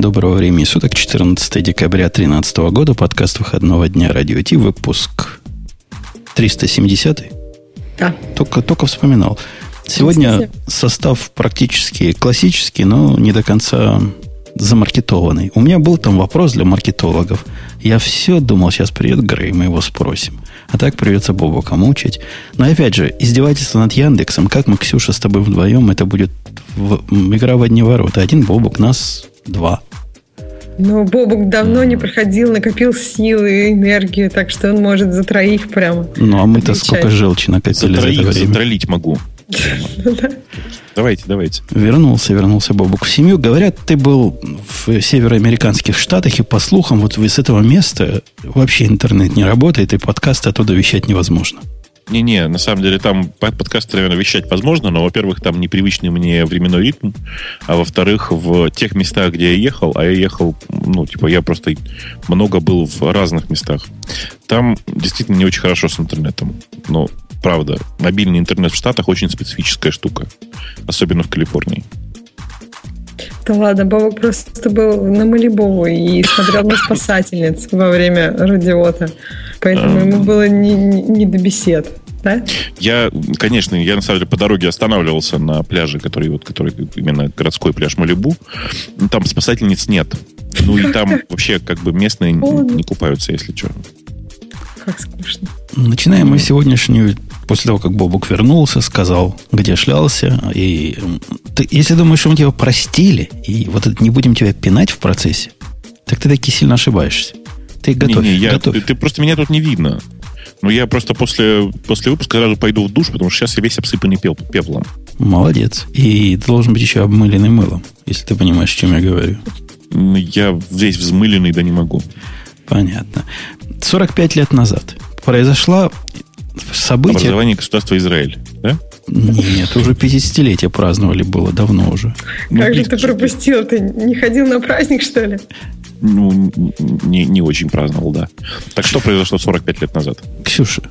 Доброго времени суток, 14 декабря 2013 года, подкаст выходного дня Радио Ти, выпуск 370 Да. Только, только вспоминал. Сегодня состав практически классический, но не до конца замаркетованный. У меня был там вопрос для маркетологов. Я все думал, сейчас придет Грей, мы его спросим. А так придется Бобока мучить. Но опять же, издевательство над Яндексом, как мы, Ксюша, с тобой вдвоем, это будет в, игра в одни ворота. Один Бобок, нас два. Ну, Бобок давно не проходил, накопил силы и энергию, так что он может за троих прямо. Ну, а мы-то сколько желчи накопили за, троих, за это время. Затролить могу. Давайте, давайте. Вернулся, вернулся Бобук в семью. Говорят, ты был в североамериканских штатах, и по слухам, вот с этого места вообще интернет не работает, и подкасты оттуда вещать невозможно. Не-не, на самом деле там подкасты, наверное, вещать возможно, но, во-первых, там непривычный мне временной ритм, а во-вторых, в тех местах, где я ехал, а я ехал, ну, типа, я просто много был в разных местах, там действительно не очень хорошо с интернетом. Ну, правда, мобильный интернет в Штатах очень специфическая штука, особенно в Калифорнии. Да ладно, Бобок просто был на Малибову и смотрел на спасательниц во время радиота. Поэтому ему было не, не, не до бесед. Да? Я, конечно, я на самом деле по дороге останавливался на пляже, который вот, который именно городской пляж Малибу. Там спасательниц нет. Ну и там вообще как бы местные не купаются, если что. Как скучно. Начинаем мы сегодняшнюю после того, как Бобук вернулся, сказал, где шлялся. И ты, если думаешь, что мы тебя простили, и вот это, не будем тебя пинать в процессе, так ты таки сильно ошибаешься. Ты готов. Не, не, я, готовь. Ты, ты просто меня тут не видно. Ну, я просто после, после выпуска сразу пойду в душ, потому что сейчас я весь обсыпанный пеп, пеплом. Молодец. И должен быть еще обмыленный мылом, если ты понимаешь, о чем я говорю. Я весь взмыленный, да не могу. Понятно. 45 лет назад произошла событие... Образование государства Израиль, да? Нет, уже 50-летие праздновали было давно уже. Как ну, же ты пропустил? Ты не ходил на праздник, что ли? Ну, не, не очень праздновал, да. Так что произошло 45 лет назад? Ксюша,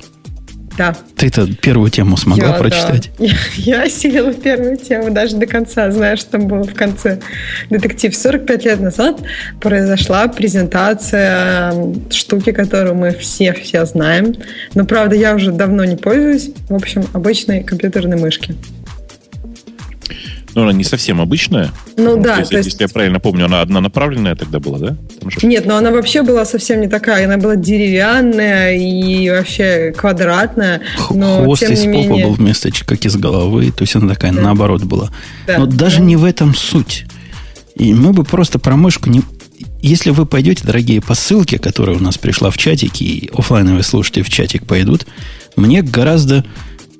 да. Ты-то первую тему смогла я, прочитать? Да. Я, я осилила первую тему даже до конца. Знаешь, что там было в конце? Детектив. 45 лет назад произошла презентация штуки, которую мы все-все знаем. Но, правда, я уже давно не пользуюсь. В общем, обычной компьютерной мышки. Ну, она не совсем обычная. Ну да. Если, то есть... если я правильно помню, она однонаправленная тогда была, да? Что... Нет, но она вообще была совсем не такая. Она была деревянная и вообще квадратная. Но, Хвост тем из не попа менее... был вместо как из головы. То есть она такая да. наоборот была. Да. Но даже да. не в этом суть. И мы бы просто про мышку не... Если вы пойдете, дорогие, по ссылке, которая у нас пришла в чатик, и офлайновые слушатели в чатик пойдут, мне гораздо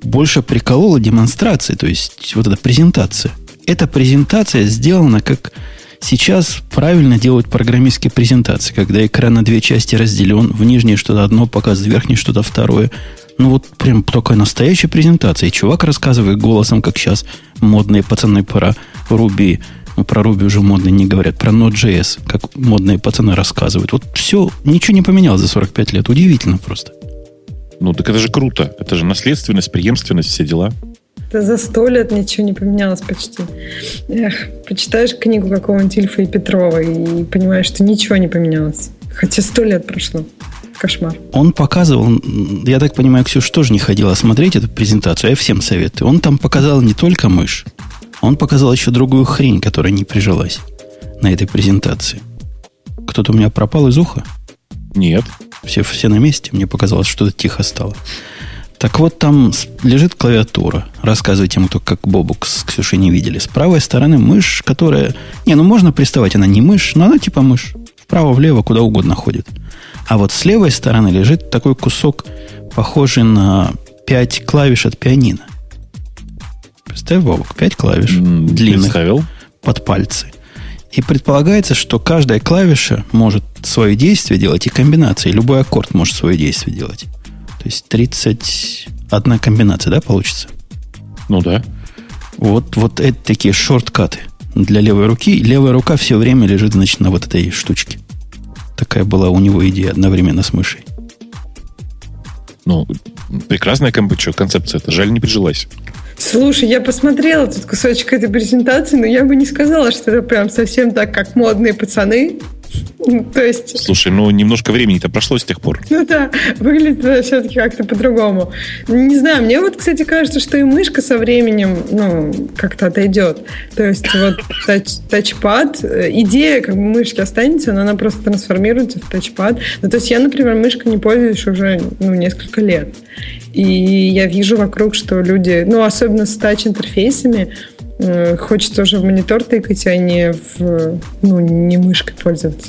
больше приколола демонстрация, то есть вот эта презентация. Эта презентация сделана как сейчас правильно делают программистские презентации, когда экран на две части разделен, в нижней что-то одно показывает, в верхней что-то второе. Ну вот прям такая настоящая презентация. И чувак рассказывает голосом, как сейчас модные пацаны про Ruby, ну про Ruby уже модные не говорят, про Node.js, как модные пацаны рассказывают. Вот все, ничего не поменялось за 45 лет. Удивительно просто. Ну, так это же круто. Это же наследственность, преемственность, все дела. Да за сто лет ничего не поменялось почти. Эх, почитаешь книгу какого-нибудь Ильфа и Петрова и понимаешь, что ничего не поменялось. Хотя сто лет прошло. Кошмар. Он показывал, я так понимаю, Ксюша тоже не ходила смотреть эту презентацию, я всем советую. Он там показал не только мышь, он показал еще другую хрень, которая не прижилась на этой презентации. Кто-то у меня пропал из уха? Нет. Все, все на месте. Мне показалось, что-то тихо стало. Так вот, там лежит клавиатура. Рассказывай тем, кто как Бобук с Ксюшей не видели. С правой стороны мышь, которая... Не, ну можно приставать, она не мышь, но она типа мышь. Вправо-влево, куда угодно ходит. А вот с левой стороны лежит такой кусок, похожий на пять клавиш от пианино. Представь, Бобук, пять клавиш mm, длинных представил. под пальцы. И предполагается, что каждая клавиша может свое действие делать, и комбинации. Любой аккорд может свое действие делать. То есть 31 комбинация, да, получится? Ну да. Вот, вот это такие шорткаты для левой руки. Левая рука все время лежит, значит, на вот этой штучке. Такая была у него идея одновременно с мышей. Ну, прекрасная концепция. Это жаль, не прижилась. Слушай, я посмотрела тут кусочек этой презентации, но я бы не сказала, что это прям совсем так, как модные пацаны. То есть... Слушай, ну немножко времени-то прошло с тех пор. Ну да, выглядит все-таки как-то по-другому. Не знаю, мне вот, кстати, кажется, что и мышка со временем, ну, как-то отойдет. То есть вот тач, тачпад, э, идея как бы мышки останется, но она просто трансформируется в тачпад. Ну, то есть я, например, мышкой не пользуюсь уже, ну, несколько лет. И я вижу вокруг, что люди, ну, особенно с тач-интерфейсами, хочется уже в монитор тыкать, а не, в, ну, не мышкой пользоваться.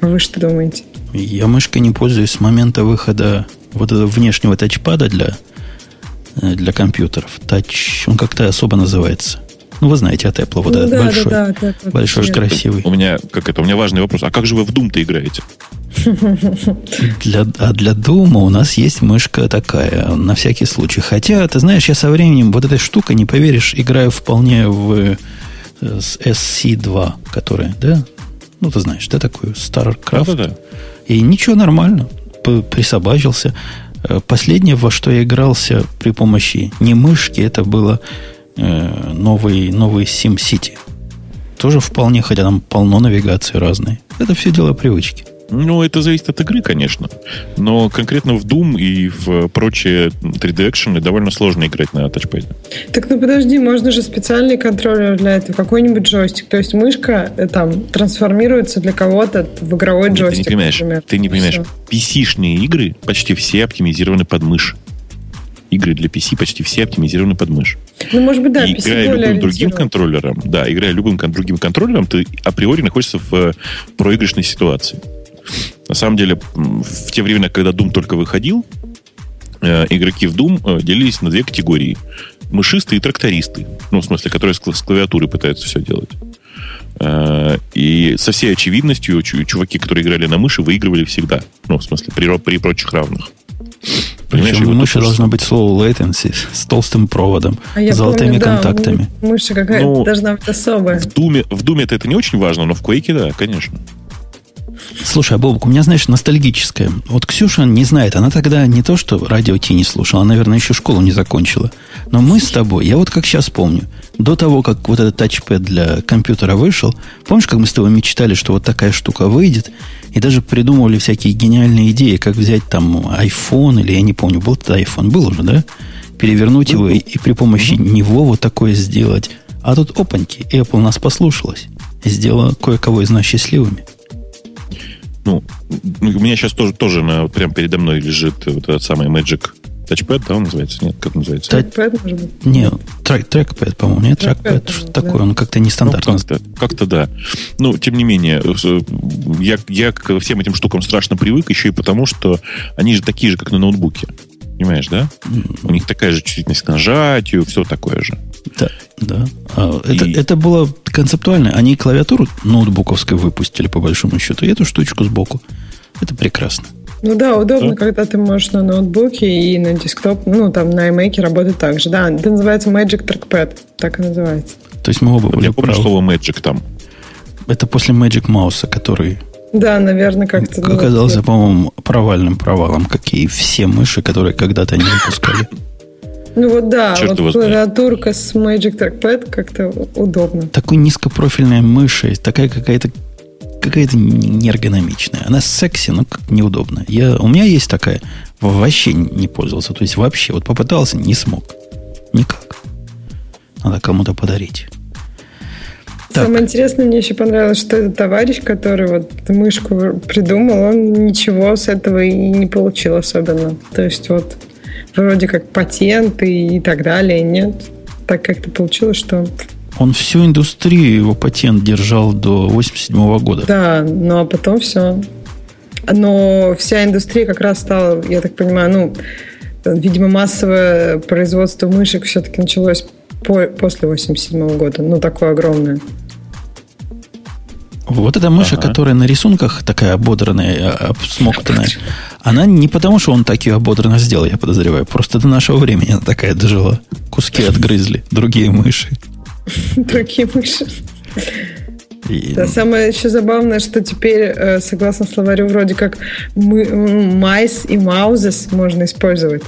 А вы что думаете? Я мышкой не пользуюсь с момента выхода вот этого внешнего тачпада для, э, для компьютеров. Тач, он как-то особо называется. Ну, вы знаете от Apple, вот ну, этот да, большой. Да, да, да, большой, же красивый. У меня, как это, у меня важный вопрос. А как же вы в Doom-то играете? Для, а для Doom у нас есть мышка такая, на всякий случай. Хотя, ты знаешь, я со временем вот этой штукой, не поверишь, играю вполне в э, SC2, которая, да? Ну, ты знаешь, да, такую StarCraft. Да, да, да. И ничего, нормально. Присобачился. Э, последнее, во что я игрался при помощи не мышки, это было э, новый, новый SimCity. Тоже вполне, хотя там полно навигации разной. Это все дело привычки. Ну, это зависит от игры, конечно. Но конкретно в Doom и в прочие 3D-экшены довольно сложно играть на тачпаде. Так, ну подожди, можно же специальный контроллер для этого, какой-нибудь джойстик. То есть мышка э, там трансформируется для кого-то в игровой джойстик, ты не понимаешь, например. Ты не понимаешь. PC-шные игры почти все оптимизированы под мышь игры для PC почти все оптимизированы под мышь. Ну, может быть, да, и PC играя любым другим контроллером, да, играя любым другим контроллером, ты априори находишься в э, проигрышной ситуации. На самом деле, в те времена, когда Doom только выходил, э, игроки в Doom э, делились на две категории. Мышисты и трактористы. Ну, в смысле, которые с клавиатуры пытаются все делать. И со всей очевидностью чуваки, которые играли на мыши, выигрывали всегда. Ну, в смысле, при, при прочих равных. Понимаешь, Причем мыши должна быть slow latency с толстым проводом, а золотыми помню, контактами. Да, мышь какая-то ну, должна быть особая. В Думе, в Думе это, это не очень важно, но в Quake, да, конечно. Слушай, а Бобок, у меня, знаешь, ностальгическое. Вот Ксюша не знает, она тогда не то, что радио Ти не слушала, она, наверное, еще школу не закончила. Но мы с тобой, я вот как сейчас помню, до того, как вот этот тачпэд для компьютера вышел, помнишь, как мы с тобой мечтали, что вот такая штука выйдет, и даже придумывали всякие гениальные идеи, как взять там iPhone, или я не помню, был тогда iPhone, был уже, да? Перевернуть его и, и при помощи него вот такое сделать. А тут опаньки, Apple нас послушалась. Сделала кое-кого из нас счастливыми ну, у меня сейчас тоже, тоже на, прямо передо мной лежит вот этот самый Magic Touchpad, да, он называется? Нет, как называется? Touchpad, может быть? Нет, трек, трекпэд, по-моему, нет, трекпэд, что да. такое, он как-то нестандартный. Ну, как-то, как-то да. Ну, тем не менее, я, я к всем этим штукам страшно привык, еще и потому, что они же такие же, как на ноутбуке. Понимаешь, да? Mm-hmm. У них такая же чувствительность к нажатию, все такое же. Да, да. А, и... это, это было концептуально. Они клавиатуру ноутбуковской выпустили, по большому счету, и эту штучку сбоку. Это прекрасно. Ну да, удобно, да? когда ты можешь на ноутбуке и на десктоп, ну там на iMac работать так же. Да, это называется Magic Trackpad, так и называется. То есть мы оба были Я помню правы. слово Magic там. Это после Magic Mouse, который да, наверное, как-то. Оказался, по-моему, провальным провалом, как и все мыши, которые когда-то не выпускали. Ну вот да, Черт вот клавиатурка с Magic Trackpad как-то удобно. Такой низкопрофильная мышь, такая какая-то какая-то неэргономичная. Она секси, но как неудобно. Я, у меня есть такая, вообще не пользовался. То есть вообще, вот попытался, не смог. Никак. Надо кому-то подарить. Так. Самое интересное, мне еще понравилось, что этот товарищ, который вот мышку придумал, он ничего с этого и не получил особенно. То есть вот вроде как патент и, и так далее, нет. Так как-то получилось, что... Он всю индустрию, его патент держал до 87 года. Да, ну а потом все. Но вся индустрия как раз стала, я так понимаю, ну, видимо, массовое производство мышек все-таки началось по, после 87 года. Ну, такое огромное. Вот эта мышь, ага. которая на рисунках такая ободранная, а, обсмоктанная, она не потому, что он так ее ободранно сделал, я подозреваю. Просто до нашего времени она такая дожила. Куски отгрызли. Другие мыши. Другие мыши. И... Да, самое еще забавное, что теперь, э, согласно словарю, вроде как мы, майс и маузес можно использовать.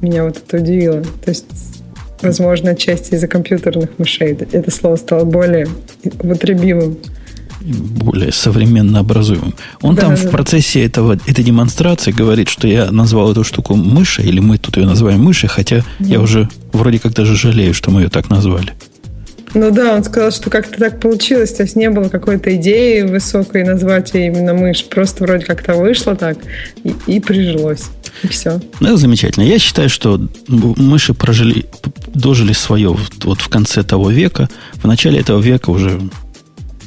Меня вот это удивило. То есть Возможно, отчасти из-за компьютерных мышей. Это слово стало более употребимым. Более современно образуемым. Он да, там да. в процессе этого, этой демонстрации говорит, что я назвал эту штуку мышей, или мы тут ее называем мышей, хотя да. я уже вроде как даже жалею, что мы ее так назвали. Ну да, он сказал, что как-то так получилось, то есть не было какой-то идеи высокой назвать ее именно мышь, просто вроде как-то вышло так и, и прижилось. И все. Ну, это замечательно. Я считаю, что мыши прожили, дожили свое вот в конце того века. В начале этого века уже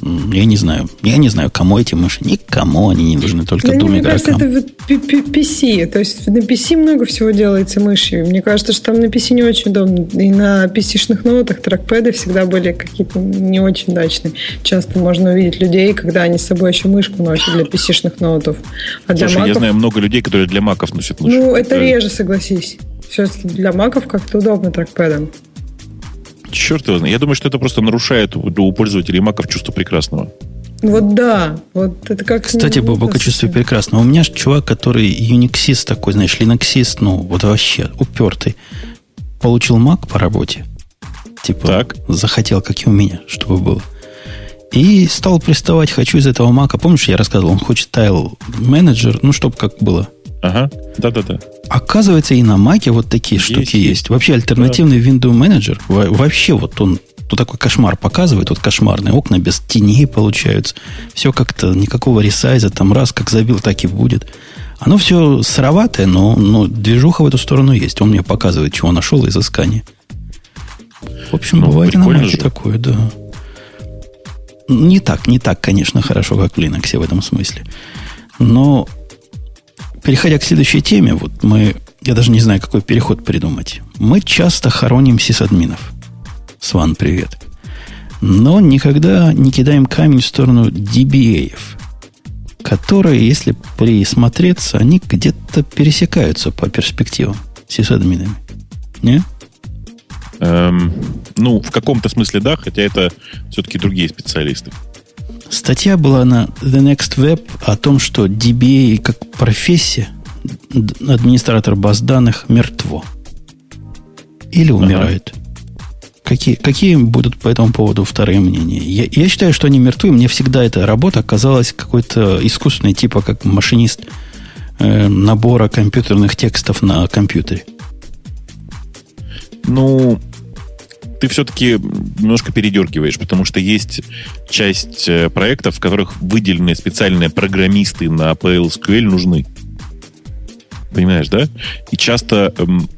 я не знаю. Я не знаю, кому эти мыши. Никому они не нужны, только да, двум мне игрокам. Мне кажется, это PC. То есть на PC много всего делается мышью. Мне кажется, что там на PC не очень удобно. И на PC-шных ноутах трекпэды всегда были какие-то не очень удачные. Часто можно увидеть людей, когда они с собой еще мышку носят для PC-шных ноутов. А Слушай, маков... я знаю много людей, которые для маков носят мышку. Ну, это реже, согласись. Все-таки для маков как-то удобно трекпэдом. Черт его знает. Я думаю, что это просто нарушает у пользователей маков чувство прекрасного. Вот да, вот это как... Кстати, Бобока чувство прекрасного. У меня же чувак, который Unixist такой, знаешь, Linuxist, ну, вот вообще упертый, получил Mac по работе. Типа, так. захотел, как и у меня, чтобы было. И стал приставать, хочу из этого Мака. Помнишь, я рассказывал, он хочет тайл менеджер, ну, чтобы как было. Ага, да-да-да. Оказывается, и на Маке вот такие есть, штуки есть. есть. Вообще альтернативный да. Windows Manager, вообще вот он тут такой кошмар показывает, вот кошмарные окна без теней получаются. Все как-то никакого ресайза, там раз как забил, так и будет. Оно все сыроватое, но, но движуха в эту сторону есть. Он мне показывает, чего нашел изыскание. В общем, ну, бывает на Маке такое, да. Не так, не так, конечно, хорошо, как в Linux в этом смысле. Но переходя к следующей теме, вот мы, я даже не знаю, какой переход придумать. Мы часто хороним сисадминов. Сван, привет. Но никогда не кидаем камень в сторону DBA, которые, если присмотреться, они где-то пересекаются по перспективам сисадминами. Не? Эм, ну, в каком-то смысле да, хотя это все-таки другие специалисты. Статья была на The Next Web о том, что DBA как профессия, администратор баз данных, мертво. Или умирает. Ага. Какие, какие будут по этому поводу вторые мнения? Я, я считаю, что они мертвы. Мне всегда эта работа казалась какой-то искусственной, типа как машинист э, набора компьютерных текстов на компьютере. Ну, ты все-таки немножко передергиваешь, потому что есть часть э, проектов, в которых выделенные специальные программисты на PLSQL нужны. Понимаешь, да? И часто, эм,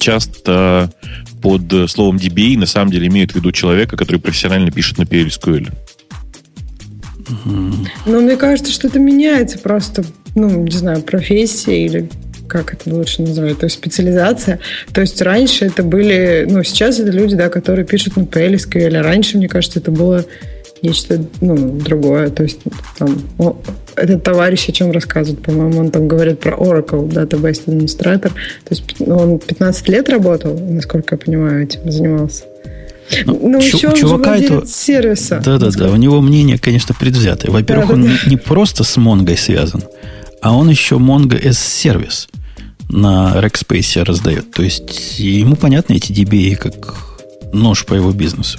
часто под словом DBA на самом деле имеют в виду человека, который профессионально пишет на PLSQL. Ну, мне кажется, что это меняется просто, ну, не знаю, профессия или как это лучше называть, то есть специализация. То есть раньше это были, ну, сейчас это люди, да, которые пишут на PLSQL, а раньше, мне кажется, это было нечто, ну, другое. То есть там, о, этот товарищ о чем рассказывает, по-моему, он там говорит про Oracle, Database Administrator. То есть он 15 лет работал, насколько я понимаю, этим занимался. Ну, ну еще чувака он это... сервиса. Да-да-да, у него мнение, конечно, предвзятое. Во-первых, да, он да, не, просто с Mongo связан, а он еще Mongo S-сервис на Rackspace раздает. То есть ему понятны эти DBA как нож по его бизнесу.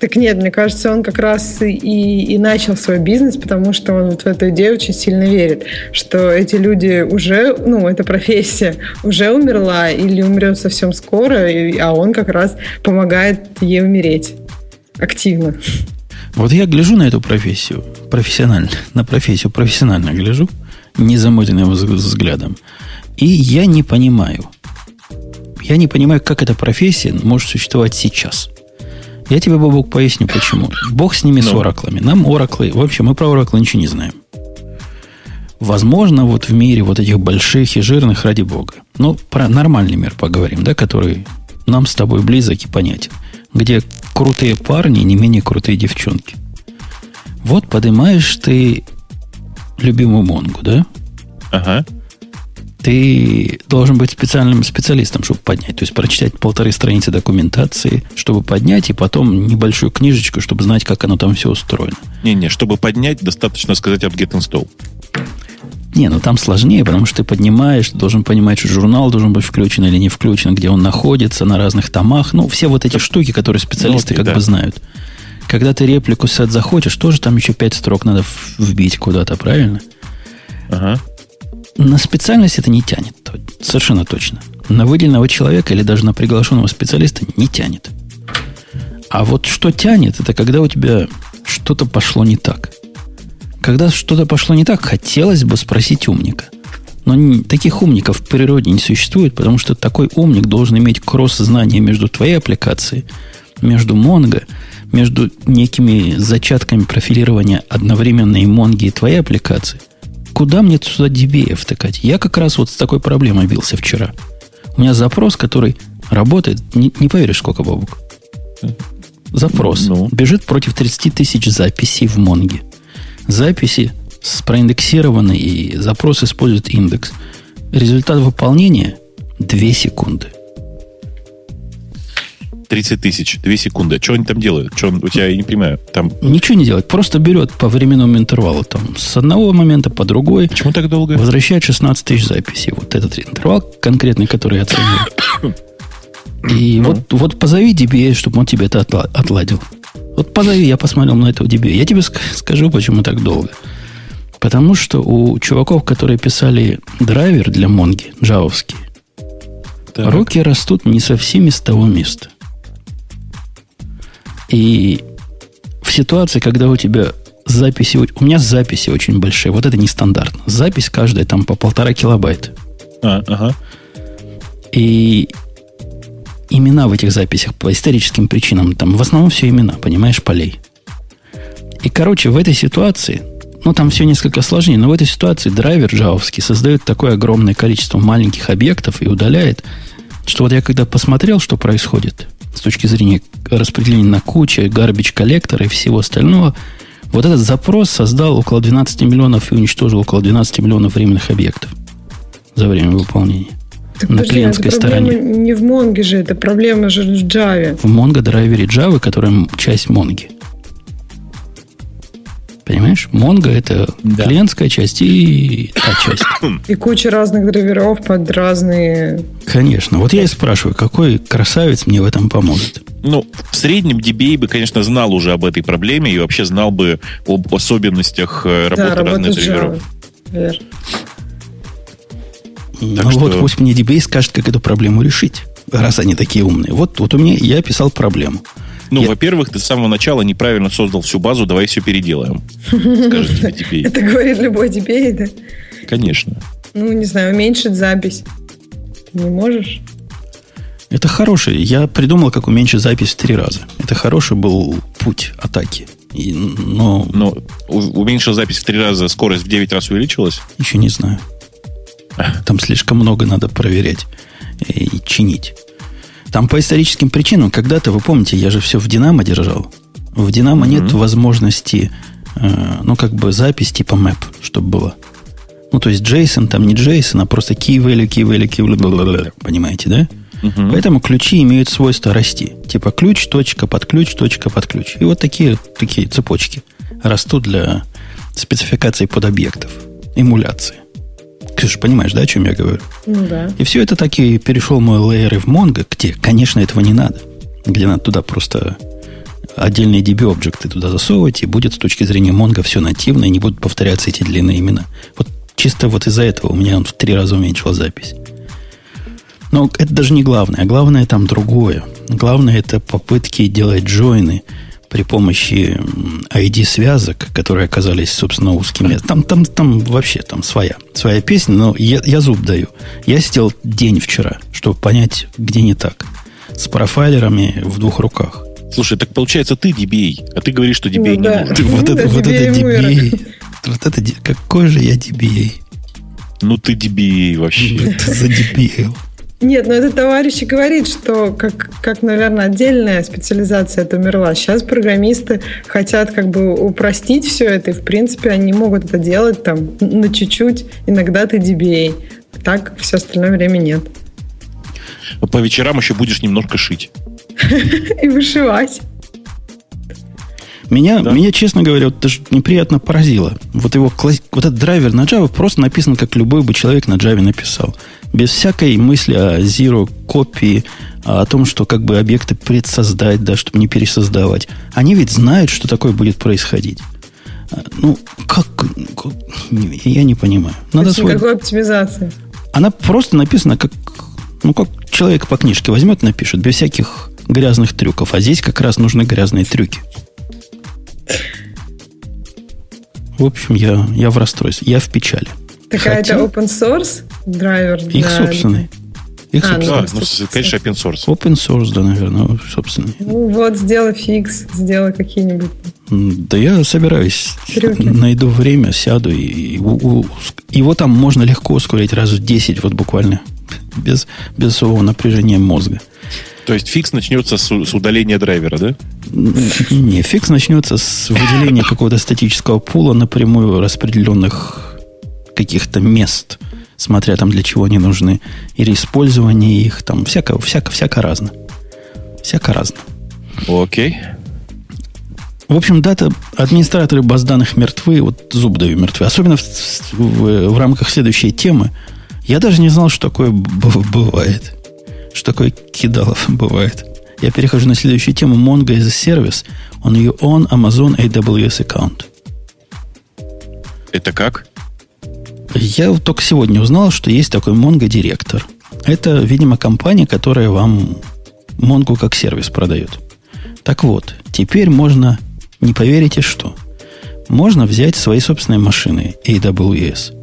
Так нет, мне кажется, он как раз и, и начал свой бизнес, потому что он вот в эту идею очень сильно верит, что эти люди уже, ну, эта профессия уже умерла или умрет совсем скоро, и, а он как раз помогает ей умереть активно. Вот я гляжу на эту профессию профессионально, на профессию профессионально гляжу, незамыленным взглядом. И я не понимаю. Я не понимаю, как эта профессия может существовать сейчас. Я тебе, Бобок, поясню, почему. Бог с ними, ну. с ораклами. Нам ораклы... Вообще, мы про ораклы ничего не знаем. Возможно, вот в мире вот этих больших и жирных, ради бога. Ну, про нормальный мир поговорим, да, который нам с тобой близок и понятен. Где крутые парни не менее крутые девчонки. Вот поднимаешь ты любимую Монгу, да? Ага ты должен быть специальным специалистом, чтобы поднять. То есть прочитать полторы страницы документации, чтобы поднять, и потом небольшую книжечку, чтобы знать, как оно там все устроено. Не-не, чтобы поднять, достаточно сказать от get install. Не, ну там сложнее, потому что ты поднимаешь, ты должен понимать, что журнал должен быть включен или не включен, где он находится, на разных томах. Ну, все вот эти штуки, которые специалисты ну, как да. бы знают. Когда ты реплику сет захочешь, тоже там еще пять строк надо вбить куда-то, правильно? Ага. На специальность это не тянет. Совершенно точно. На выделенного человека или даже на приглашенного специалиста не тянет. А вот что тянет, это когда у тебя что-то пошло не так. Когда что-то пошло не так, хотелось бы спросить умника. Но не, таких умников в природе не существует, потому что такой умник должен иметь кросс-знание между твоей аппликацией, между Mongo, между некими зачатками профилирования одновременной Mongo и твоей аппликации. Куда мне сюда DBA втыкать? Я как раз вот с такой проблемой бился вчера. У меня запрос, который работает, не, не поверишь, сколько бабок. Запрос. Ну. Бежит против 30 тысяч записей в Монге записи проиндексированы, и запрос использует индекс. Результат выполнения 2 секунды. 30 тысяч, 2 секунды. Что они там делают? Что у тебя, я не понимаю. Там... Ничего не делает. Просто берет по временному интервалу. Там, с одного момента по другой. Почему так долго? Возвращает 16 тысяч записей. Вот этот интервал конкретный, который я оценил. И ну. вот, вот позови DBA, чтобы он тебе это отладил. Вот позови, я посмотрел на этого DB. Я тебе скажу, почему так долго. Потому что у чуваков, которые писали драйвер для Монги, джавовский, так. руки растут не совсем из того места. И в ситуации, когда у тебя записи... У меня записи очень большие. Вот это нестандартно. Запись каждая там по полтора килобайта. А, ага. И имена в этих записях по историческим причинам. Там в основном все имена, понимаешь, полей. И, короче, в этой ситуации, ну, там все несколько сложнее, но в этой ситуации драйвер джавовский создает такое огромное количество маленьких объектов и удаляет, что вот я когда посмотрел, что происходит с точки зрения распределения на куче, гарбич коллектора и всего остального, вот этот запрос создал около 12 миллионов и уничтожил около 12 миллионов временных объектов за время выполнения. Так, на подожди, клиентской это стороне. Не в Монге же, это проблема же в Java. В Mongo драйвере Java, которая часть Монги. Понимаешь? Монго это да. клиентская часть и та часть. И куча разных драйверов под разные... Конечно. Вот я и спрашиваю, какой красавец мне в этом поможет? Ну, в среднем DBA бы, конечно, знал уже об этой проблеме и вообще знал бы об особенностях э, работы да, разных драйверов. Верно. Так ну что... вот пусть мне DBA скажет, как эту проблему решить, раз они такие умные. Вот, вот у меня я писал проблему. Ну, я... во-первых, ты с самого начала неправильно создал всю базу, давай все переделаем. Скажет тебе DBA. Это говорит любой DBA, да? Конечно. Ну, не знаю, уменьшить запись. Не можешь? Это хороший. Я придумал, как уменьшить запись в три раза. Это хороший был путь атаки. И, но... но уменьшил запись в три раза, скорость в 9 раз увеличилась? Еще не знаю. Там слишком много надо проверять и чинить. Там по историческим причинам, когда-то, вы помните, я же все в Динамо держал. В Динамо mm-hmm. нет возможности, э, ну, как бы запись типа map, чтобы было. Ну, то есть JSON там не JSON, а просто key value, key value, key value, понимаете, да? Угу. Поэтому ключи имеют свойство расти. Типа ключ, точка, под ключ, точка, под ключ. И вот такие, такие цепочки растут для спецификации под объектов, эмуляции. Ты же понимаешь, да, о чем я говорю? Ну да. И все это так и перешел мой лейер в Mongo, где, конечно, этого не надо. Где надо туда просто отдельные DB-объекты туда засовывать, и будет с точки зрения Mongo все нативно, и не будут повторяться эти длинные имена. Вот чисто вот из-за этого у меня он в три раза уменьшил запись. Но это даже не главное. А главное там другое. Главное это попытки делать джойны – при помощи ID-связок, которые оказались, собственно, узкими. Там, там, там вообще там своя, своя песня, но я, я зуб даю. Я сидел день вчера, чтобы понять, где не так. С профайлерами в двух руках. Слушай, так получается ты DBA, а ты говоришь, что DBA ну, не да. нужен. Вот это, вот это DBA. Вот это, какой же я DBA? Ну ты DBA вообще. Это за DBA. Нет, но этот товарищ и говорит, что как, как, наверное, отдельная специализация это умерла. Сейчас программисты хотят как бы упростить все это, и, в принципе, они могут это делать там на чуть-чуть. Иногда ты DBA. Так все остальное время нет. По вечерам еще будешь немножко шить. И вышивать. Меня, да. меня, честно говоря, вот даже неприятно поразило. Вот его вот этот драйвер на Java просто написан, как любой бы человек на Java написал. Без всякой мысли о zero копии, о том, что как бы объекты предсоздать, да, чтобы не пересоздавать. Они ведь знают, что такое будет происходить. А, ну, как, как я не понимаю. Надо свой... Никакой оптимизации. Она просто написана как, ну, как человек по книжке возьмет, напишет, без всяких грязных трюков. А здесь как раз нужны грязные трюки. В общем, я, я в расстройстве, я в печали. Такая Хотя... это open source драйвер? Их для... собственный. Их а, собственный. Ну, ну, конечно, open source. Open source, да, наверное, собственный. Ну вот, сделай fix, сделай какие-нибудь. Да я собираюсь. Трюки. Найду время, сяду и, и у, у, его там можно легко ускорить раз в 10, вот буквально. Без, без особого напряжения мозга. То есть fix начнется с, с удаления драйвера, да? Не, fix начнется с выделения какого-то статического пула напрямую распределенных каких-то мест, смотря там для чего они нужны, или использование их, там всяко, всяко, всяко разно. Всяко разно. Окей. В общем, дата администраторы баз данных мертвы, вот зуб даю мертвы. Особенно в, в, в рамках следующей темы. Я даже не знал, что такое бывает. Что такое кидалов бывает. Я перехожу на следующую тему. Mongo as a service on your own Amazon AWS account. Это как? Я только сегодня узнал, что есть такой Mongo директор. Это, видимо, компания, которая вам Mongo как сервис продает. Так вот, теперь можно, не поверите что, можно взять свои собственные машины AWS,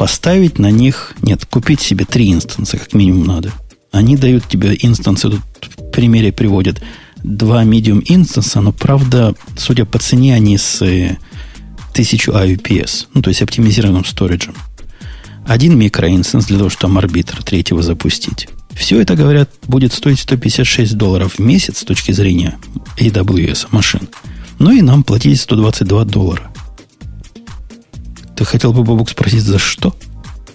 поставить на них, нет, купить себе три инстанса, как минимум надо. Они дают тебе инстансы, тут в примере приводят два medium инстанса, но правда, судя по цене, они с 1000 IUPS, ну, то есть оптимизированным сториджем. Один микроинстанс для того, чтобы арбитр третьего запустить. Все это, говорят, будет стоить 156 долларов в месяц с точки зрения AWS машин. Ну и нам платить 122 доллара. Ты хотел бы, Бобук, спросить, за что?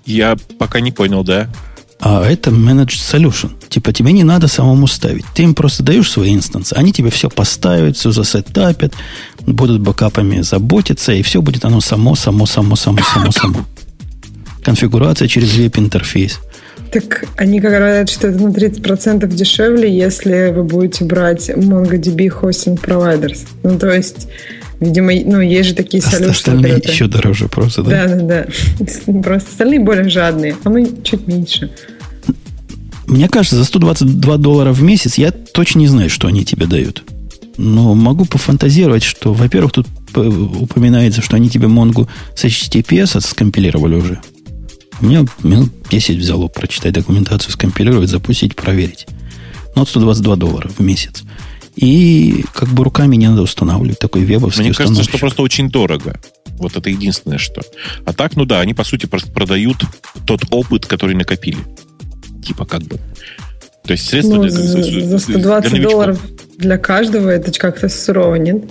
Я пока не понял, да. А это Managed Solution. Типа тебе не надо самому ставить. Ты им просто даешь свои инстансы. Они тебе все поставят, все засетапят, будут бэкапами заботиться, и все будет оно само, само, само, само, само, само. Конфигурация через веб-интерфейс. Так они как говорят, что это на 30% дешевле, если вы будете брать MongoDB Hosting Providers. Ну, то есть Видимо, ну, есть же такие солюшны. Остальные которые... еще дороже просто, да? Да, да, да. Просто остальные более жадные, а мы чуть меньше. Мне кажется, за 122 доллара в месяц я точно не знаю, что они тебе дают. Но могу пофантазировать, что, во-первых, тут упоминается, что они тебе Монгу с HTTPS скомпилировали уже. У меня минут 10 взяло прочитать документацию, скомпилировать, запустить, проверить. Ну, вот 122 доллара в месяц. И как бы руками не надо устанавливать такой вебовский Мне кажется, что просто очень дорого. Вот это единственное, что. А так, ну да, они, по сути, просто продают тот опыт, который накопили. Типа как бы. То есть средства ну, для, за, за 120 для долларов для каждого это как-то сурово, нет?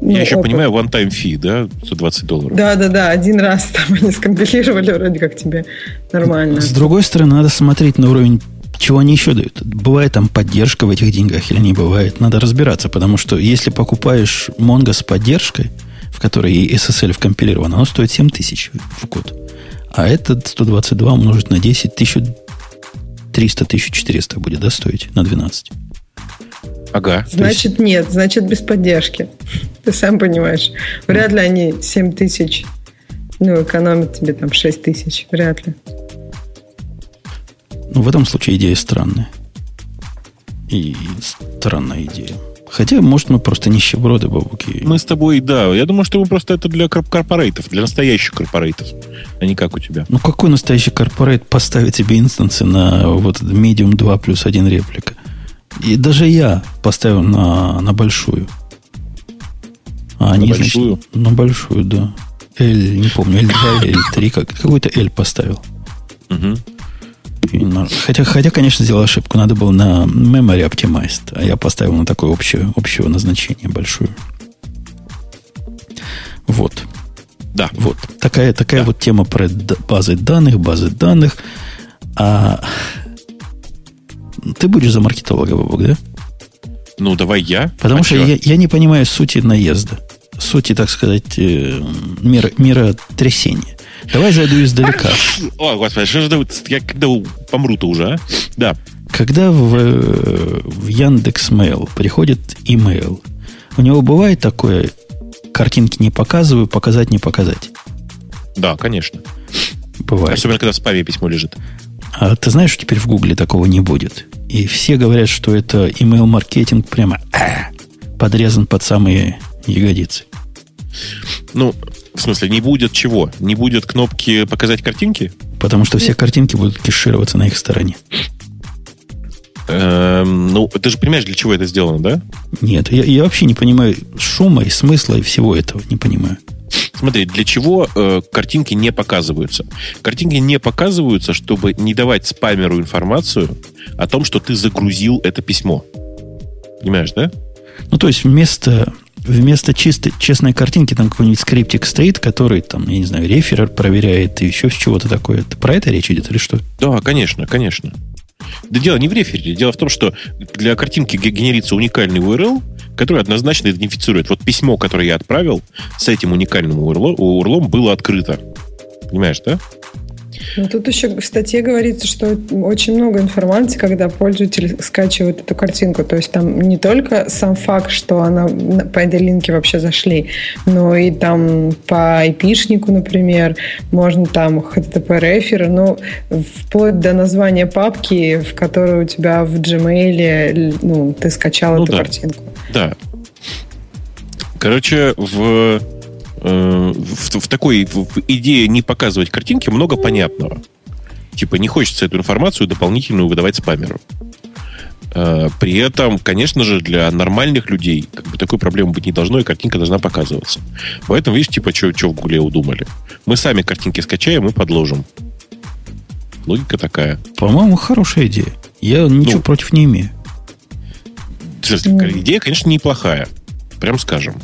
Ну, Я еще опыт. понимаю, one-time fee, да, 120 долларов. Да, да, да, один раз там они скомпилировали вроде как тебе нормально. С другой стороны, надо смотреть на уровень чего они еще дают? Бывает там поддержка в этих деньгах или не бывает? Надо разбираться, потому что если покупаешь Mongo с поддержкой, в которой и SSL вкомпилирован, оно стоит 7 тысяч в год. А этот 122 умножить на 10 тысяч 300 1400 будет, да, стоить на 12? Ага. Значит, есть... нет, значит, без поддержки. Ты сам понимаешь. Вряд ли они 7 тысяч, ну, экономят тебе там 6 тысяч. Вряд ли. Ну, в этом случае идея странная. И странная идея. Хотя, может, мы просто нищеброды, бабуки. Мы с тобой, да. Я думаю, что мы просто это для корпорейтов, для настоящих корпорейтов, а не как у тебя. Ну, какой настоящий корпорейт поставит себе инстансы на вот Medium 2 плюс 1 реплика? И даже я поставил на, на большую. А они, на большую? Значит, на большую, да. L, не помню, L2 или L3, как, какой-то L поставил. Угу. Хотя, хотя, конечно, сделал ошибку. Надо было на Memory Optimized, а я поставил на такое общее, общего назначения большую. Вот. Да. Вот. Такая, такая да. вот тема про базы данных, базы данных. А ты будешь за маркетолога, Бабок, да? Ну, давай я. Потому а что я, я не понимаю сути наезда. Сути, так сказать, э, мира, миротрясения. Давай зайду издалека. О, господи, что же я когда помру-то уже, а? Да. Когда в, в Яндекс.Мейл приходит имейл, у него бывает такое, картинки не показываю, показать не показать? Да, конечно. Бывает. Особенно, когда в спаме письмо лежит. А ты знаешь, что теперь в Гугле такого не будет? И все говорят, что это email-маркетинг прямо а, подрезан под самые ягодицы. Ну, в смысле, не будет чего? Не будет кнопки «Показать картинки»? Потому что все картинки будут кешироваться на их стороне. Эм, ну, ты же понимаешь, для чего это сделано, да? Нет, я, я вообще не понимаю шума и смысла и всего этого. Не понимаю. Смотри, для чего э, картинки не показываются? Картинки не показываются, чтобы не давать спамеру информацию о том, что ты загрузил это письмо. Понимаешь, да? Ну, то есть вместо, вместо чистой, честной картинки там какой-нибудь скриптик стоит, который там, я не знаю, реферер проверяет и еще с чего-то такое. Про это речь идет или что? Да, конечно, конечно. Да дело не в рефере. Дело в том, что для картинки генерится уникальный URL, который однозначно идентифицирует. Вот письмо, которое я отправил с этим уникальным URL, было открыто. Понимаешь, да? Ну, тут еще в статье говорится, что очень много информации, когда пользователь скачивает эту картинку. То есть там не только сам факт, что она по этой линке вообще зашли, но и там по IP-шнику, например, можно там HTTP-реферы, ну, вплоть до названия папки, в которой у тебя в Gmail, ну, ты скачал ну, эту да. картинку. Да. Короче, в Э, в, в такой в идее не показывать картинки много понятного. Типа не хочется эту информацию дополнительную выдавать спамеру. Э, при этом, конечно же, для нормальных людей как бы такой проблемы быть не должно, и картинка должна показываться. Поэтому, видишь, типа, что в Гугле удумали. Мы сами картинки скачаем и подложим. Логика такая. По-моему, хорошая идея. Я ничего ну, против не имею. Идея, конечно, неплохая. Прям скажем.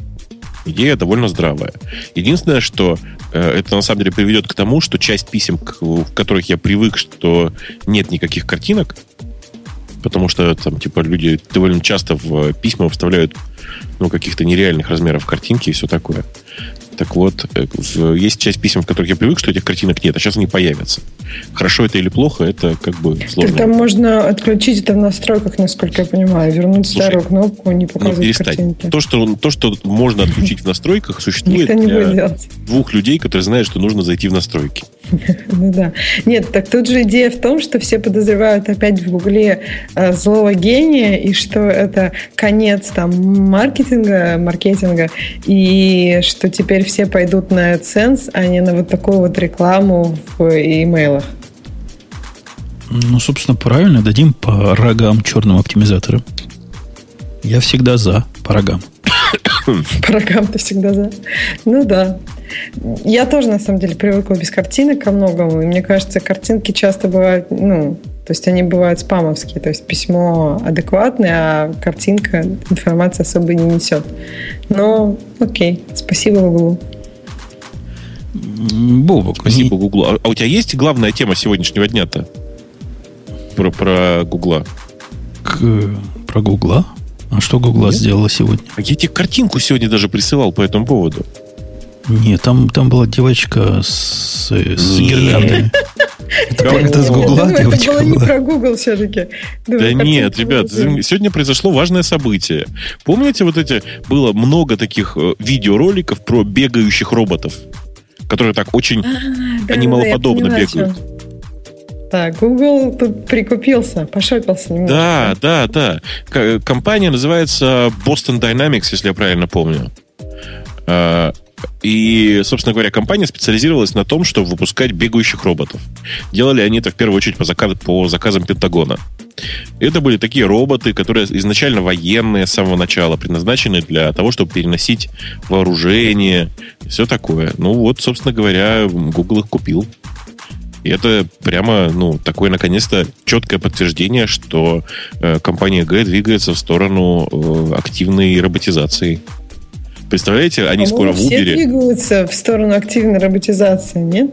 Идея довольно здравая. Единственное, что э, это на самом деле приведет к тому, что часть писем, в которых я привык, что нет никаких картинок, потому что там, типа, люди довольно часто в письма вставляют ну, каких-то нереальных размеров картинки и все такое. Так вот, э, есть часть писем, в которых я привык, что этих картинок нет, а сейчас они появятся. Хорошо это или плохо, это как бы сложно. Так там можно отключить это в настройках, насколько я понимаю, вернуть Слушай, старую кнопку, не показывать ну, картинки. То что, то, что можно отключить в настройках, существует для двух людей, которые знают, что нужно зайти в настройки. Ну да. Нет, так тут же идея в том, что все подозревают опять в Гугле э, злого гения, и что это конец там маркетинга, маркетинга, и что теперь все пойдут на AdSense, а не на вот такую вот рекламу в имейлах. Ну, собственно, правильно. Дадим по рогам черным оптимизаторам. Я всегда за, по рогам. По рогам ты всегда за. Ну да. Я тоже, на самом деле, привыкла без картинок ко многому. И мне кажется, картинки часто бывают, ну, то есть они бывают спамовские. То есть письмо адекватное, а картинка информации особо не несет. Но окей, спасибо Гуглу. Бобок. Спасибо Гуглу. А, а у тебя есть главная тема сегодняшнего дня-то? Про, про Гугла. К, про Гугла? А что Гугла сделала сегодня? А я тебе картинку сегодня даже присылал по этому поводу. Нет, там, там была девочка с, с гирляндами. Это, с Гугла девочка Это было не про Гугл все-таки. Да нет, ребят, сегодня произошло важное событие. Помните вот эти, было много таких э, видеороликов про бегающих роботов, которые так очень а, анималоподобно бегают. Так, Google тут прикупился, пошопился немного. Да, да, да. Компания называется Boston Dynamics, если я правильно помню. И, собственно говоря, компания специализировалась на том, чтобы выпускать бегающих роботов. Делали они это в первую очередь по, заказ, по заказам Пентагона. Это были такие роботы, которые изначально военные с самого начала, предназначены для того, чтобы переносить вооружение, все такое. Ну вот, собственно говоря, Google их купил. И это прямо, ну, такое, наконец-то, четкое подтверждение, что э, компания Г двигается в сторону э, активной роботизации. Представляете, они а скоро в Uber... все двигаются в сторону активной роботизации, нет?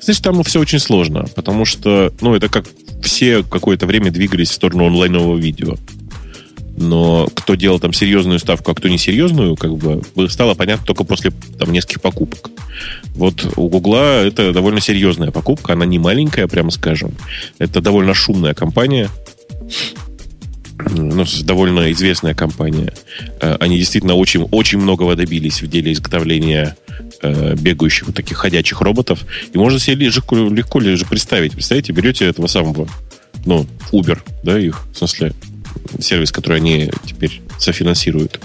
Знаешь, там все очень сложно, потому что, ну, это как все какое-то время двигались в сторону онлайнового видео. Но кто делал там серьезную ставку, а кто несерьезную, как бы стало понятно только после там, нескольких покупок. Вот у Гугла это довольно серьезная покупка, она не маленькая, прямо скажем. Это довольно шумная компания, ну, довольно известная компания. Э, они действительно очень, очень многого добились в деле изготовления э, бегающих вот таких ходячих роботов. И можно себе легко, легко же представить. Представляете, берете этого самого, ну, Uber, да, их, в смысле, сервис, который они теперь софинансируют.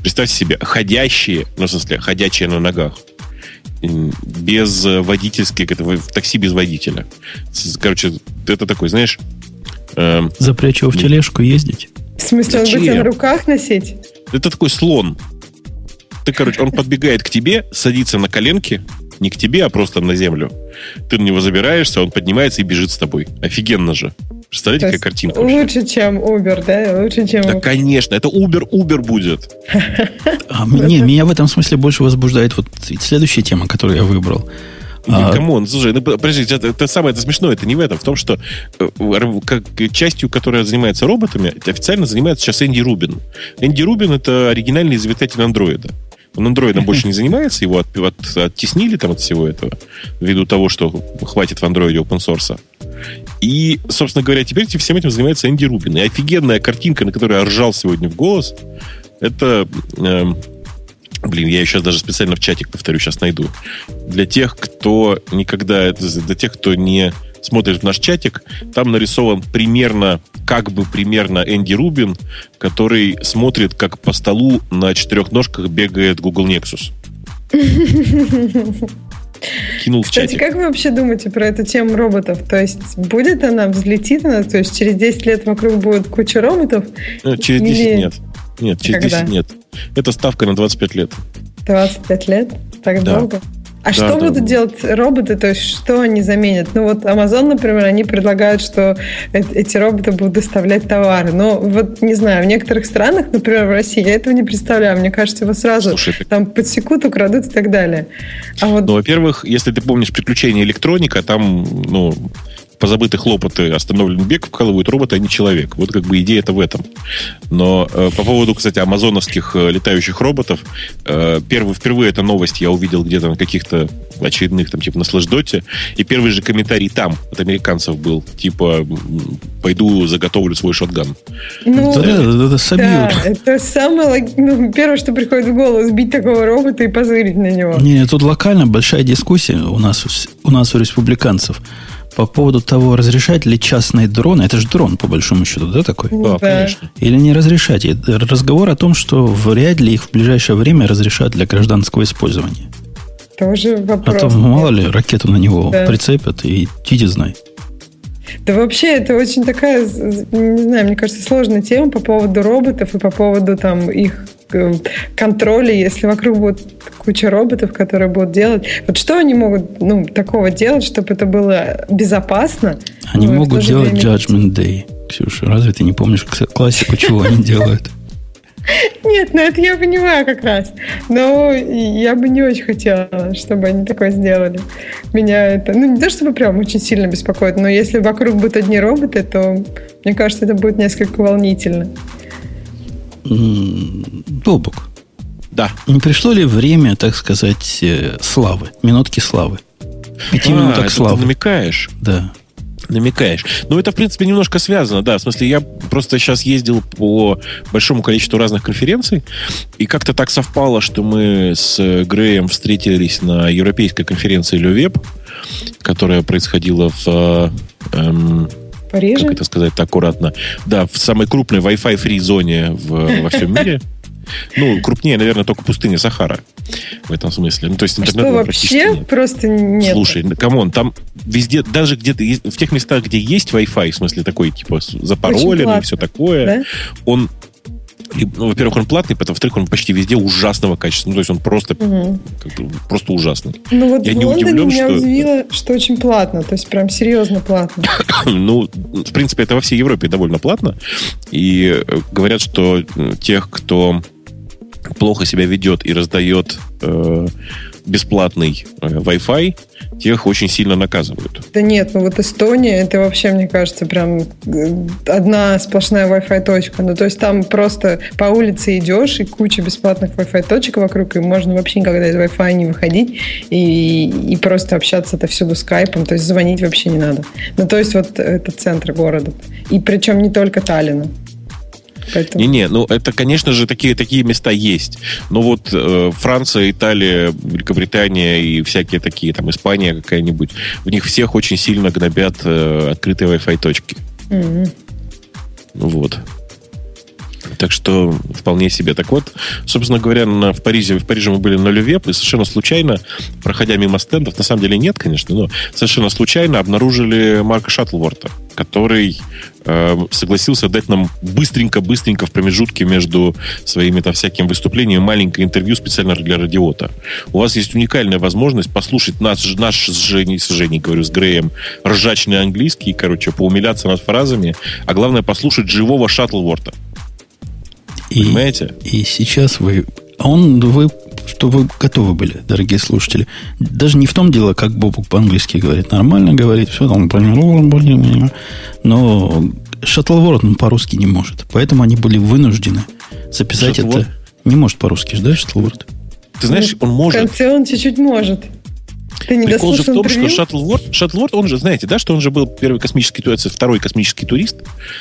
Представьте себе, ходящие, ну, в смысле, ходячие на ногах, без водительских, это в такси без водителя. Короче, это такой, знаешь... Эм, Запрячь его в тележку ездить? В смысле, Зачем? он будет на руках носить? Это такой слон. Ты, короче, он подбегает к тебе, садится на коленки, не к тебе, а просто на землю. Ты на него забираешься, он поднимается и бежит с тобой. Офигенно же. Представляете, какая картинка? Лучше, вообще? чем Uber, да? Лучше, чем Да, конечно. Это Uber, Uber будет. А, не, меня в этом смысле больше возбуждает вот следующая тема, которую я выбрал. А... Come on, слушай, ну, подожди, это, это самое это смешное, это не в этом, в том, что э, как, частью, которая занимается роботами, официально занимается сейчас Энди Рубин. Энди Рубин это оригинальный изобретатель андроида. Он андроидом больше не занимается, его от, от, оттеснили там от всего этого, ввиду того, что хватит в андроиде open source. И, собственно говоря, теперь всем этим занимается Энди Рубин. И офигенная картинка, на которой я ржал сегодня в голос, это... Э, блин, я еще даже специально в чатик, повторю, сейчас найду. Для тех, кто никогда... Для тех, кто не смотрит в наш чатик, там нарисован примерно, как бы примерно Энди Рубин, который смотрит, как по столу на четырех ножках бегает Google Nexus. Кинул в Кстати, чатик. как вы вообще думаете про эту тему роботов? То есть будет она, взлетит она? То есть через 10 лет вокруг будет куча роботов? Э, через 10 Или... нет. Нет, через Когда? 10 нет. Это ставка на 25 лет. 25 лет? Так да. долго? А да, что да. будут делать роботы? То есть что они заменят? Ну вот Amazon, например, они предлагают, что эти роботы будут доставлять товары. Но вот не знаю, в некоторых странах, например, в России, я этого не представляю. Мне кажется, его сразу Слушай, там подсекут, украдут и так далее. А вот... Ну, во-первых, если ты помнишь приключения электроника, там, ну, позабыты хлопоты, остановлен бег, вкалывают роботы, а не человек. Вот как бы идея это в этом. Но э, по поводу, кстати, амазоновских э, летающих роботов, э, первый, впервые эта новость я увидел где-то на каких-то очередных, там, типа, на слэшдоте, и первый же комментарий там от американцев был, типа, пойду заготовлю свой шотган. Ну, да, это, это собьют. Да, это самое, ну, первое, что приходит в голову, сбить такого робота и позырить на него. Не, тут локально большая дискуссия у нас, у нас у республиканцев по поводу того, разрешать ли частные дроны, это же дрон, по большому счету, да, такой? Да, конечно. Или не разрешать. И разговор о том, что вряд ли их в ближайшее время разрешат для гражданского использования. Тоже вопрос. А то, мало ли, ракету на него да. прицепят, и иди знай. Да вообще, это очень такая, не знаю, мне кажется, сложная тема по поводу роботов и по поводу там их контроля, если вокруг будет куча роботов, которые будут делать. Вот что они могут ну, такого делать, чтобы это было безопасно? Они могут делать время... Judgment Day, Ксюша. Разве ты не помнишь классику, чего они делают? Нет, ну это я понимаю как раз. Но я бы не очень хотела, чтобы они такое сделали. Меня это, ну не то чтобы прям очень сильно беспокоит, но если вокруг будут одни роботы, то мне кажется, это будет несколько волнительно. Бобок. Да. Не пришло ли время, так сказать, э, славы, минутки славы? Пяти а, минуток славы. Ты намекаешь? Да намекаешь. Ну, это, в принципе, немножко связано, да. В смысле, я просто сейчас ездил по большому количеству разных конференций, и как-то так совпало, что мы с Греем встретились на европейской конференции Левеб, которая происходила в... Эм, Париже? Как это сказать аккуратно? Да, в самой крупной Wi-Fi free зоне во всем мире. Ну, крупнее, наверное, только пустыня Сахара в этом смысле. Ну, то есть интернета а что, вообще нет. просто нет? Слушай, come on, там везде, даже где-то, в тех местах, где есть Wi-Fi, в смысле такой, типа, запароленный и все такое, да? он и, ну, во-первых, он платный, потом, во-вторых, он почти везде ужасного качества. Ну, то есть он просто, угу. как бы, просто ужасный. Ну, вот Я в не Лондоне удивлен, меня что... удивило, что очень платно. То есть прям серьезно платно. ну, в принципе, это во всей Европе довольно платно. И э, говорят, что тех, кто плохо себя ведет и раздает э, бесплатный э, Wi-Fi, тех очень сильно наказывают. Да нет, ну вот Эстония, это вообще, мне кажется, прям э, одна сплошная Wi-Fi точка. Ну, то есть там просто по улице идешь, и куча бесплатных Wi-Fi точек вокруг, и можно вообще никогда из Wi-Fi не выходить, и, и просто общаться это всюду скайпом, то есть звонить вообще не надо. Ну, то есть вот это центр города. И причем не только Таллина. Не-не, ну это, конечно же, такие, такие места есть. Но вот э, Франция, Италия, Великобритания и всякие такие, там, Испания какая-нибудь, в них всех очень сильно гнобят э, открытые Wi-Fi точки. Mm-hmm. Вот. Так что вполне себе. Так вот, собственно говоря, на, в Париже, в Париже мы были на Лювеп, и совершенно случайно, проходя мимо стендов, на самом деле нет, конечно, но совершенно случайно обнаружили Марка Шаттлворта, который э, согласился дать нам быстренько-быстренько в промежутке между своими там всякими выступлениями маленькое интервью специально для радиота. У вас есть уникальная возможность послушать нас, наш с Женей, с Женей, говорю, с Греем, ржачный английский, короче, поумиляться над фразами, а главное послушать живого Шаттлворта. И, Понимаете? И сейчас вы... Он, вы, что вы готовы были, дорогие слушатели. Даже не в том дело, как Бобук по-английски говорит. Нормально говорит, все там... Но Шаттлворд он по-русски не может. Поэтому они были вынуждены записать Шаттлворд? это... Не может по-русски, да, Шаттлворд? Ты знаешь, он может. В конце он чуть-чуть может. Ты не Прикол же в том, интервью? что Шаттлворд, Шаттлворд, он же, знаете, да, что он же был первый космический турист, второй космический турист.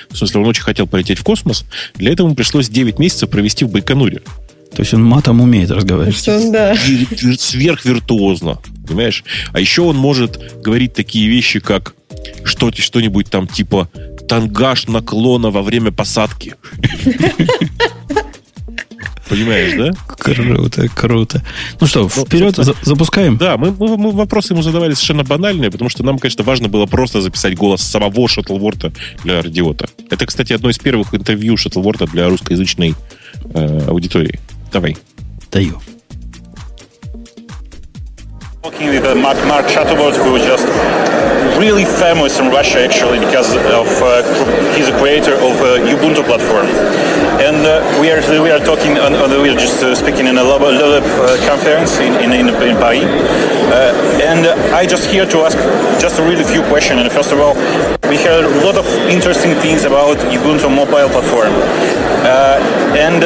В смысле, он очень хотел полететь в космос. Для этого ему пришлось 9 месяцев провести в Байконуре. То есть он матом умеет разговаривать. Что он, да. Сверхвиртуозно. Понимаешь? А еще он может говорить такие вещи, как что, что-нибудь там типа тангаж наклона во время посадки. Понимаешь, да? Круто, круто. Ну что, ну, вперед, за, запускаем? Да, мы, мы, мы вопросы ему задавали совершенно банальные, потому что нам, конечно, важно было просто записать голос самого Шаттлворта для радиота. Это, кстати, одно из первых интервью Шаттлворта для русскоязычной э, аудитории. Давай. Даю. Talking with uh, Mark, Mark Shuttleworth, who just really famous in Russia actually because of uh, he's a creator of uh, Ubuntu platform, uh, we are we are talking on, on we are just uh, speaking in a Lab uh, conference in in, in, in Paris, uh, and I just here to ask just a really few questions. And first of all, we heard a lot of interesting things about Ubuntu mobile platform, and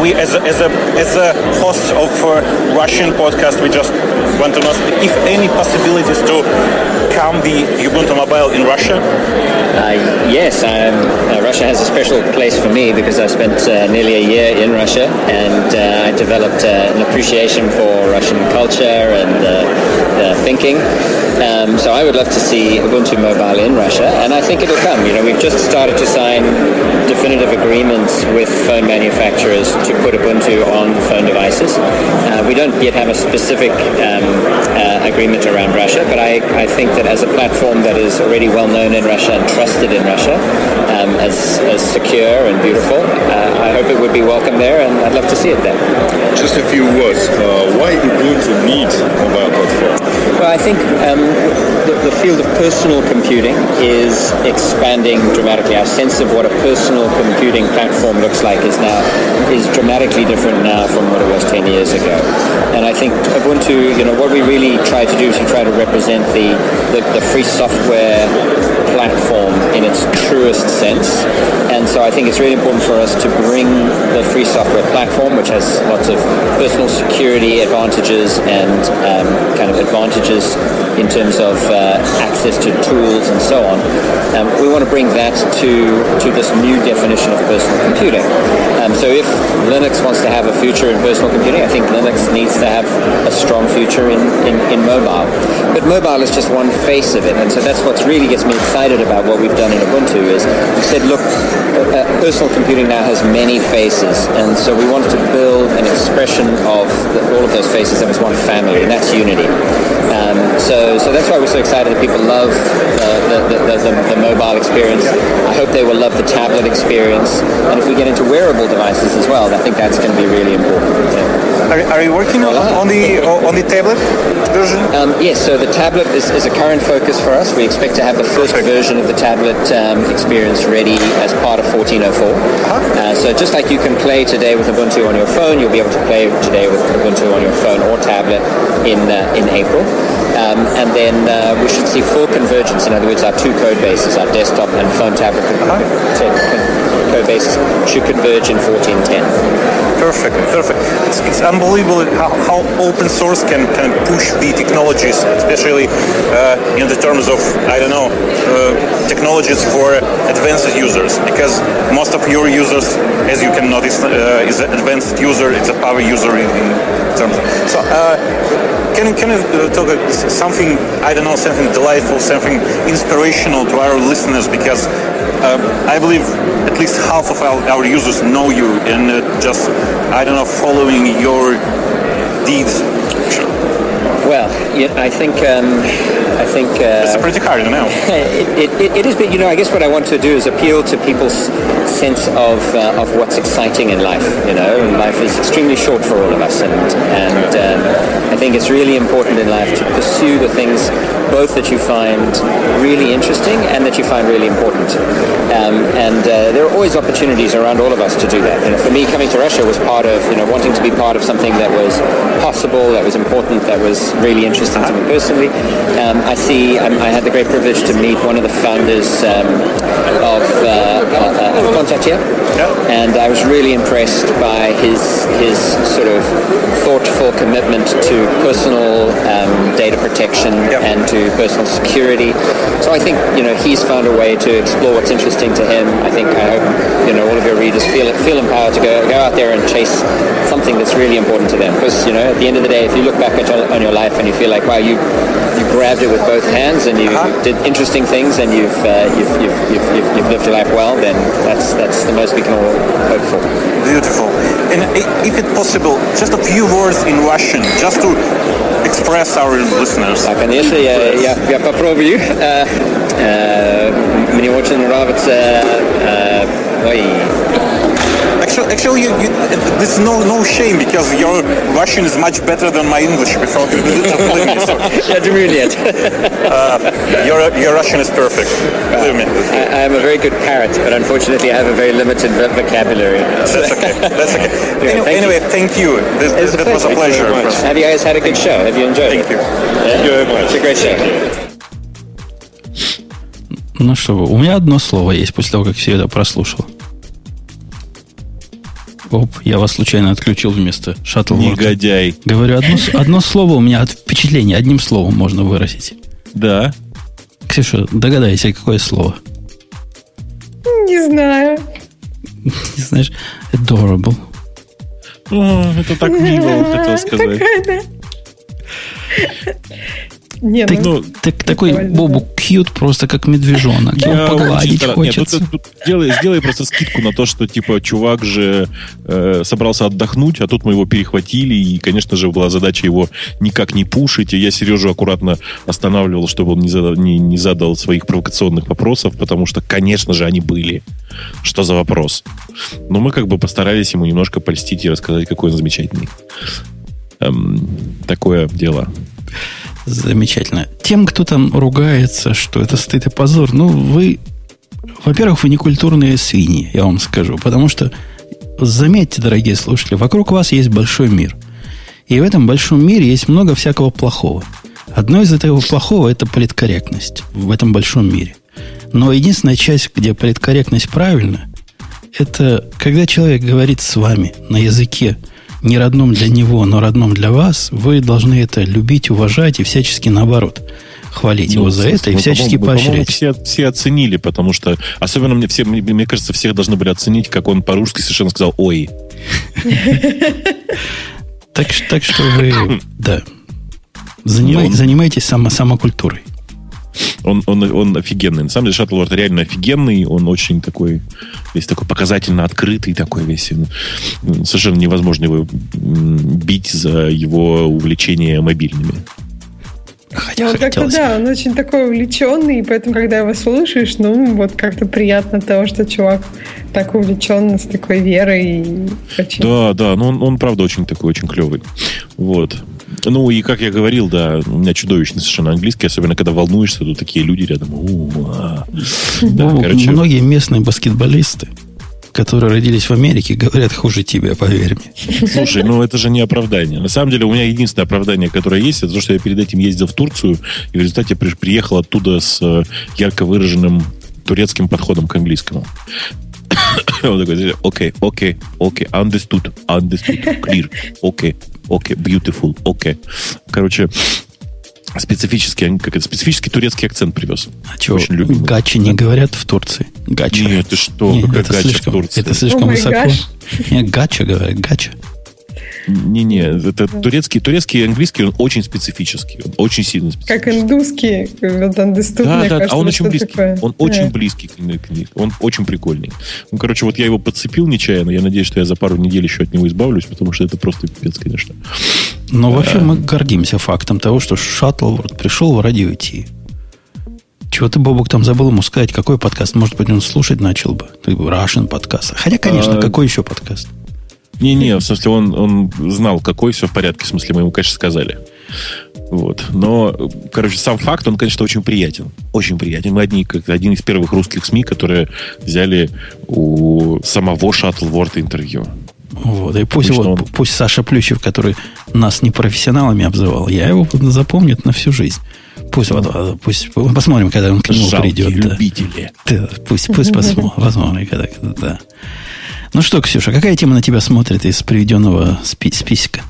we as a, as a as a host of Russian podcast, we just want to know if any possibilities to come the Ubuntu Mobile in Russia? Uh, yes, um, uh, Russia has a special place for me because I spent uh, nearly a year in Russia and uh, I developed uh, an appreciation for Russian culture and thinking. Um, so I would love to see Ubuntu Mobile in Russia, and I think it'll come. You know, we've just started to sign definitive agreements with phone manufacturers to put Ubuntu on phone devices. we don't yet have a specific um, agreement around Russia, but I, I think that as a platform that is already well known in Russia and trusted in Russia, um, as, as secure and beautiful, uh, I hope it would be welcome there, and I'd love to see it there. Just a few words. Uh, why Ubuntu needs mobile platform? Well, I think um, the, the, field of personal computing is expanding dramatically. Our sense of what a personal computing platform looks like is now is dramatically different now from what it was 10 years ago. And I think Ubuntu, you know, what we really try to do is to try to represent the the, the free software platform in its truest sense. And so I think it's really important for us to bring the free software platform, which has lots of personal security advantages and um, kind of advantages in terms of uh, access to tools and so on. Um, we want to bring that to, to this new definition of personal computing. Um, so if Linux wants to have a future in personal computing, I think Linux needs to have a strong future in, in, in mobile. But mobile is just one face of it. And so that's what really gets me excited about what we've done in Ubuntu is we said, look, uh, uh, personal computing now has many faces. And so we wanted to build an expression of the, all of those faces that was one family, and that's Unity. Um, so, so that's why we're so excited that people love the, the, the, the, mobile experience. I hope they will love the tablet experience. And if we get into wearable devices as well, I think that's going to be really important. Are, are you working on. On the on the tablet version. Um, yes, so the tablet is, is a current focus for us. We expect to have the first Perfect. version of the tablet um, experience ready as part of 1404. Uh, so just like you can play today with Ubuntu on your phone, you'll be able to play today with Ubuntu on your phone or tablet in uh, in April. Um, and then uh, we should see full convergence. In other words, our two code bases, our desktop and phone tablet co- co- should converge in 1410. Perfect, perfect. It's, it's unbelievable how, how open source can, can push the technologies, especially uh, in the terms of, I don't know, uh, technologies for advanced users. Because most of your users, as you can notice, uh, is an advanced user, it's a power user in, in terms of. So, uh, can, can you uh, talk something, I don't know, something delightful, something inspirational to our listeners? Because um, I believe at least half of our, our users know you and uh, just, I don't know, following your deeds. Well, I think um, I think uh, It's pretty hard, you know. it, it, it is, but you know, I guess what I want to do is appeal to people's sense of uh, of what's exciting in life. You know, life is extremely short for all of us, and and um, I think it's really important in life to pursue the things both that you find really interesting and that you find really important. Um, and uh, there are always opportunities around all of us to do that. You know, for me, coming to Russia was part of you know wanting to be part of something that was possible, that was important, that was really interesting to me personally. Um, I see. Um, I had the great privilege to meet one of the founders um, of, uh, uh, of Contact here, and I was really impressed by his his sort of thoughtful commitment to personal um, data protection and to personal security. So I think you know he's found a way to explore what's interesting to him. I think I hope you know all of your readers feel feel empowered to go go out there and chase something that's really important to them. Because you know at the end of the day, if you look back at your, on your life and you feel like wow you you grabbed it with both hands and you did interesting things and you've, uh, you've, you've, you've, you've, you've lived your life well, then that's that's the most we can all hope for. Beautiful. And i- if it's possible, just a few words in Russian, just to express our listeners. А, конечно, я, я, я попробую. Э, э, Мне очень нравится... э, Ой, Actually, actually, you, you, there's no no shame because your Russian is much better than my English. Before, believe me, so, я думаю, нет. your your Russian is perfect. Believe me. I, I am a very good parrot, but unfortunately I have a very limited vo- vocabulary. That's okay. That's okay. Anyway, thank you. anyway, thank you. This, this, It's a that was a pleasure. pleasure. for us. Have you guys had a good show? Have you enjoyed Thank it? you. Yeah? It's a great show. Ну что вы, у меня одно слово есть после того, как все это прослушал. Оп, я вас случайно отключил вместо шаттл Негодяй. Говорю, одно, одно слово у меня от впечатления, одним словом можно выразить. Да. Ксюша, догадайся, какое слово. Не знаю. Не знаешь, adorable. О, это так мило, хотел сказать. Не, Ты, ну, так- такой Бобу кьют просто как медвежонок. Я погладить стара- Нет, хочется. тут- тут сделай, сделай просто скидку на то, что типа чувак же э, собрался отдохнуть, а тут мы его перехватили, и, конечно же, была задача его никак не пушить. И я Сережу аккуратно останавливал, чтобы он не задал, не, не задал своих провокационных вопросов, потому что, конечно же, они были. Что за вопрос? Но мы как бы постарались ему немножко польстить и рассказать, какой он замечательный. Эм, такое дело. Замечательно. Тем, кто там ругается, что это стыд и позор, ну, вы, во-первых, вы не культурные свиньи, я вам скажу. Потому что, заметьте, дорогие слушатели, вокруг вас есть большой мир. И в этом большом мире есть много всякого плохого. Одно из этого плохого – это политкорректность в этом большом мире. Но единственная часть, где политкорректность правильна, это когда человек говорит с вами на языке, не родном для него, но родном для вас, вы должны это любить, уважать и всячески наоборот хвалить его Ну, за это и мы, всячески по-моему, поощрять. все, все оценили, потому что особенно мне все, мне, кажется, всех должны были оценить, как он по-русски совершенно сказал «Ой». Так, так что вы, да, он- занимайтесь само, самокультурой. Он, он, он офигенный. На самом деле, Шаттлворд реально офигенный. Он очень такой, весь такой показательно открытый, такой весь. Совершенно невозможно его бить за его увлечение мобильными. Хотя Ну, вот как-то да, он очень такой увлеченный, и поэтому, когда его слушаешь, ну, вот как-то приятно того, что чувак так увлечен, с такой верой. И очень... Да, да, ну он, он, правда очень такой, очень клевый. Вот. Ну и как я говорил, да, у меня чудовищный совершенно английский, особенно когда волнуешься, тут такие люди рядом. А. Да, Ну, короче, Многие местные баскетболисты, которые родились в Америке, говорят хуже тебя, поверь мне. слушай, ну это же не оправдание. На самом деле у меня единственное оправдание, которое есть, это то, что я перед этим ездил в Турцию, и в результате при- приехал оттуда с э, ярко выраженным турецким подходом к английскому. Он такой, окей, окей, окей, understood, understood, clear, окей, окей, beautiful, окей. Короче, специфический, как это, специфический турецкий акцент привез. А чего, Очень любимый. гачи не говорят в Турции? Гача. Нет, ты что, Не, какая это гача в слишком, Турции? это слишком май высоко. Нет, гача говорят, гача. Не-не, это турецкий, турецкий английский, он очень специфический, он очень сильно специфический. Как индусский, вот андестут, Да, мне да, кажется, а он вот очень близкий. такое. Он Да. очень близкий к книге. Он очень прикольный. Ну, короче, вот я его подцепил нечаянно. Я надеюсь, что я за пару недель еще от него избавлюсь, потому что это просто пипец, конечно. Но вообще мы гордимся фактом того, что Шаттлворд пришел в радио Ти. Чего ты, Бобок, там забыл ему сказать? Какой подкаст? Может быть, он слушать начал бы? Ты Russian подкаст. Хотя, конечно, А, какой еще подкаст? Не-не, в смысле, он, он знал, какой, все в порядке. В смысле, мы ему, конечно, сказали. Вот. Но, короче, сам факт, он, конечно, очень приятен. Очень приятен. Мы одни, как один из первых русских СМИ, которые взяли у самого Шаттлворда интервью. Вот. И пусть, Обычно вот, он- пусть Саша Плющев, который нас непрофессионалами обзывал, я его запомнит на всю жизнь. Пусть, вот, вот, пусть посмотрим, когда он к нему Жалкие придет. да. любители. Да, пусть, пусть посмотрим, посмотрим, когда, когда, да. Ну что, Ксюша, какая тема на тебя смотрит из приведенного спи- списка?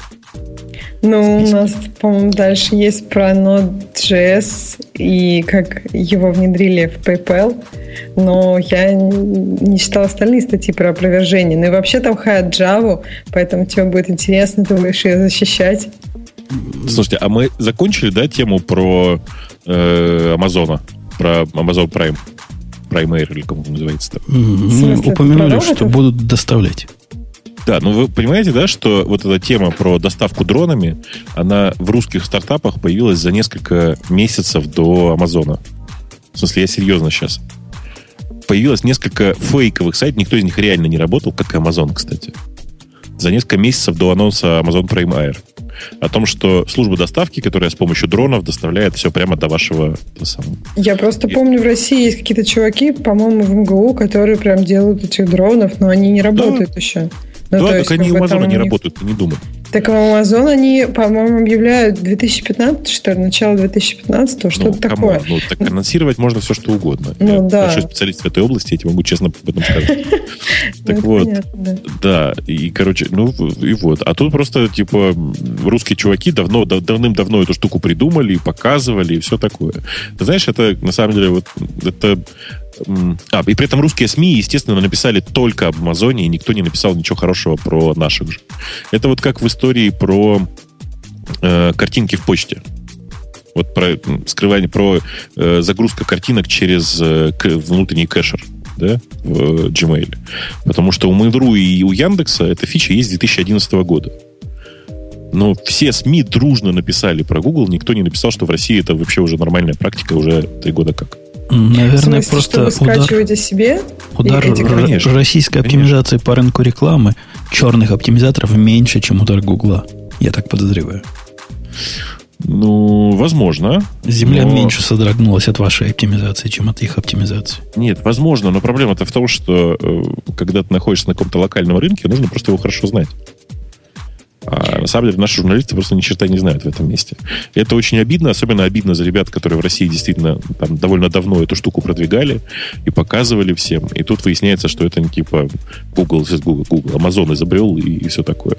Ну, у нас, по-моему, дальше есть про Node.js и как его внедрили в PayPal. Но я не читала остальные статьи про опровержение. Ну и вообще там хаят Java, поэтому тебе будет интересно, ты будешь ее защищать. Слушайте, а мы закончили, да, тему про э, Амазона? Про Amazon Prime? Prime Air, или как он называется там? Мы упомянули, что будут доставлять. Да, ну вы понимаете, да, что вот эта тема про доставку дронами, она в русских стартапах появилась за несколько месяцев до Амазона. В смысле, я серьезно сейчас. Появилось несколько фейковых сайтов, никто из них реально не работал, как и Amazon, кстати. За несколько месяцев до анонса Amazon Prime Air. О том, что служба доставки, которая с помощью дронов доставляет все прямо до вашего Я просто помню, в России есть какие-то чуваки, по-моему, в МГУ, которые прям делают этих дронов, но они не работают еще. Ну, да, то так есть, они у Амазона не них- работают, ты не думай. Так в Amazon они, по-моему, объявляют 2015, что ли, начало 2015, что-то ну, такое. come on, ну, так анонсировать можно все, что угодно. Ну, Я да. большой специалист в этой области, я тебе могу честно об этом сказать. Ну, Так это вот, да. и, короче, ну, и вот. А тут просто, типа, русские чуваки давно, дав- давным-давно эту штуку придумали, показывали, и все такое. Ты знаешь, это, на самом деле, вот, это... А, и при этом русские СМИ, естественно, написали только об Амазоне, и никто не написал ничего хорошего про наших же. Это вот как в истории про э, картинки в почте. Вот про скрывание, про э, загрузка картинок через э, внутренний кэшер да, в э, Gmail. Потому что у Mail.ru и у Яндекса эта фича есть с 2011 года. Но все СМИ дружно написали про Google, никто не написал, что в России это вообще уже нормальная практика уже три года как. Наверное, смысле, просто удар, себе удар эти российской конечно. оптимизации по рынку рекламы черных оптимизаторов меньше, чем удар Гугла. Я так подозреваю. Ну, возможно. Земля но- меньше содрогнулась от вашей оптимизации, чем от их оптимизации. Нет, возможно, но проблема-то в том, что э, когда ты находишься на каком-то локальном рынке, нужно просто его хорошо знать. А на самом деле наши журналисты просто ни черта не знают в этом месте. Это очень обидно, особенно обидно за ребят, которые в России действительно там, довольно давно эту штуку продвигали и показывали всем. И тут выясняется, что это не типа Google, Google, Google, Amazon изобрел и, и все такое.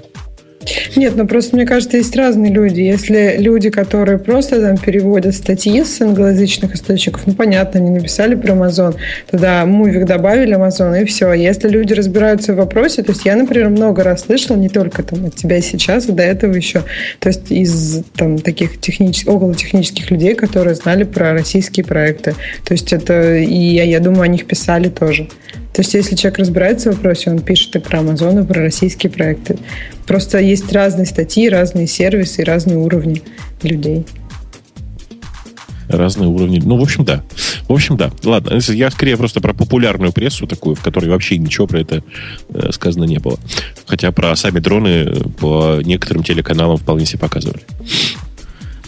Нет, ну просто мне кажется, есть разные люди. Если люди, которые просто там переводят статьи с англоязычных источников, ну понятно, они написали про Amazon, тогда мувик добавили Amazon и все. Если люди разбираются в вопросе, то есть я, например, много раз слышала, не только там от тебя сейчас, и до этого еще, то есть из там таких технических, около технических людей, которые знали про российские проекты. То есть это, и я, я думаю, о них писали тоже. То есть, если человек разбирается в вопросе, он пишет и про Amazon, и про российские проекты. Просто есть разные статьи, разные сервисы и разные уровни людей. разные уровни. Ну, в общем, да. В общем, да. Ладно, я скорее просто про популярную прессу такую, в которой вообще ничего про это э, сказано не было. Хотя про сами дроны по некоторым телеканалам вполне себе показывали.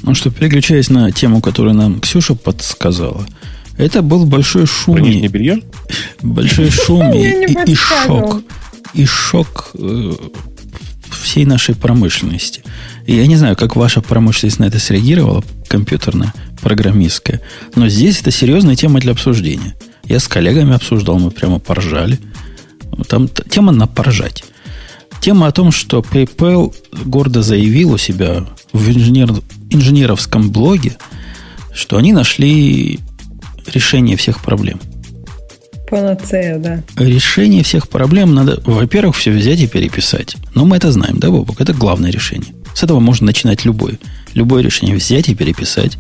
Ну что, переключаясь на тему, которую нам Ксюша подсказала, это был большой шум. Про нижнее белье? Большой шум и, шок. И шок э, всей нашей промышленности. И я не знаю, как ваша промышленность на это среагировала, компьютерная, программистская. Но здесь это серьезная тема для обсуждения. Я с коллегами обсуждал, мы прямо поржали. Там тема на поржать. Тема о том, что PayPal гордо заявил у себя в инженер, инженеровском блоге, что они нашли решение всех проблем. Панацея, да. Решение всех проблем надо, во-первых, все взять и переписать. Но мы это знаем, да, Бобок? Это главное решение. С этого можно начинать любое. Любое решение взять и переписать.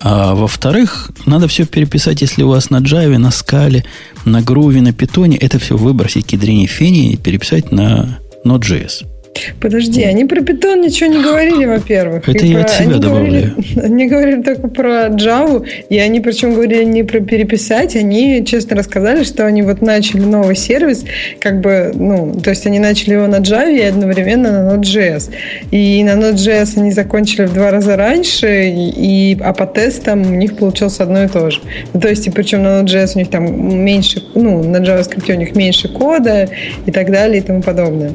А во-вторых, надо все переписать, если у вас на Java, на Scala, на Groovy, на Python, это все выбросить кедрени фени и переписать на Node.js. Подожди, они про питон ничего не говорили, во-первых. Это и я про... от себя они добавляю. Говорили, они говорили только про Java, и они причем говорили не про переписать, они честно рассказали, что они вот начали новый сервис, как бы, ну, то есть они начали его на Java и одновременно на Node.js. И на Node.js они закончили в два раза раньше, и, а по тестам у них получилось одно и то же. Ну, то есть, и причем на Node.js у них там меньше, ну, на JavaScript у них меньше кода и так далее и тому подобное.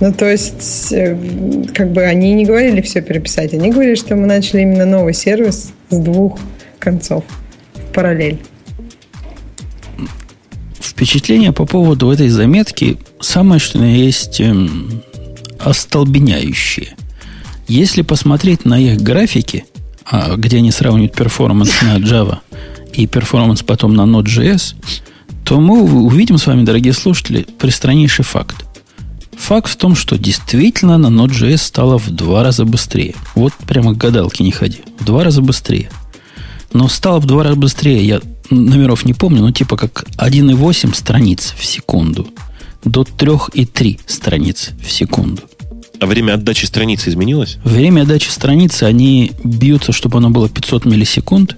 Ну, то есть, э, как бы они не говорили все переписать. Они говорили, что мы начали именно новый сервис с двух концов в параллель. Впечатление по поводу этой заметки самое, что есть эм, остолбеняющее. Если посмотреть на их графики, а, где они сравнивают performance на Java и performance потом на Node.js, то мы увидим с вами, дорогие слушатели, пристраннейший факт. Факт в том, что действительно на Node.js стало в два раза быстрее. Вот прямо к гадалке не ходи. В два раза быстрее. Но стало в два раза быстрее, я номеров не помню, но типа как 1,8 страниц в секунду до 3,3 страниц в секунду. А время отдачи страницы изменилось? Время отдачи страницы, они бьются, чтобы оно было 500 миллисекунд.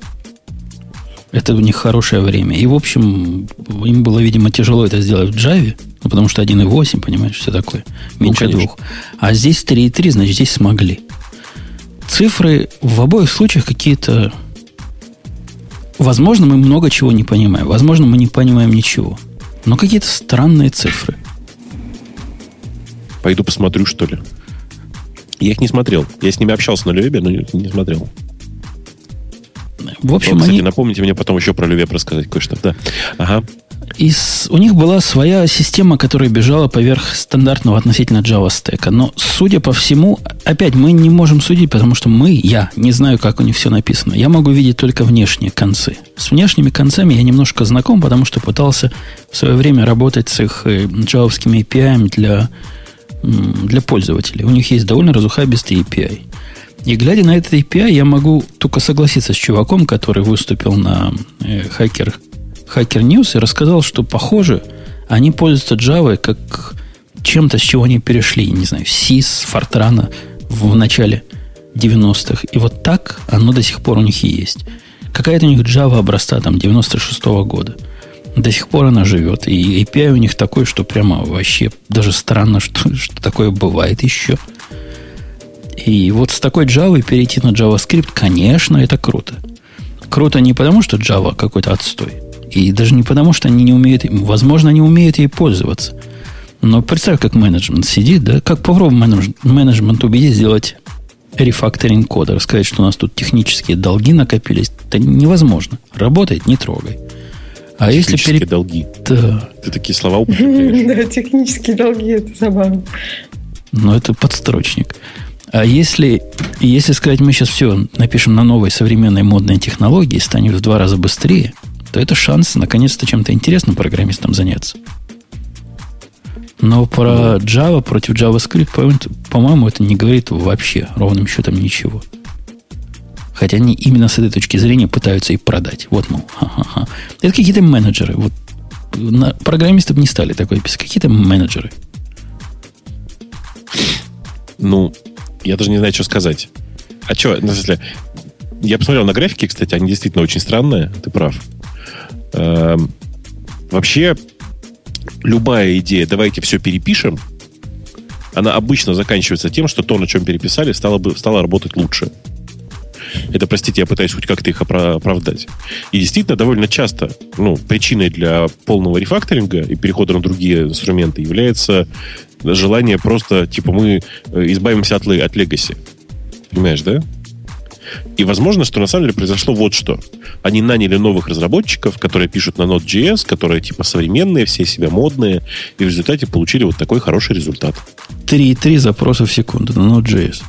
Это у них хорошее время. И, в общем, им было, видимо, тяжело это сделать в Java, ну, потому что 1.8, понимаешь, все такое. Меньше ну, двух. А здесь 3.3, значит, здесь смогли. Цифры в обоих случаях какие-то... Возможно, мы много чего не понимаем. Возможно, мы не понимаем ничего. Но какие-то странные цифры. Пойду посмотрю, что ли. Я их не смотрел. Я с ними общался на Любе, но не смотрел. В общем, кстати, они... напомните мне потом еще про Лювеб рассказать кое-что. Да. Ага. И с, у них была своя система, которая бежала поверх стандартного относительно Java стека. Но, судя по всему, опять мы не можем судить, потому что мы, я, не знаю, как у них все написано. Я могу видеть только внешние концы. С внешними концами я немножко знаком, потому что пытался в свое время работать с их э, джавовскими API для, для пользователей. У них есть довольно разухабистый API. И глядя на этот API, я могу только согласиться с чуваком, который выступил на э, Hacker, Hacker News и рассказал, что, похоже, они пользуются Java как чем-то, с чего они перешли, не знаю, SIS, Fortran в начале 90-х. И вот так оно до сих пор у них и есть. Какая-то у них Java образца там 96 -го года. До сих пор она живет. И API у них такой, что прямо вообще даже странно, что, что такое бывает еще. И вот с такой Java перейти на JavaScript, конечно, это круто. Круто не потому, что Java какой-то отстой. И даже не потому, что они не умеют, возможно, они умеют ей пользоваться. Но представь, как менеджмент сидит, да, как попробуем менедж, менеджмент убедить сделать рефакторинг кода, рассказать, что у нас тут технические долги накопились. Это невозможно. Работает, не трогай. А если перед... долги. Да. Ты такие слова употребляешь. Да, технические долги, это забавно. Но это подстрочник. А если, если сказать, мы сейчас все напишем на новой современной модной технологии, станем в два раза быстрее, то это шанс наконец-то чем-то интересным программистам заняться. Но про Java против JavaScript, по-моему, это не говорит вообще ровным счетом ничего. Хотя они именно с этой точки зрения пытаются и продать. Вот, мол, ха-ха-ха. Это какие-то менеджеры. Вот на, программистов не стали такой писать. Какие-то менеджеры. Ну, я даже не знаю, что сказать. А что, на смысле, Я посмотрел на графики, кстати, они действительно очень странные, ты прав. Эм, вообще, любая идея, давайте все перепишем, она обычно заканчивается тем, что то, на чем переписали, стало, бы, стало работать лучше. Это, простите, я пытаюсь хоть как-то их оправдать. И действительно, довольно часто ну, причиной для полного рефакторинга и перехода на другие инструменты является желание просто, типа, мы э, избавимся от, от Legacy. Понимаешь, да? И возможно, что на самом деле произошло вот что. Они наняли новых разработчиков, которые пишут на Node.js, которые типа современные, все себя модные, и в результате получили вот такой хороший результат. 3,3 запроса в секунду на Node.js.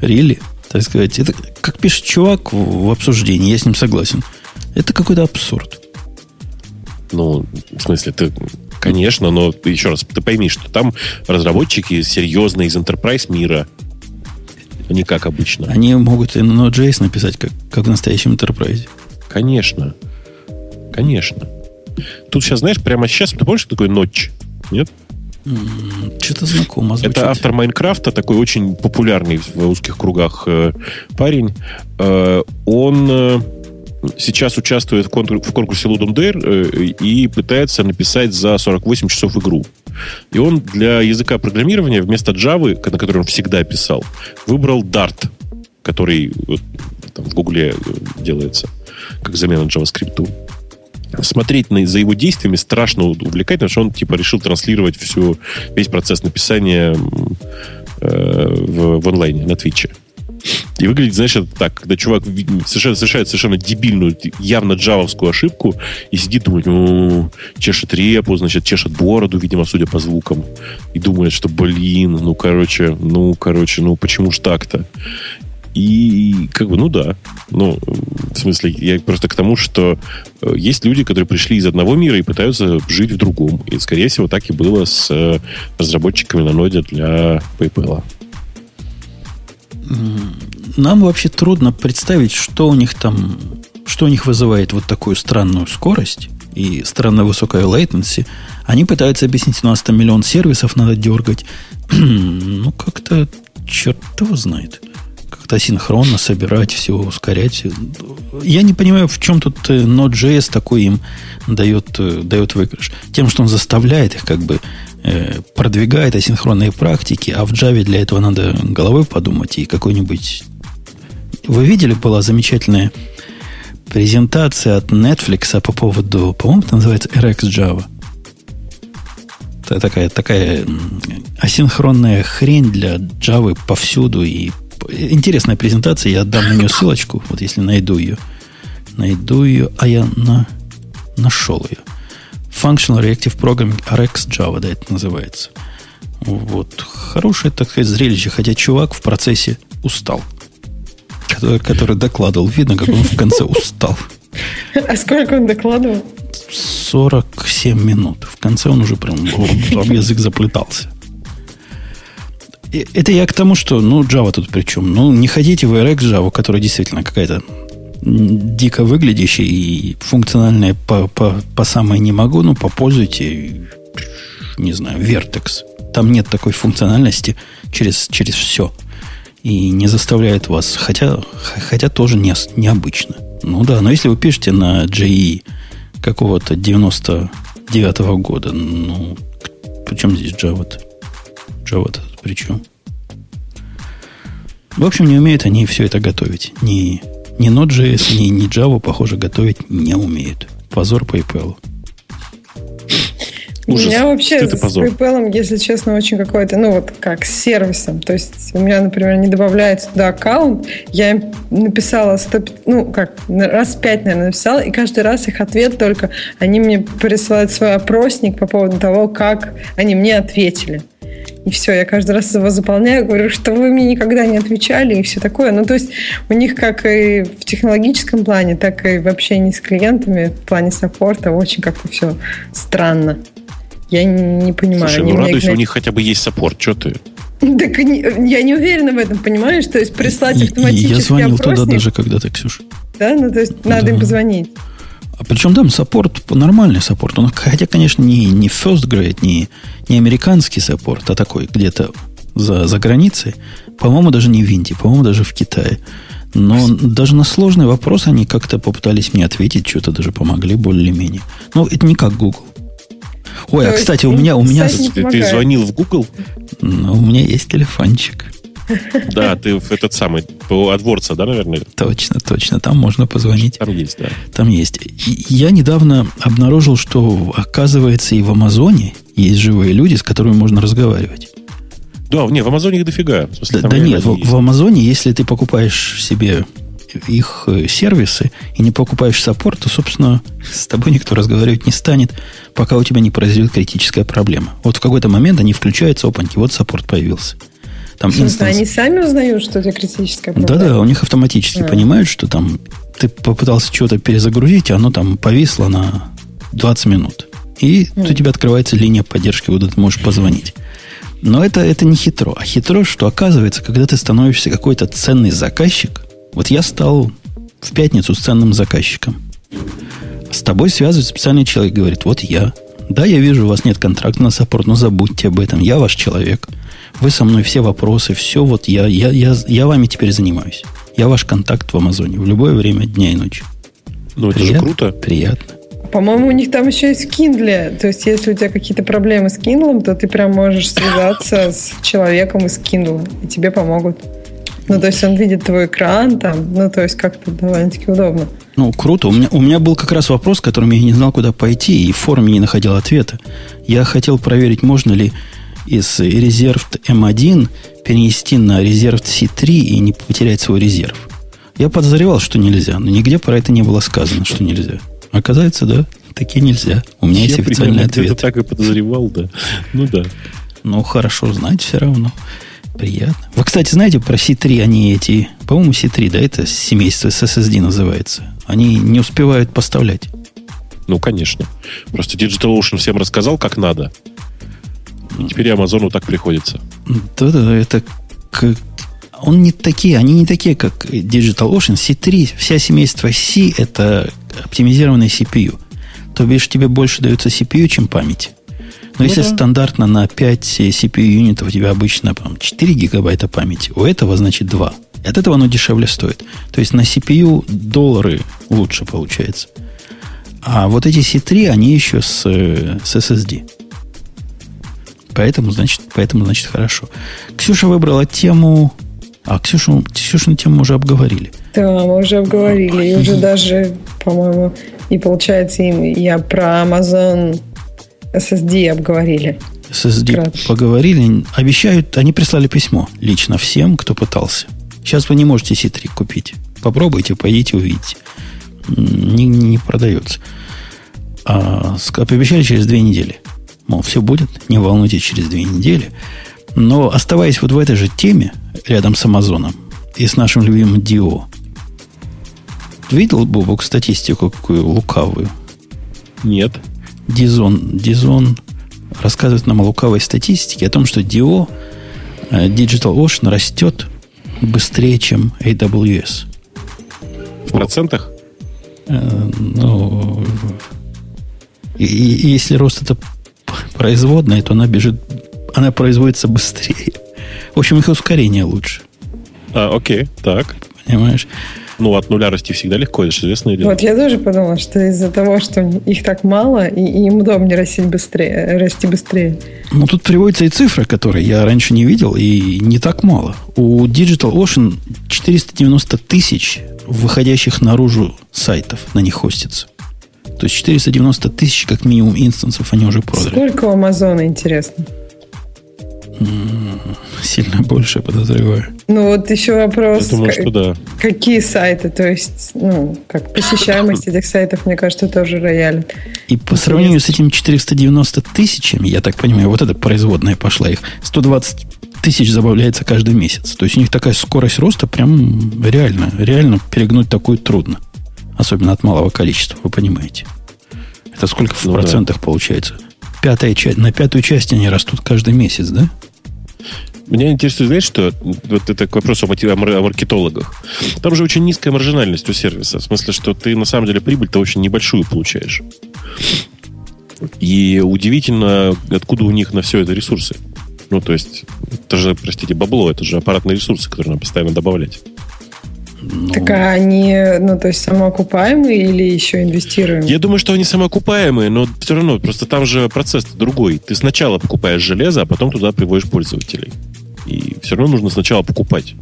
Really? Так сказать, это как пишет чувак в обсуждении, я с ним согласен. Это какой-то абсурд. Ну, в смысле, ты, конечно, но еще раз, ты пойми, что там разработчики серьезные из enterprise мира, а не как обычно. Они могут и на Node.js написать, как, как в настоящем enterprise. Конечно. Конечно. Тут сейчас, знаешь, прямо сейчас, ты помнишь, что такое ночь? Нет? Что-то знакомо звучит. Это автор Майнкрафта, такой очень популярный в узких кругах э, парень. Э, он э, сейчас участвует в, конкур- в конкурсе Ludum Dare э, и пытается написать за 48 часов игру. И он для языка программирования вместо Java, на котором он всегда писал, выбрал Dart, который вот, там, в Гугле э, делается как замена JavaScript смотреть на, за его действиями страшно увлекательно, потому что он типа решил транслировать всю, весь процесс написания э, в, в онлайне, на Твиче. И выглядит, знаешь, это так, когда чувак совершает, совершает совершенно дебильную, явно джавовскую ошибку и сидит, думает, ну, чешет репу, значит, чешет бороду, видимо, судя по звукам, и думает, что, блин, ну, короче, ну, короче, ну, почему ж так-то? И как бы, ну да. Ну, в смысле, я просто к тому, что э, есть люди, которые пришли из одного мира и пытаются жить в другом. И, скорее всего, так и было с э, разработчиками на ноде для PayPal. Нам вообще трудно представить, что у них там, что у них вызывает вот такую странную скорость и странно высокая latency. Они пытаются объяснить, у нас там миллион сервисов надо дергать. ну, как-то черт его знает как-то синхронно собирать все, ускорять. Я не понимаю, в чем тут э, Node.js такой им дает, э, дает выигрыш. Тем, что он заставляет их как бы э, продвигает асинхронные практики, а в Java для этого надо головой подумать и какой-нибудь... Вы видели, была замечательная презентация от Netflix по поводу, по-моему, это называется RX Java. Это такая, такая асинхронная хрень для Java повсюду и интересная презентация, я отдам на нее ссылочку, вот если найду ее. Найду ее, а я на, нашел ее. Functional Reactive Programming RX Java, да, это называется. Вот. Хорошее, так сказать, зрелище, хотя чувак в процессе устал. Который, который докладывал. Видно, как он в конце устал. А сколько он докладывал? 47 минут. В конце он уже прям язык заплетался. Это я к тому, что, ну, Java тут при чем? Ну, не ходите в RX Java, которая действительно какая-то дико выглядящая и функциональная по, по, по самой не могу, ну, попользуйте, не знаю, Vertex. Там нет такой функциональности через, через все. И не заставляет вас, хотя, хотя тоже не, необычно. Ну да, но если вы пишете на JE какого-то 99 -го года, ну, причем здесь Java-то? Java-то причем. В общем, не умеют они все это готовить. Ни, ни Node.js, ни, ни Java, похоже, готовить не умеют. Позор PayPal. Ужас. У меня вообще с PayPal, если честно, очень какой-то, ну вот как с сервисом. То есть у меня, например, не добавляется туда аккаунт. Я им написала 100, ну как, раз пять, наверное, написала, и каждый раз их ответ только, они мне присылают свой опросник по поводу того, как они мне ответили. И все, я каждый раз его заполняю, говорю, что вы мне никогда не отвечали и все такое. Ну, то есть у них как и в технологическом плане, так и в общении с клиентами в плане саппорта очень как-то все странно. Я не, понимаю. Слушай, ну радуйся, у них хотя бы есть support. Что ты? Так я не уверена в этом, понимаешь? То есть прислать автоматически Я звонил опросник. туда даже когда-то, Ксюша. Да? Ну, то есть надо да. им позвонить. А причем там support, нормальный support. Он, хотя, конечно, не, не first grade, не, не американский support, а такой где-то за, за границей. По-моему, даже не в Индии, по-моему, даже в Китае. Но даже на сложный вопрос они как-то попытались мне ответить, что-то даже помогли более-менее. Но это не как Google. Ой, То а кстати, у меня, у меня, Ты, ты звонил в Google? ну, у меня есть телефончик. Да, ты в этот самый, по AdWords, да, наверное? Точно, точно. Там можно позвонить. Там есть, да. Там есть. И Я недавно обнаружил, что, оказывается, и в Амазоне есть живые люди, с которыми можно разговаривать. Да, не, в Амазоне их дофига. В смысле, Да, да нет, в, в Амазоне, если ты покупаешь себе их э, сервисы и не покупаешь support, то, собственно, с тобой никто разговаривать не станет, пока у тебя не произойдет критическая проблема. Вот в какой-то момент они включаются, опаньки, вот support появился. Там В смысле, instance- они сами узнают, что у тебя критическая проблема? Да-да, у них автоматически А. понимают, что там ты попытался что-то перезагрузить, а оно там повисло на 20 минут. И у тебя открывается линия поддержки, куда ты можешь позвонить. Но это, это не хитро. А хитро, что оказывается, когда ты становишься какой-то ценный заказчик, вот я стал в пятницу с ценным заказчиком. С тобой связывает специальный человек, говорит, вот я. Да, я вижу, у вас нет контракта на саппорт, но забудьте об этом. Я ваш человек. Вы со мной все вопросы, все вот я, я, я, я вами теперь занимаюсь. Я ваш контакт в Амазоне в любое время дня и ночи. Ну, это же Приятно? круто. Приятно. По-моему, у них там еще есть Kindle. То есть, если у тебя какие-то проблемы с Kindle, то ты прям можешь связаться с человеком из Kindle, и тебе помогут. Ну, то есть, он видит твой экран там, ну, то есть, как-то довольно-таки удобно. Ну, круто. У меня, у меня был как раз вопрос, которым я не знал, куда пойти, и в форуме не находил ответа. Я хотел проверить, можно ли из Reserved M1 перенести на Reserved C3 и не потерять свой резерв. Я подозревал, что нельзя, но нигде про это не было сказано, что нельзя. Оказывается, да, таки нельзя. У меня есть Я официальный примерно где-то ответ. так и подозревал, да. Ну да. Ну, хорошо знать все равно. Приятно. Вы, кстати, знаете про C3, они эти... По-моему, C3, да, это семейство с SSD называется. Они не успевают поставлять. Ну, конечно. Просто DigitalOcean всем рассказал, как надо. И теперь Амазону так приходится. Да-да, это как... Он не такие, они не такие, как DigitalOcean. C3, вся семейство C это оптимизированный CPU. То бишь тебе больше дается CPU, чем памяти. Но если стандартно на 5 CPU юнитов у тебя обычно там, 4 гигабайта памяти, у этого значит 2. И от этого оно дешевле стоит. То есть на CPU доллары лучше получается. А вот эти C3, они еще с, с SSD. Поэтому, значит, поэтому, значит, хорошо. Ксюша выбрала тему... А, Ксюшу, Ксюшину тему уже обговорили. Да, мы уже обговорили. И уже даже, по-моему, и получается, я про Amazon SSD обговорили. SSD Кратко. поговорили. Обещают, они прислали письмо лично всем, кто пытался. Сейчас вы не можете C3 купить. Попробуйте, пойдите, увидите. Не, не продается. А, пообещали через две недели. Мол, все будет, не волнуйтесь, через две недели. Но оставаясь вот в этой же теме, рядом с Амазоном, и с нашим любимым Дио, видел, Бобок, статистику какую лукавую? Нет. Дизон, Дизон рассказывает нам о лукавой статистике, о том, что DO, э, Digital Ocean растет быстрее, чем AWS. В процентах? Э, Ну, и, и- если рост это производная, то она бежит, она производится быстрее. В общем, их ускорение лучше. А, окей, так. Понимаешь? Ну, от нуля расти всегда легко, это же известное дело. Вот я тоже подумала, что из-за того, что их так мало, и, и им удобнее расти быстрее, расти быстрее. Ну, тут приводится и цифра, которую я раньше не видел, и не так мало. У Digital Ocean 490 тысяч выходящих наружу сайтов на них хостится. То есть 490 тысяч, как минимум, инстансов они уже продали. Сколько у Амазона, интересно? Сильно больше, подозреваю. Ну вот еще вопрос, Я думаю, что да. какие сайты, то есть, ну, как посещаемость этих сайтов, мне кажется, тоже роялит. И по сравнению с этим 490 тысячами, я так понимаю, вот эта производная пошла их, 120 тысяч забавляется каждый месяц. То есть у них такая скорость роста прям реально, реально перегнуть такую трудно. Особенно от малого количества, вы понимаете. Это сколько в Ну да. процентах получается? Пятая часть, на пятую часть они растут каждый месяц, да? Меня интересует, знаешь, что вот это к вопросу о маркетологах. Там же очень низкая маржинальность у сервиса. В смысле, что ты на самом деле прибыль-то очень небольшую получаешь. И удивительно, откуда у них на все это ресурсы. Ну, то есть, это же, простите, бабло, это же аппаратные ресурсы, которые надо постоянно добавлять. Ну, так а они, ну, то есть самоокупаемые или еще инвестируемые? Я думаю, что они самоокупаемые, но все равно, просто там же процесс другой. Ты сначала покупаешь железо, а потом туда приводишь пользователей. И все равно нужно сначала покупать.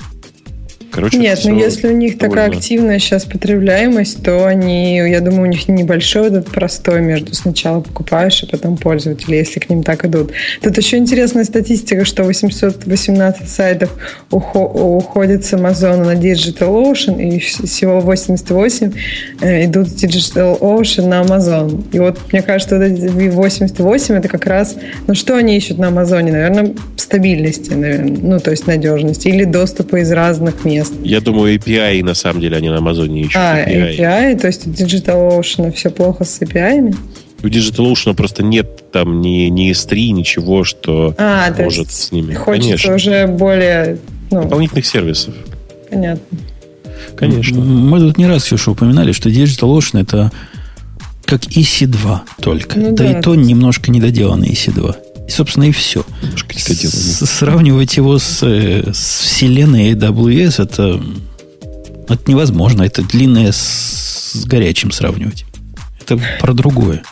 Короче, Нет, ну если у них довольно... такая активная сейчас потребляемость, то они, я думаю, у них небольшой этот простой между сначала покупаешь, и потом пользователи, если к ним так идут. Тут еще интересная статистика, что 818 сайтов уходят с Amazon на DigitalOcean, и всего 88 э, идут с DigitalOcean на Amazon. И вот мне кажется, вот эти 88 это как раз, ну что они ищут на Амазоне? Наверное, стабильности, наверное, ну то есть надежности или доступа из разных мест мест. Я думаю, API на самом деле они на Амазоне ищут. А, API, API то есть у DigitalOcean все плохо с API? У DigitalOcean просто нет там ни, ни S3, ничего, что а, может с ними. Хочется Конечно. уже более... Ну, Дополнительных сервисов. Понятно. Конечно. Мы тут не раз, Ксюша, упоминали, что DigitalOcean это как EC2 только. Ну, да, да и то немножко недоделанный EC2. И, собственно, и все. С- сравнивать его с, э, с вселенной AWS это, это невозможно. Это длинное с, с горячим сравнивать. Это про другое.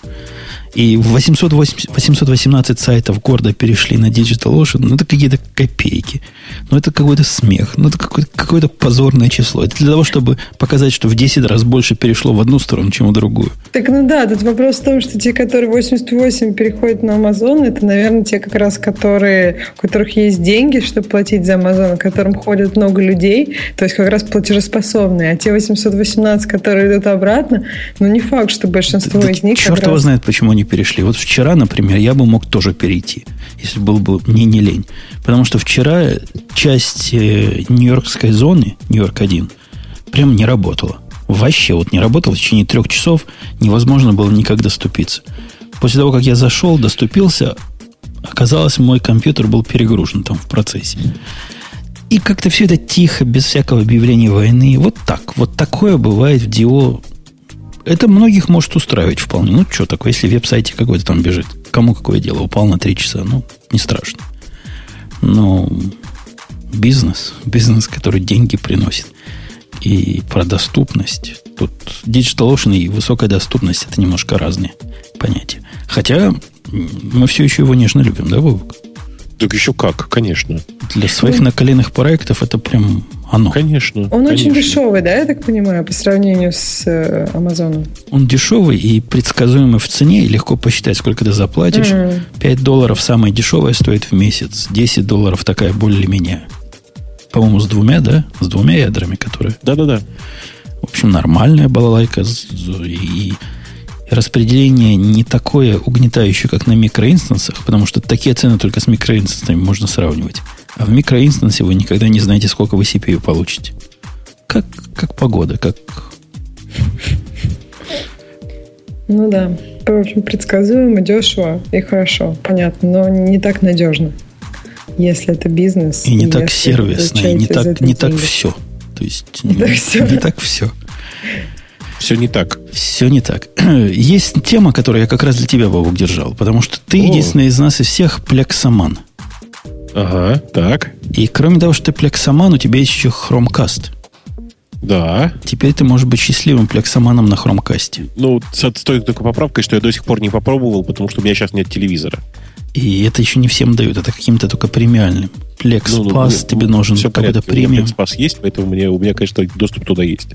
И 808, 818 сайтов города перешли на DigitalOcean. Ну, это какие-то копейки. Ну, это какой-то смех. Ну, это какое-то, какое-то позорное число. Это для того, чтобы показать, что в 10 раз больше перешло в одну сторону, чем в другую. Так, ну да, тут вопрос в том, что те, которые 88 переходят на Amazon, это, наверное, те как раз, которые, у которых есть деньги, чтобы платить за Amazon, которым ходят много людей, то есть как раз платежеспособные. А те 818, которые идут обратно, ну, не факт, что большинство да, из них... Черт его раз... знает, почему они перешли. Вот вчера, например, я бы мог тоже перейти, если был бы мне не лень. Потому что вчера часть э, Нью-Йоркской зоны, Нью-Йорк-1, прям не работала. Вообще вот не работала. В течение трех часов невозможно было никак доступиться. После того, как я зашел, доступился, оказалось, мой компьютер был перегружен там в процессе. И как-то все это тихо, без всякого объявления войны. Вот так. Вот такое бывает в Дио это многих может устраивать вполне. Ну, что такое, если веб-сайте какой-то там бежит. Кому какое дело? Упал на три часа. Ну, не страшно. Но бизнес, бизнес, который деньги приносит, и про доступность. Тут DigitalOcean и высокая доступность – это немножко разные понятия. Хотя мы все еще его нежно любим, да, Вовок? Так еще как, конечно. Для своих ну, наколенных проектов это прям оно. Конечно. Он конечно. очень дешевый, да, я так понимаю, по сравнению с э, Амазоном? Он дешевый и предсказуемый в цене, и легко посчитать, сколько ты заплатишь. Mm. 5 долларов самое дешевое стоит в месяц, 10 долларов такая более-менее. По-моему, с двумя, да? С двумя ядрами, которые... Да-да-да. В общем, нормальная балалайка. И распределение не такое угнетающее, как на микроинстансах, потому что такие цены только с микроинстансами можно сравнивать. А в микроинстансе вы никогда не знаете, сколько вы CPU получите. Как, как погода, как... Ну да. В общем, предсказуемо, дешево и хорошо. Понятно, но не так надежно. Если это бизнес. И не так сервисно, и не так, не так все. То есть не, не, так все. не так все. Все не так. Все не так. Есть тема, которую я как раз для тебя, Бобок, держал. Потому что ты О. единственный из нас из всех плексоман. Ага, так. И кроме того, что ты плексоман, у тебя есть еще хромкаст. Да. Теперь ты можешь быть счастливым плексоманом на хромкасте. Ну, стоит только поправкой, что я до сих пор не попробовал, потому что у меня сейчас нет телевизора. И это еще не всем дают, это каким-то только премиальным. Plex ну, ну, ну, тебе нужен какой-то премиум. Plex Pass есть, поэтому мне, у меня, конечно, доступ туда есть.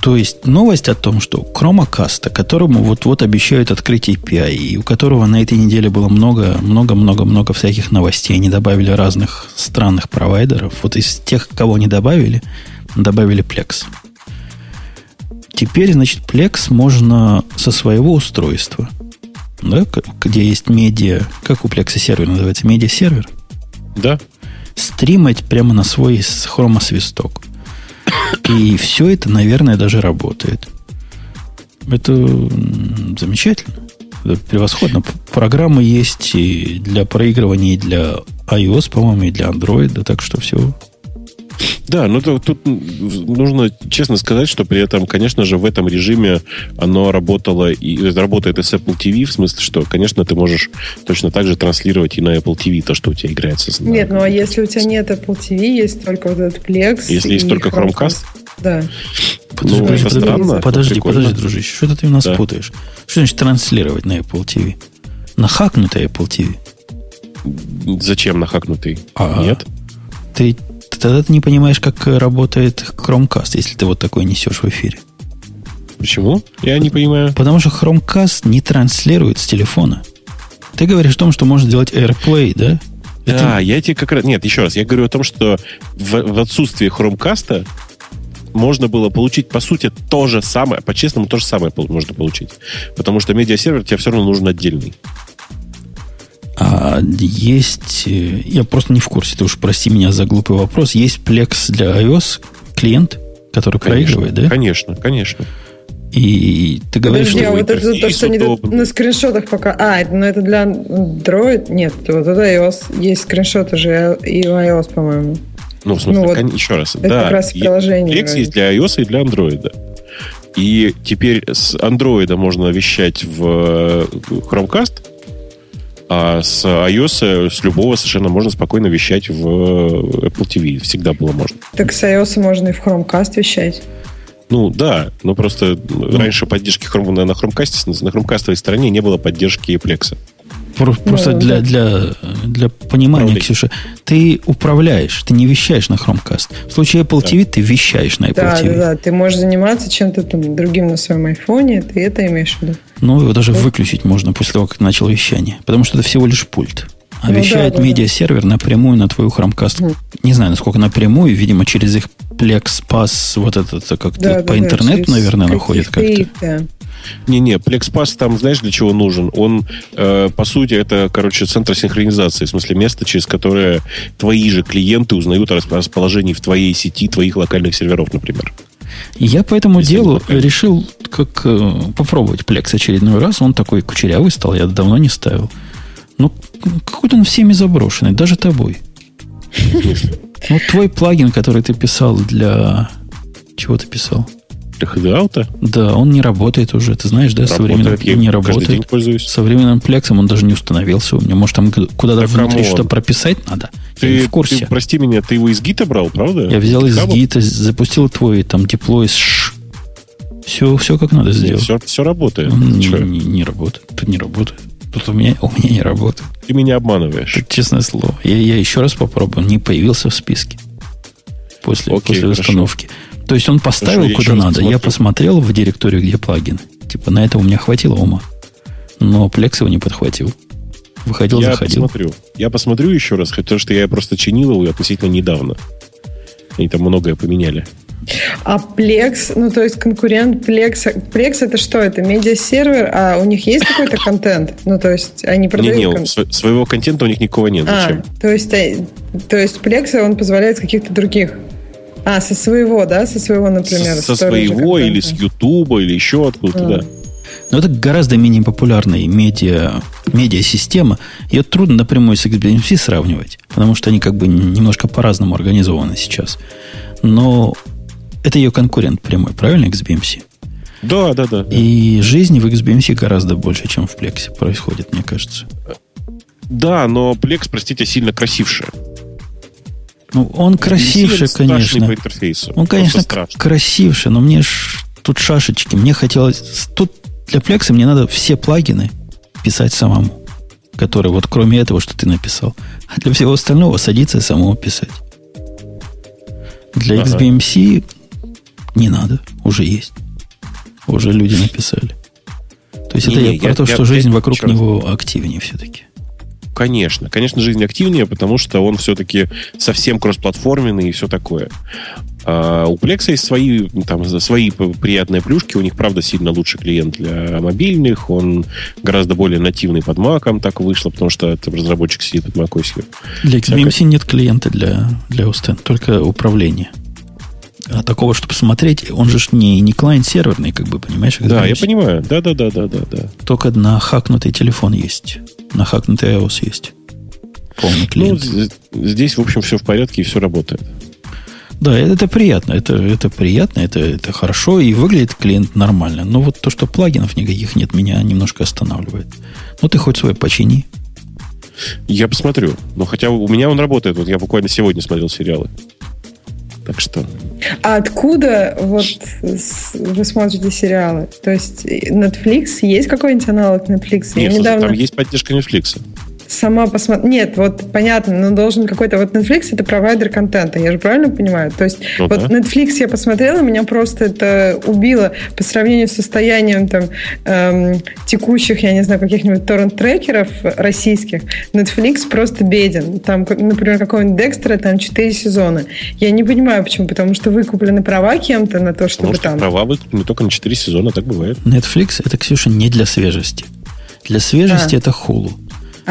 То есть новость о том, что Chromecast, которому вот-вот обещают открыть API, и у которого на этой неделе было много, много, много, много всяких новостей, они добавили разных странных провайдеров. Вот из тех, кого не добавили, добавили Plex. Теперь, значит, Plex можно со своего устройства, да, где есть медиа, как у Plex сервер называется, медиа-сервер? Да. Стримать прямо на свой хромосвисток. И все это, наверное, даже работает. Это замечательно. Это превосходно. Программы есть и для проигрывания и для iOS, по-моему, и для Android, так что все, Да, но тут, тут нужно честно сказать, что при этом, конечно же, в этом режиме оно работало и работает и с Apple TV, в смысле, что, конечно, ты можешь точно так же транслировать и на Apple TV то, что у тебя играется. Нет, ну а если у тебя нет Apple TV, есть только вот этот Plex. Если есть только Chromecast, Chromecast да. Подожди, ну, подожди, подожди, подожди, подожди, дружище, что ты у нас да. путаешь? Что значит транслировать на Apple TV? На хакнутой Apple TV. Зачем на хакнутый? А, Нет? Ты тогда ты не понимаешь, как работает Chromecast, если ты вот такой несешь в эфире. Почему? Я не понимаю. Потому что Chromecast не транслирует с телефона. Ты говоришь о том, что можно сделать AirPlay, да? Да, Это... я тебе как раз... Нет, еще раз, я говорю о том, что в, в отсутствии Chromecast можно было получить, по сути, то же самое, по-честному, то же самое можно получить. Потому что медиасервер тебе все равно нужен отдельный. А есть, э, я просто не в курсе, ты уж прости меня за глупый вопрос, есть Plex для iOS клиент, который конечно, проигрывает, да? Конечно, конечно. И ты говоришь, Подожди, что... а вот это то, что они на скриншотах пока... А, ну это для Android? Нет, вот это iOS. Есть скриншоты же и у iOS, по-моему. Ну, в смысле, ну, вот еще раз. Это да, как раз приложение. Flex есть для iOS и для Android. И теперь с Android можно вещать в э, Chromecast, а с iOS, с любого совершенно можно спокойно вещать в э, Apple TV. Всегда было можно. Так с iOS можно и в Chromecast вещать. Ну да, но просто ну. раньше поддержки Chrome, на, на Chromecast, на хромкастовой стороне не было поддержки Plex. Просто для, для, для понимания, Управление. Ксюша, ты управляешь, ты не вещаешь на Chromecast. В случае Apple TV ты вещаешь на Apple да, TV. Да, да, ты можешь заниматься чем-то там другим на своем айфоне, ты это имеешь в виду. Ну, его даже да. выключить можно после того, как начал вещание. Потому что это всего лишь пульт. А ну, вещает да, да, медиасервер да. напрямую на твою Chromecast. Mm. Не знаю, насколько напрямую, видимо, через их Plex Pass, вот это как-то да, по да, интернету, наверное, находит как-то. Да. Не-не, PlexPass там, знаешь, для чего нужен? Он, э, по сути, это, короче, центр синхронизации, в смысле место, через которое твои же клиенты узнают о расположении в твоей сети твоих локальных серверов, например. Я по этому Если делу решил как э, попробовать Plex очередной раз. Он такой кучерявый стал, я давно не ставил. Ну, какой-то он всеми заброшенный, даже тобой. Вот твой плагин, который ты писал для... Чего ты писал? Для хедаута? Да, он не работает уже. Ты знаешь, да, современным я не работает. День пользуюсь. Современным плексом он даже не установился у меня. Может, там куда-то так внутри что-то прописать надо? Ты, я в курсе. Ты, прости меня, ты его из гита брал, правда? Я взял из гита, запустил твой там деплой с ш. Все, все как надо сделать. Все, все работает. Не, не, не работает. Тут не работает. Тут у меня, у меня не работает. Ты меня обманываешь. Тут, честное слово. Я, я еще раз попробую. Не появился в списке. После, Окей, после установки. То есть он поставил Хорошо, куда надо. Посмотрю. Я посмотрел в директорию, где плагин. Типа на это у меня хватило ума. Но Plex его не подхватил. Выходил, я заходил. Посмотрю. Я посмотрю еще раз, потому что я просто чинил его относительно недавно. Они там многое поменяли. А Plex, ну то есть конкурент Plex, Plex это что? Это медиа-сервер, а у них есть какой-то контент? Ну то есть они продают... Не, не, кон... своего контента у них никого нет. А, Зачем? То есть, э, то есть Plex он позволяет с каких-то других а, со своего, да? Со своего, например. Со, со своего или с Ютуба, или еще откуда-то, а. да. Но это гораздо менее популярная медиа, медиа-система. Ее трудно напрямую с XBMC сравнивать, потому что они как бы немножко по-разному организованы сейчас. Но это ее конкурент прямой, правильно, XBMC? Да, да, да. И жизнь в XBMC гораздо больше, чем в Plex происходит, мне кажется. Да, но Plex, простите, сильно красившая. Ну, он красивше, конечно. По интерфейсу. Он, конечно, красивше, но мне ж тут шашечки. Мне хотелось... Тут для плекса мне надо все плагины писать самому. Которые вот кроме этого, что ты написал. А для всего остального садиться и самому писать. Для ага. XBMC не надо. Уже есть. Уже люди написали. То есть не, это не, я про я, то, я, что я, жизнь вокруг него активнее все-таки. Конечно. Конечно, жизнь активнее, потому что он все-таки совсем кроссплатформенный и все такое. А у Plex есть свои, там, свои приятные плюшки. У них, правда, сильно лучший клиент для мобильных. Он гораздо более нативный под Mac, так вышло, потому что это разработчик сидит под macOS. Для XBMC Всякое. нет клиента для, для OS только управление. А такого, чтобы смотреть, он же не, не клиент-серверный, как бы, понимаешь? Да, я понимаю. Да, да, да, да, да, да. Только на хакнутый телефон есть. На хакнутый iOS есть. Полный ну, клиент. Ну, здесь, в общем, все в порядке и все работает. Да, это, это приятно, это, это приятно, это, это хорошо, и выглядит клиент нормально. Но вот то, что плагинов никаких нет, меня немножко останавливает. Ну, ты хоть свой почини. Я посмотрю. Но хотя у меня он работает. Вот я буквально сегодня смотрел сериалы. Так что... А откуда вот вы смотрите сериалы? То есть Netflix, есть какой-нибудь аналог Netflix? Нет, недавно там есть поддержка Netflix. Сама посмотрела. Нет, вот понятно, но должен какой-то... Вот Netflix это провайдер контента, я же правильно понимаю? То есть Ну вот да. Netflix я посмотрела, меня просто это убило по сравнению с состоянием там эм, текущих, я не знаю, каких-нибудь торрент-трекеров российских. Netflix просто беден. Там, например, какого-нибудь Декстера, там 4 сезона. Я не понимаю, почему. Потому что вы куплены права кем-то на то, чтобы Может, там... права выкуплены только на 4 сезона, так бывает. Netflix это, Ксюша, не для свежести. Для свежести А. это хулу.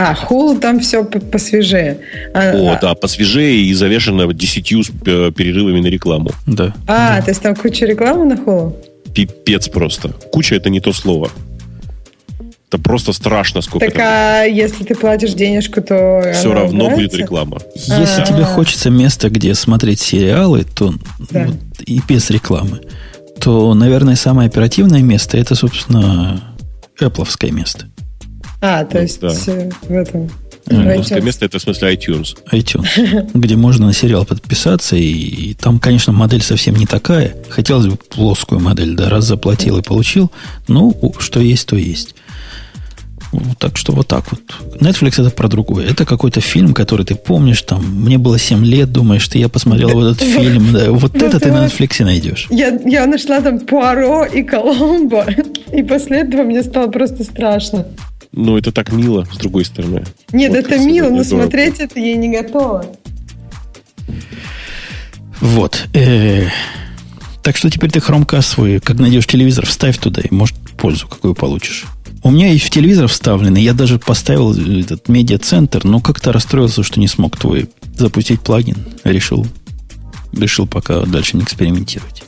А, Hulu там все посвежее. А, О, а- да, посвежее и завешено 10 с, э, перерывами на рекламу. Да. А, то есть там куча рекламы на Hulu? Пипец просто. Куча это не то слово. Это просто страшно, сколько Так а если ты платишь денежку, то Все равно будет убирается? реклама. Если А. тебе хочется места, где смотреть сериалы, то Да. вот, и без рекламы, то, наверное, самое оперативное место это, собственно, Apple место. А, то Ну, есть да. э, в этом. Ну, в Русское место это в смысле iTunes. iTunes, где можно на сериал подписаться, и, и там, конечно, модель совсем не такая. Хотелось бы плоскую модель, да, раз заплатил и получил. Ну, что есть, то есть. Вот Так что вот так вот. Netflix это про другое. Это какой-то фильм, который ты помнишь, там, мне было 7 лет, думаешь, что я посмотрел вот этот фильм. Да, вот Вот это ты на. Netflix найдешь. Я, я нашла там Пуаро и Коломбо, и после этого мне стало просто страшно. Ну, это так мило, с другой стороны. Нет, Вот это мило, но смотреть это я не готова. Вот. Э, Так что теперь ты Chromecast свой, как найдешь телевизор, вставь туда, и может пользу какую получишь. У меня есть в телевизор вставленный, я даже поставил этот медиа-центр, но как-то расстроился, что не смог твой запустить плагин. Решил, решил пока дальше не экспериментировать.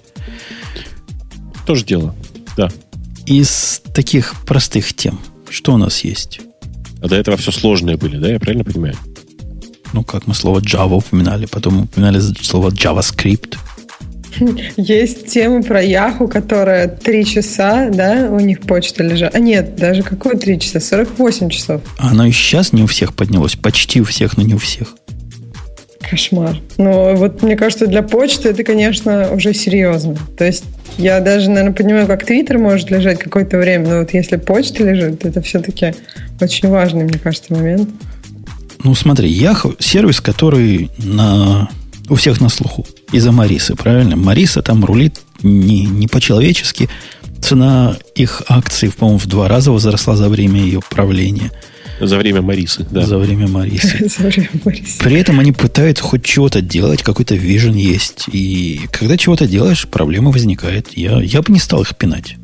Тоже дело. Да. Из таких простых тем, что у нас есть? А до этого все сложные были, да? Я правильно понимаю? Ну, как мы слово Java упоминали, потом упоминали слово JavaScript. Есть тема про Яху, которая три часа, да, у них почта лежала. А нет, даже какое три часа? 48 часов. А оно и сейчас не у всех поднялось. Почти у всех, но не у всех. Кошмар. Но вот мне кажется, для почты это, конечно, уже серьезно. То есть я даже, наверное, понимаю, как Твиттер может лежать какое-то время, но вот если почта лежит, это все-таки очень важный, мне кажется, момент. Ну, смотри, Yahoo сервис, который на, у всех на слуху. Из-за Марисы, правильно? Мариса там рулит не, не по-человечески. Цена их акций, по-моему, в два раза возросла за время ее правления. За время Марисы, да. За время Марисы. За время Бориса. При этом они пытаются хоть чего-то делать, какой-то вижен есть. И когда чего-то делаешь, проблема возникает. Я, я бы не стал их пинать.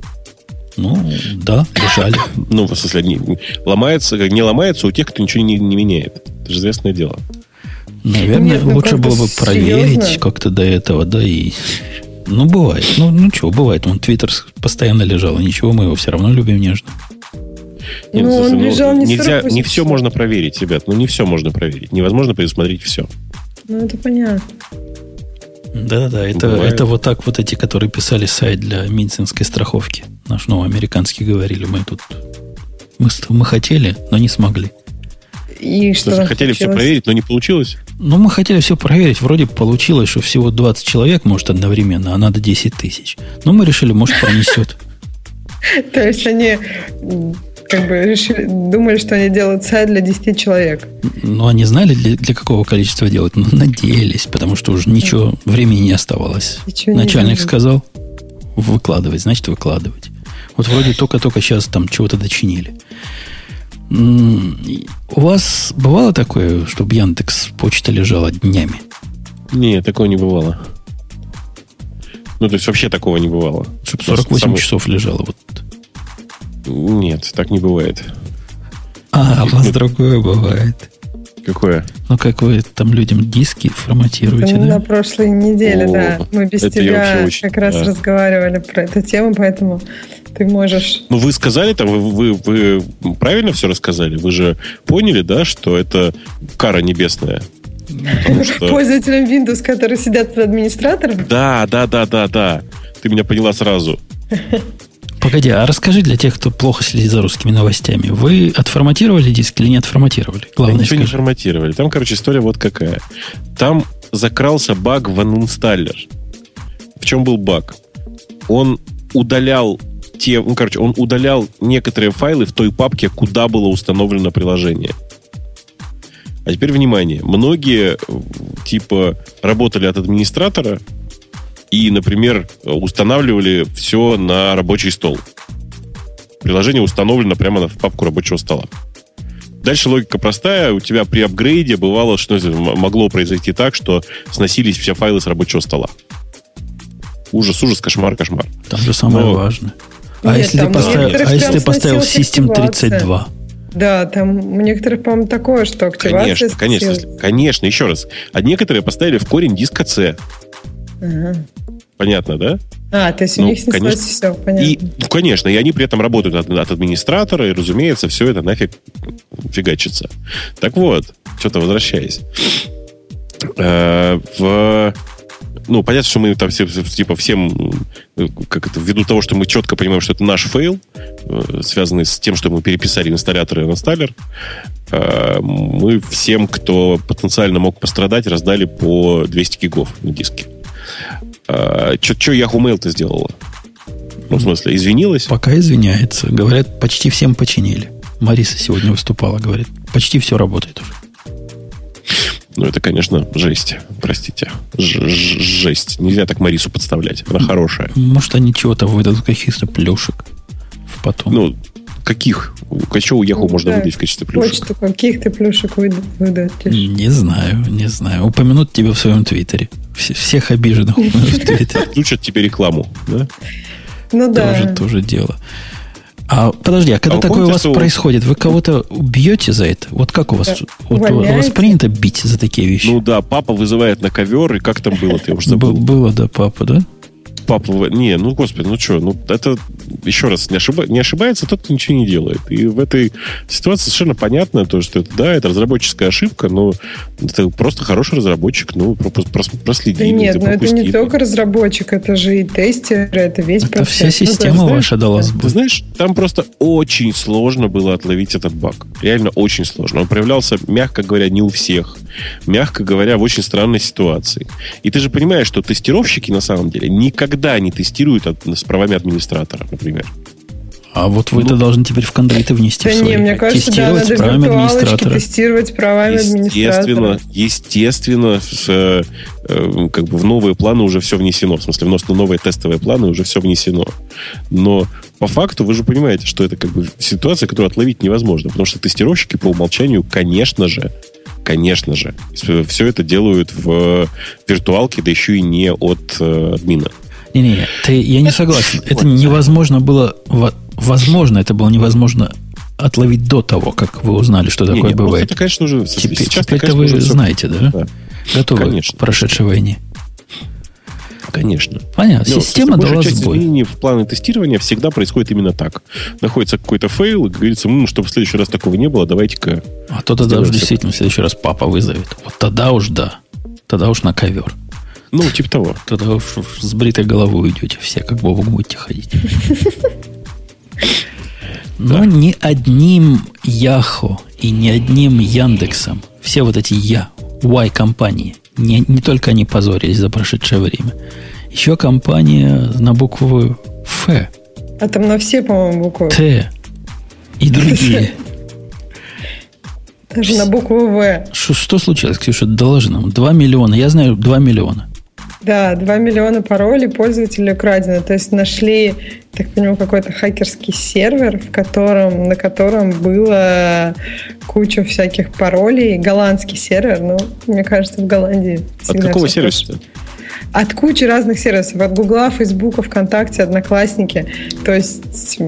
Ну, да, лежали. Ну, в смысле, не, ломается, не ломается у тех, кто ничего не, не меняет. Это же известное дело. Наверное, Нет, ну лучше было бы проверить серьезно? как-то до этого, да, и... Ну, бывает. Ну, ну что, бывает. Он Твиттер постоянно лежал, и ничего, мы его все равно любим нежно. Нет, Ну, смысле, он лежал не нельзя, 48 не все можно проверить, ребят. Ну, не все можно проверить. Невозможно предусмотреть все. Ну, это понятно. Да-да-да, это, Бывает. это вот так вот эти, которые писали сайт для медицинской страховки. Наш новый американский говорили, мы тут... Мы, мы хотели, но не смогли. И что хотели все случилось? проверить, но не получилось. Ну, мы хотели все проверить. Вроде получилось, что всего 20 человек может одновременно, а надо 10 тысяч. Но мы решили, может, пронесет. То есть они как бы решили, думали, что они делают сайт для 10 человек. Ну, они знали, для, для какого количества делать, но надеялись, потому что уже ничего, времени не оставалось. Ничего не Начальник знали. сказал, выкладывать, значит, выкладывать. Вот вроде только-только сейчас там чего-то дочинили. У вас бывало такое, чтобы Яндекс почта лежала днями? Не, такого не бывало. Ну, то есть вообще такого не бывало. Чтобы Ну, 48 само- часов лежало. Вот. Нет, так не бывает. А, у вас другое бывает. Какое? Ну, как вы там людям диски форматируете, Это На да? прошлой неделе, О, да. Мы без тебя очень- как раз да. разговаривали про эту тему, поэтому ты можешь... Ну, вы сказали там, вы, вы, вы правильно все рассказали? Вы же поняли, да, что это кара небесная? Что... Пользователям Windows, которые сидят под администратором? Да, да, да, да, да. Ты меня поняла сразу. Погоди, а расскажи для тех, кто плохо следит за русскими новостями. Вы отформатировали диск или не отформатировали? Главное, ничего скажи. не форматировали. Там, короче, история вот какая. Там закрался баг в uninstaller. В чем был баг? Он удалял те, ну, короче, он удалял некоторые файлы в той папке, куда было установлено приложение. А теперь внимание. Многие, типа, работали от администратора и, например, устанавливали все на рабочий стол. Приложение установлено прямо в папку рабочего стола. Дальше логика простая. У тебя при апгрейде бывало, что могло произойти так, что сносились все файлы с рабочего стола. Ужас, ужас, кошмар, кошмар. Там же самое Но... важное. А Нет, если ты поставил, а если ты поставил System 32? Да, там у некоторых, по-моему, такое, что активация... Конечно, конечно, конечно, еще раз. А некоторые поставили в корень диска C. Ага. Понятно, да? А, то есть у ну, них конечно, все, понятно. И, ну, конечно, и они при этом работают от, от администратора, и, разумеется, все это нафиг фигачится. Так вот, что-то возвращаясь. Э, в ну, понятно, что мы там все, типа, всем, как это, ввиду того, что мы четко понимаем, что это наш fail, э, связанный с тем, что мы переписали инсталляторы на installer, э, мы всем, кто потенциально мог пострадать, раздали по 200 гигов на диске. Что Yahoo Mail-то сделала? Ну, в смысле, извинилась? Пока извиняется. Говорят, почти всем починили. Мариса сегодня выступала, говорит, почти все работает уже. Ну, это, конечно, жесть. Простите. Ж жесть. Нельзя так Марису подставлять. Она хорошая. Может, они чего-то выдадут, каких-то плюшек в потом. Ну, каких? У Яху ну, можно да. выдать в качестве плюшек? Почту каких-то плюшек выдать? Не знаю, не знаю. Упомянут тебя в своем твиттере. Всех обиженных упомянут в твиттере. Отключат тебе рекламу, да? Ну да. Тоже, тоже дело. А подожди, а когда а такое помните, у вас что... происходит, вы кого-то бьете за это? Вот как у вас? Да. Вот, у вас принято бить за такие вещи? Ну да, папа вызывает на ковер, и как там было, ты уже забыл. Было, да, папа, да? Папа... Не, ну, господи, ну что, ну, это, еще раз, не, ошиба... не ошибается тот, кто ничего не делает. И в этой ситуации совершенно понятно, то, что это, да, это разработческая ошибка, но это просто хороший разработчик, ну, проследил. Да нет, но это не только разработчик, это же и тестер, это весь это процесс. вся ну, система ну, ваша дала сбой. Ты знаешь, там просто очень сложно было отловить этот баг. Реально очень сложно. Он проявлялся, мягко говоря, не у всех. Мягко говоря, в очень странной ситуации. И ты же понимаешь, что тестировщики на самом деле никогда никогда не тестируют от, с правами администратора, например. А вот вы это ну, должны теперь в кондриты внести да в свои. Не, мне кажется, тестировать да, надо правами администратора. тестировать правами естественно, администратора. Естественно, в, э, э, как бы в новые планы уже все внесено. В смысле, в новые тестовые планы уже все внесено. Но по факту вы же понимаете, что это как бы ситуация, которую отловить невозможно. Потому что тестировщики по умолчанию, конечно же, конечно же, все это делают в виртуалке, да еще и не от э, админа. Не-не, ты, я не согласен. Это невозможно было... Возможно, это было невозможно отловить до того, как вы узнали, что такое не, бывает. Это, конечно, уже... Теперь, сейчас теперь вы знаете, да? да? Готовы конечно. к прошедшей войне. Конечно. Понятно. Но Система дала часть сбой. изменений в планы тестирования всегда происходит именно так. Находится какой-то fail, и говорится, ну, чтобы в следующий раз такого не было, давайте-ка... А то тогда уж действительно в следующий раз папа вызовет. Вот тогда уж да. Тогда уж на ковер. Ну, типа того. Тогда уж с бритой головой уйдете все, как Бобук будете ходить. Но не одним Яхо и не одним Яндексом, все вот эти Я, Y-компании, не, не только они позорились за прошедшее время. Еще компания на букву Ф. А там на все, по-моему, буквы. Т. И другие. Даже на букву В. Что, что случилось, Ксюша? Доложи нам. 2 миллиона. Я знаю 2 миллиона. Да, 2 миллиона паролей пользователей украдено. То есть нашли, так понимаю, какой-то хакерский сервер, в котором, на котором было куча всяких паролей. Голландский сервер, ну, мне кажется, в Голландии. От какого сервиса? От кучи разных сервисов. От Гугла, Фейсбука, ВКонтакте, Одноклассники. То есть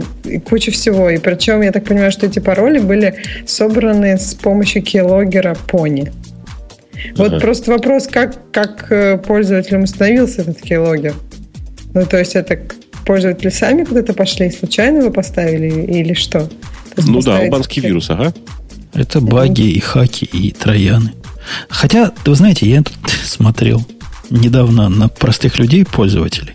куча всего. И причем, я так понимаю, что эти пароли были собраны с помощью keylogger Pony. Вот ага. просто вопрос, как, как э, пользователям установился этот keylogger? Ну, то есть это пользователи сами куда-то пошли, случайно вы поставили или что? Ну да, албанский вирус, ага. Это баги и хаки и трояны. Хотя, вы знаете, я тут смотрел недавно на простых людей, пользователей.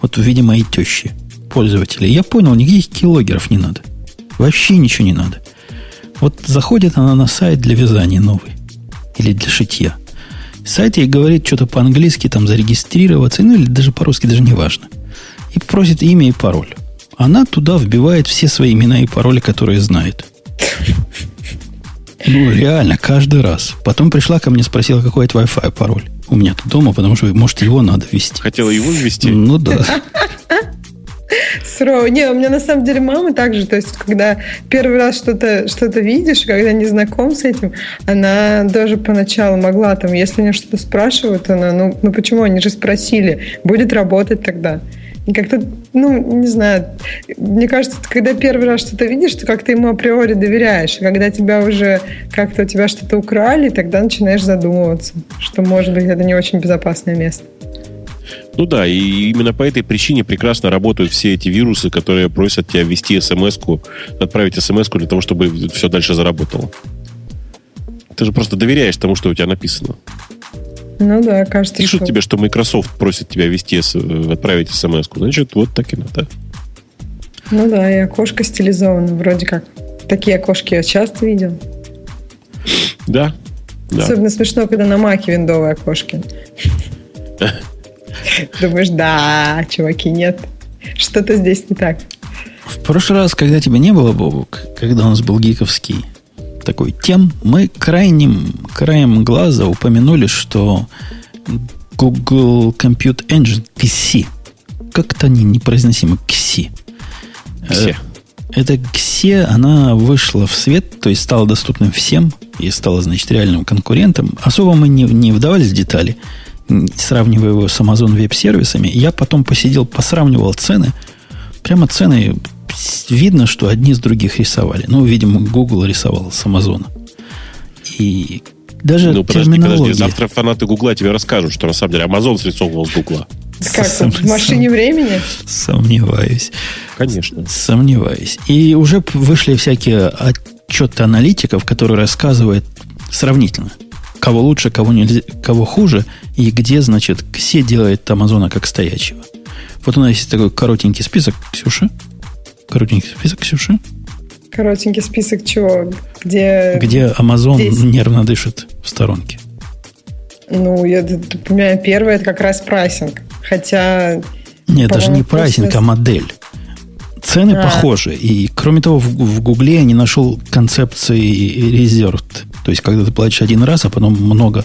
Вот в виде моей тещи, пользователей. Я понял, никаких килогеров не надо. Вообще ничего не надо. Вот заходит она на сайт для вязания новый. Или для шитья. Сайт ей говорит что-то по-английски, там зарегистрироваться, ну или даже по-русски, даже не важно. И просит имя и пароль. Она туда вбивает все свои имена и пароли, которые знает. Ну, реально, каждый раз. Потом пришла ко мне, спросила, какой это Wi-Fi пароль. У меня тут дома, потому что, может, его надо ввести. Хотела его ввести? Ну да. Сурово. Не, у меня на самом деле мама также, то есть, когда первый раз что-то что видишь, когда не знаком с этим, она даже поначалу могла там, если они что-то спрашивают, она, ну, ну почему, они же спросили, будет работать тогда. И как-то, ну, не знаю, мне кажется, когда первый раз что-то видишь, то как-то ему априори доверяешь. И когда тебя уже как-то у тебя что-то украли, тогда начинаешь задумываться, что, может быть, это не очень безопасное место. Ну да, и именно по этой причине прекрасно работают все эти вирусы, которые просят тебя ввести смс-ку, отправить смс-ку для того, чтобы все дальше заработало. Ты же просто доверяешь тому, что у тебя написано. Ну да, кажется. Пишут что... тебе, что Microsoft просит тебя ввести, отправить смс. Значит, вот так и надо. Ну да, и окошко стилизовано вроде как. Такие окошки я часто видел. Да. да. Особенно смешно, когда на маке виндовые окошки. Думаешь, да, чуваки, нет. Что-то здесь не так. В прошлый раз, когда тебя не было, Бобук, когда у нас был гиковский такой тем, мы крайним, краем глаза упомянули, что Google Compute Engine XC, как-то они непроизносимы, XC. XC. Эта XC, она вышла в свет, то есть стала доступным всем и стала, значит, реальным конкурентом. Особо мы не, не вдавались в детали, сравнивая его с Amazon веб-сервисами. Я потом посидел, посравнивал цены. Прямо цены видно, что одни с других рисовали. Ну, видимо, Google рисовал с Амазона. И даже ну, подожди, терминология... подожди, завтра фанаты Гугла тебе расскажут, что на самом деле Амазон срисовывал с Гугла. Как, Сом... в машине времени? Сомневаюсь. Конечно. Сомневаюсь. И уже вышли всякие отчеты аналитиков, которые рассказывают сравнительно, кого лучше, кого, нельзя, кого хуже, и где, значит, все делает Амазона как стоячего. Вот у нас есть такой коротенький список, Ксюша. Коротенький список, Ксюша. Коротенький список чего? Где... Где Amazon Здесь. нервно дышит в сторонке. Ну, я понимаю, первое это как раз pricing. Хотя... Нет, даже не pricing, а модель. Цены а. похожи. И, кроме того, в, в Гугле я не нашел концепции reserved. То есть, когда ты платишь один раз, а потом много,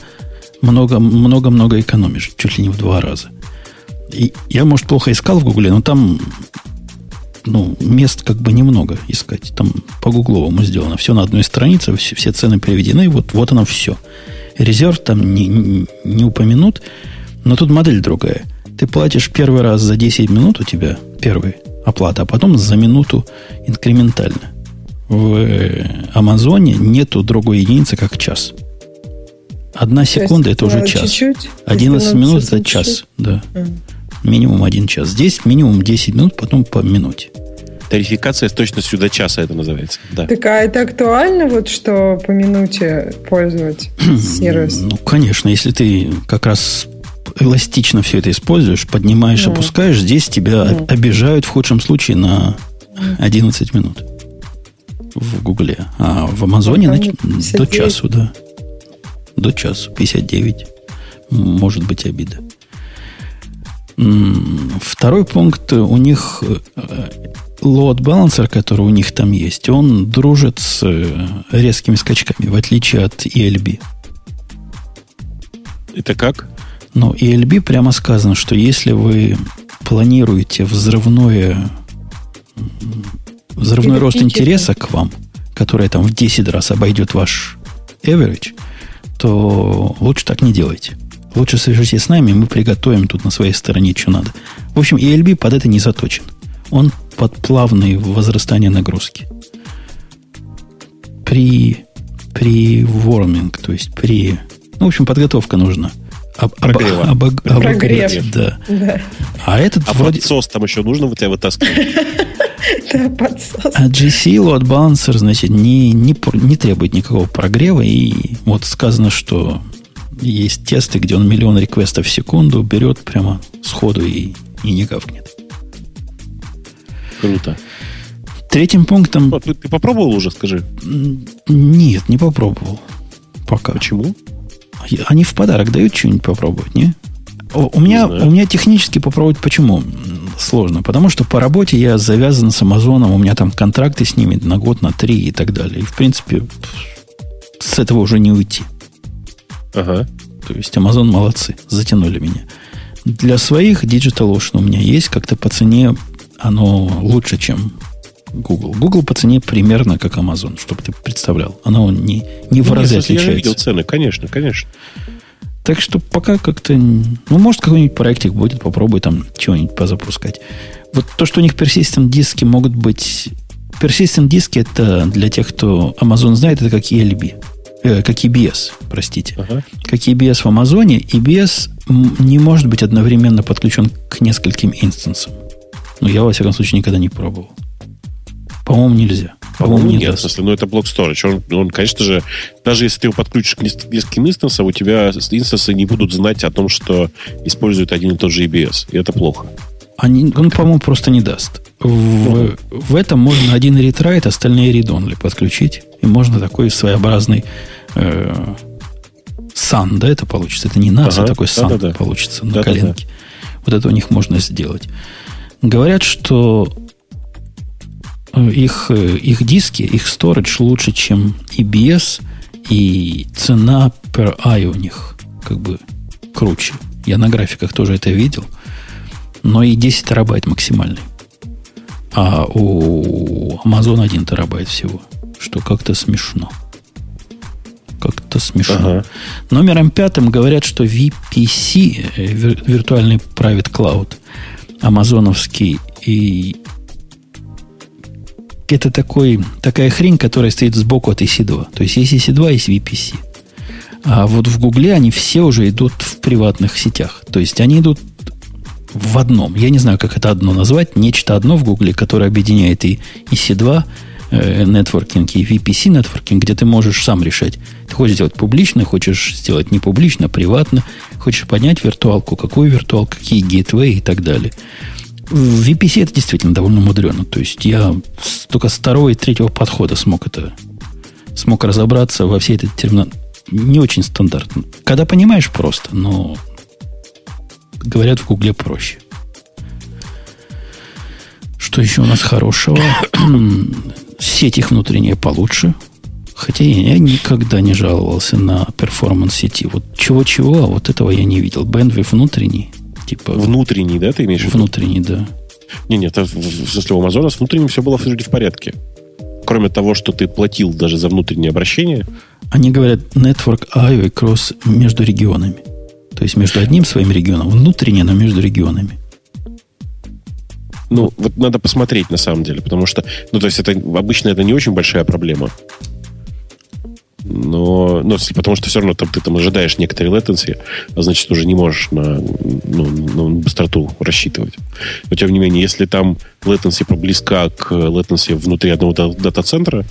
много, много, много экономишь. Чуть ли не в два раза. И я, может, плохо искал в Гугле, но там ну, мест как бы немного искать. Там по гугловому сделано. Все на одной странице, все, все цены переведены. Вот, вот оно все. Резерв там не, не упомянут. Но тут модель другая. Ты платишь первый раз за 10 минут у тебя первый оплата, а потом за минуту инкрементально. В Амазоне нету другой единицы, как час. Одна секунда это уже час. Чуть-чуть? 11 минут это час. Да. Mm минимум один час. Здесь минимум 10 минут, потом по минуте. Тарификация с точностью до часа это называется. Да. Так а это актуально, вот что по минуте пользовать сервис? Ну, конечно, если ты как раз эластично все это используешь, поднимаешь, ну. опускаешь, здесь тебя ну. обижают в худшем случае на 11 минут в Гугле. А в Амазоне ну, до часу, да. До часу, 59. Может быть обида. Второй пункт, у них э, load balancer, который у них там есть, он дружит с э, резкими скачками, в отличие от ELB. Это как? Ну, ELB прямо сказано, что если вы планируете взрывное, взрывной рост интереса к вам, который там в 10 раз обойдет ваш average, то лучше так не делайте. Лучше свяжитесь с нами, мы приготовим тут на своей стороне, что надо. В общем, ELB под это не заточен. Он под плавное возрастание нагрузки. При, при ворминг, то есть при... Ну, в общем, подготовка нужна. Об, об, об, об, обогреть, да. да. А этот а вроде... подсос там еще нужно у тебя вытаскивать? Да, подсос. А GC load balancer, значит, не, не, не требует никакого прогрева. И вот сказано, что есть тесты, где он миллион реквестов в секунду берет прямо сходу и, и не гавкнет. Круто. Третьим пунктом... Вот, ты, ты попробовал уже, скажи? Нет, не попробовал. Пока. Почему? Они в подарок дают что-нибудь попробовать, не? У меня, у меня технически попробовать почему сложно? Потому что по работе я завязан с Амазоном, у меня там контракты с ними на год, на три и так далее. И, в принципе, с этого уже не уйти. Ага. То есть Amazon молодцы, затянули меня. Для своих DigitalOcean у меня есть как-то по цене оно лучше, чем Google. Google по цене примерно как Amazon, чтобы ты представлял. Оно не, не в Ну, разы смысле, Я отличается. видел цены, конечно, конечно. Так что пока как-то... Ну, может, какой-нибудь проектик будет, попробуй там чего-нибудь позапускать. Вот то, что у них persistent диски могут быть... Persistent диски это для тех, кто Amazon знает, это как ELB. Э, как EBS, простите. Ага. Как EBS в Амазоне, EBS не может быть одновременно подключен к нескольким инстансам. Ну, я, во всяком случае, никогда не пробовал. По-моему, нельзя. По-моему, не нет, в даст. смысле, ну это блок storage. Он, он, конечно же, даже если ты его подключишь к нес- нескольким инстансам, у тебя инстансы не будут знать о том, что используют один и тот же EBS. И это плохо. Они, он, по-моему, просто не даст. В, в этом можно один ретрайт, остальные read-only подключить. И можно такой своеобразный э, сан, да, это получится. Это не NAS, а Ага, такой сан да-да-да. получится на Да-да-да. коленке. Вот это у них можно сделать. Говорят, что их, э, их диски, их storage лучше, чем EBS, и цена per eye у них как бы круче. Я на графиках тоже это видел но и 10 терабайт максимальный. А у Amazon 1 терабайт всего. Что как-то смешно. Как-то смешно. Ага. Номером пятым говорят, что VPC, э, вир- виртуальный private cloud, амазоновский, и это такой, такая хрень, которая стоит сбоку от EC2. То есть есть EC2, есть VPC. А вот в Гугле они все уже идут в приватных сетях. То есть они идут в одном. Я не знаю, как это одно назвать. Нечто одно в Гугле, которое объединяет и EC2 э, нетворкинг, и VPC нетворкинг, где ты можешь сам решать. Ты хочешь сделать публично, хочешь сделать не публично, приватно. Хочешь поднять виртуалку, какую виртуалку, какие гейтвей и так далее. В VPC это действительно довольно мудрено. То есть я только с второго и третьего подхода смог это смог разобраться во всей этой терминал. Не очень стандартно. Когда понимаешь, просто, но говорят в Гугле проще. Что еще у нас хорошего? Сеть их внутренняя получше. Хотя я никогда не жаловался на перформанс сети. Вот чего-чего, а вот этого я не видел. Bandwidth внутренний. Типа Внутренний, да, ты имеешь в виду? внутренний, да. Не, нет, в, в смысле у Амазона с внутренним все было вроде в порядке. Кроме того, что ты платил даже за внутреннее обращение, Они говорят network IO и кросс между регионами. То есть между одним своим регионом, внутренне, но между регионами. ну, вот надо посмотреть на самом деле, потому что, ну, то есть это обычно это не очень большая проблема. Но, с- потому что все равно там, ты там ожидаешь некоторые latency, а значит, уже не можешь на, ну, на быстроту рассчитывать. Но, тем не менее, если там latency близка к latency внутри одного да- дата-центра,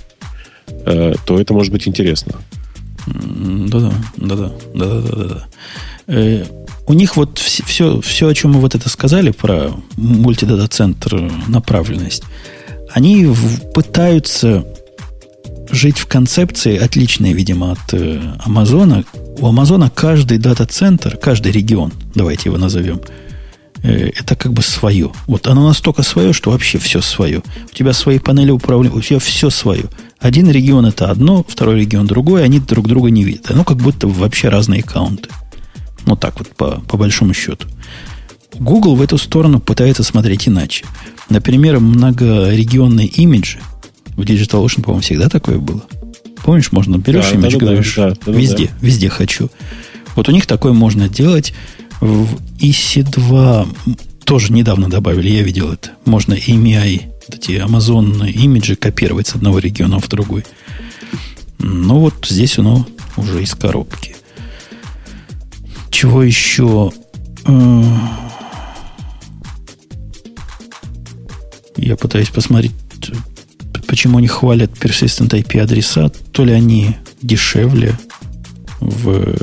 э, то это может быть интересно. Да-да, да-да, да-да-да-да. Э, У них вот все, все, о чем мы вот это сказали про мультидата-центр направленность, они пытаются жить в концепции, отличной, видимо, от э, Амазона. У Амазона каждый дата-центр, каждый регион, давайте его назовем, э, это как бы свое. Вот оно настолько свое, что вообще все свое. У тебя свои панели управления, у тебя все свое. Один регион это одно, второй регион другой, они друг друга не видят. Оно как будто вообще разные аккаунты. Ну так вот, по, по большому счету. Google в эту сторону пытается смотреть иначе. Например, многорегионные имиджи. В DigitalOcean, по-моему, всегда такое было. Помнишь, можно берешь Да, имидж, да-да-да, говоришь, да, да-да-да. везде, везде хочу. Вот у них такое можно делать. В EC2 тоже недавно добавили, я видел это. Можно EMI, эти Amazon имиджи копировать с одного региона в другой. Но вот здесь оно уже из коробки. Чего еще? Э, Я пытаюсь посмотреть, почему они хвалят persistent IP адреса. То ли они дешевле в,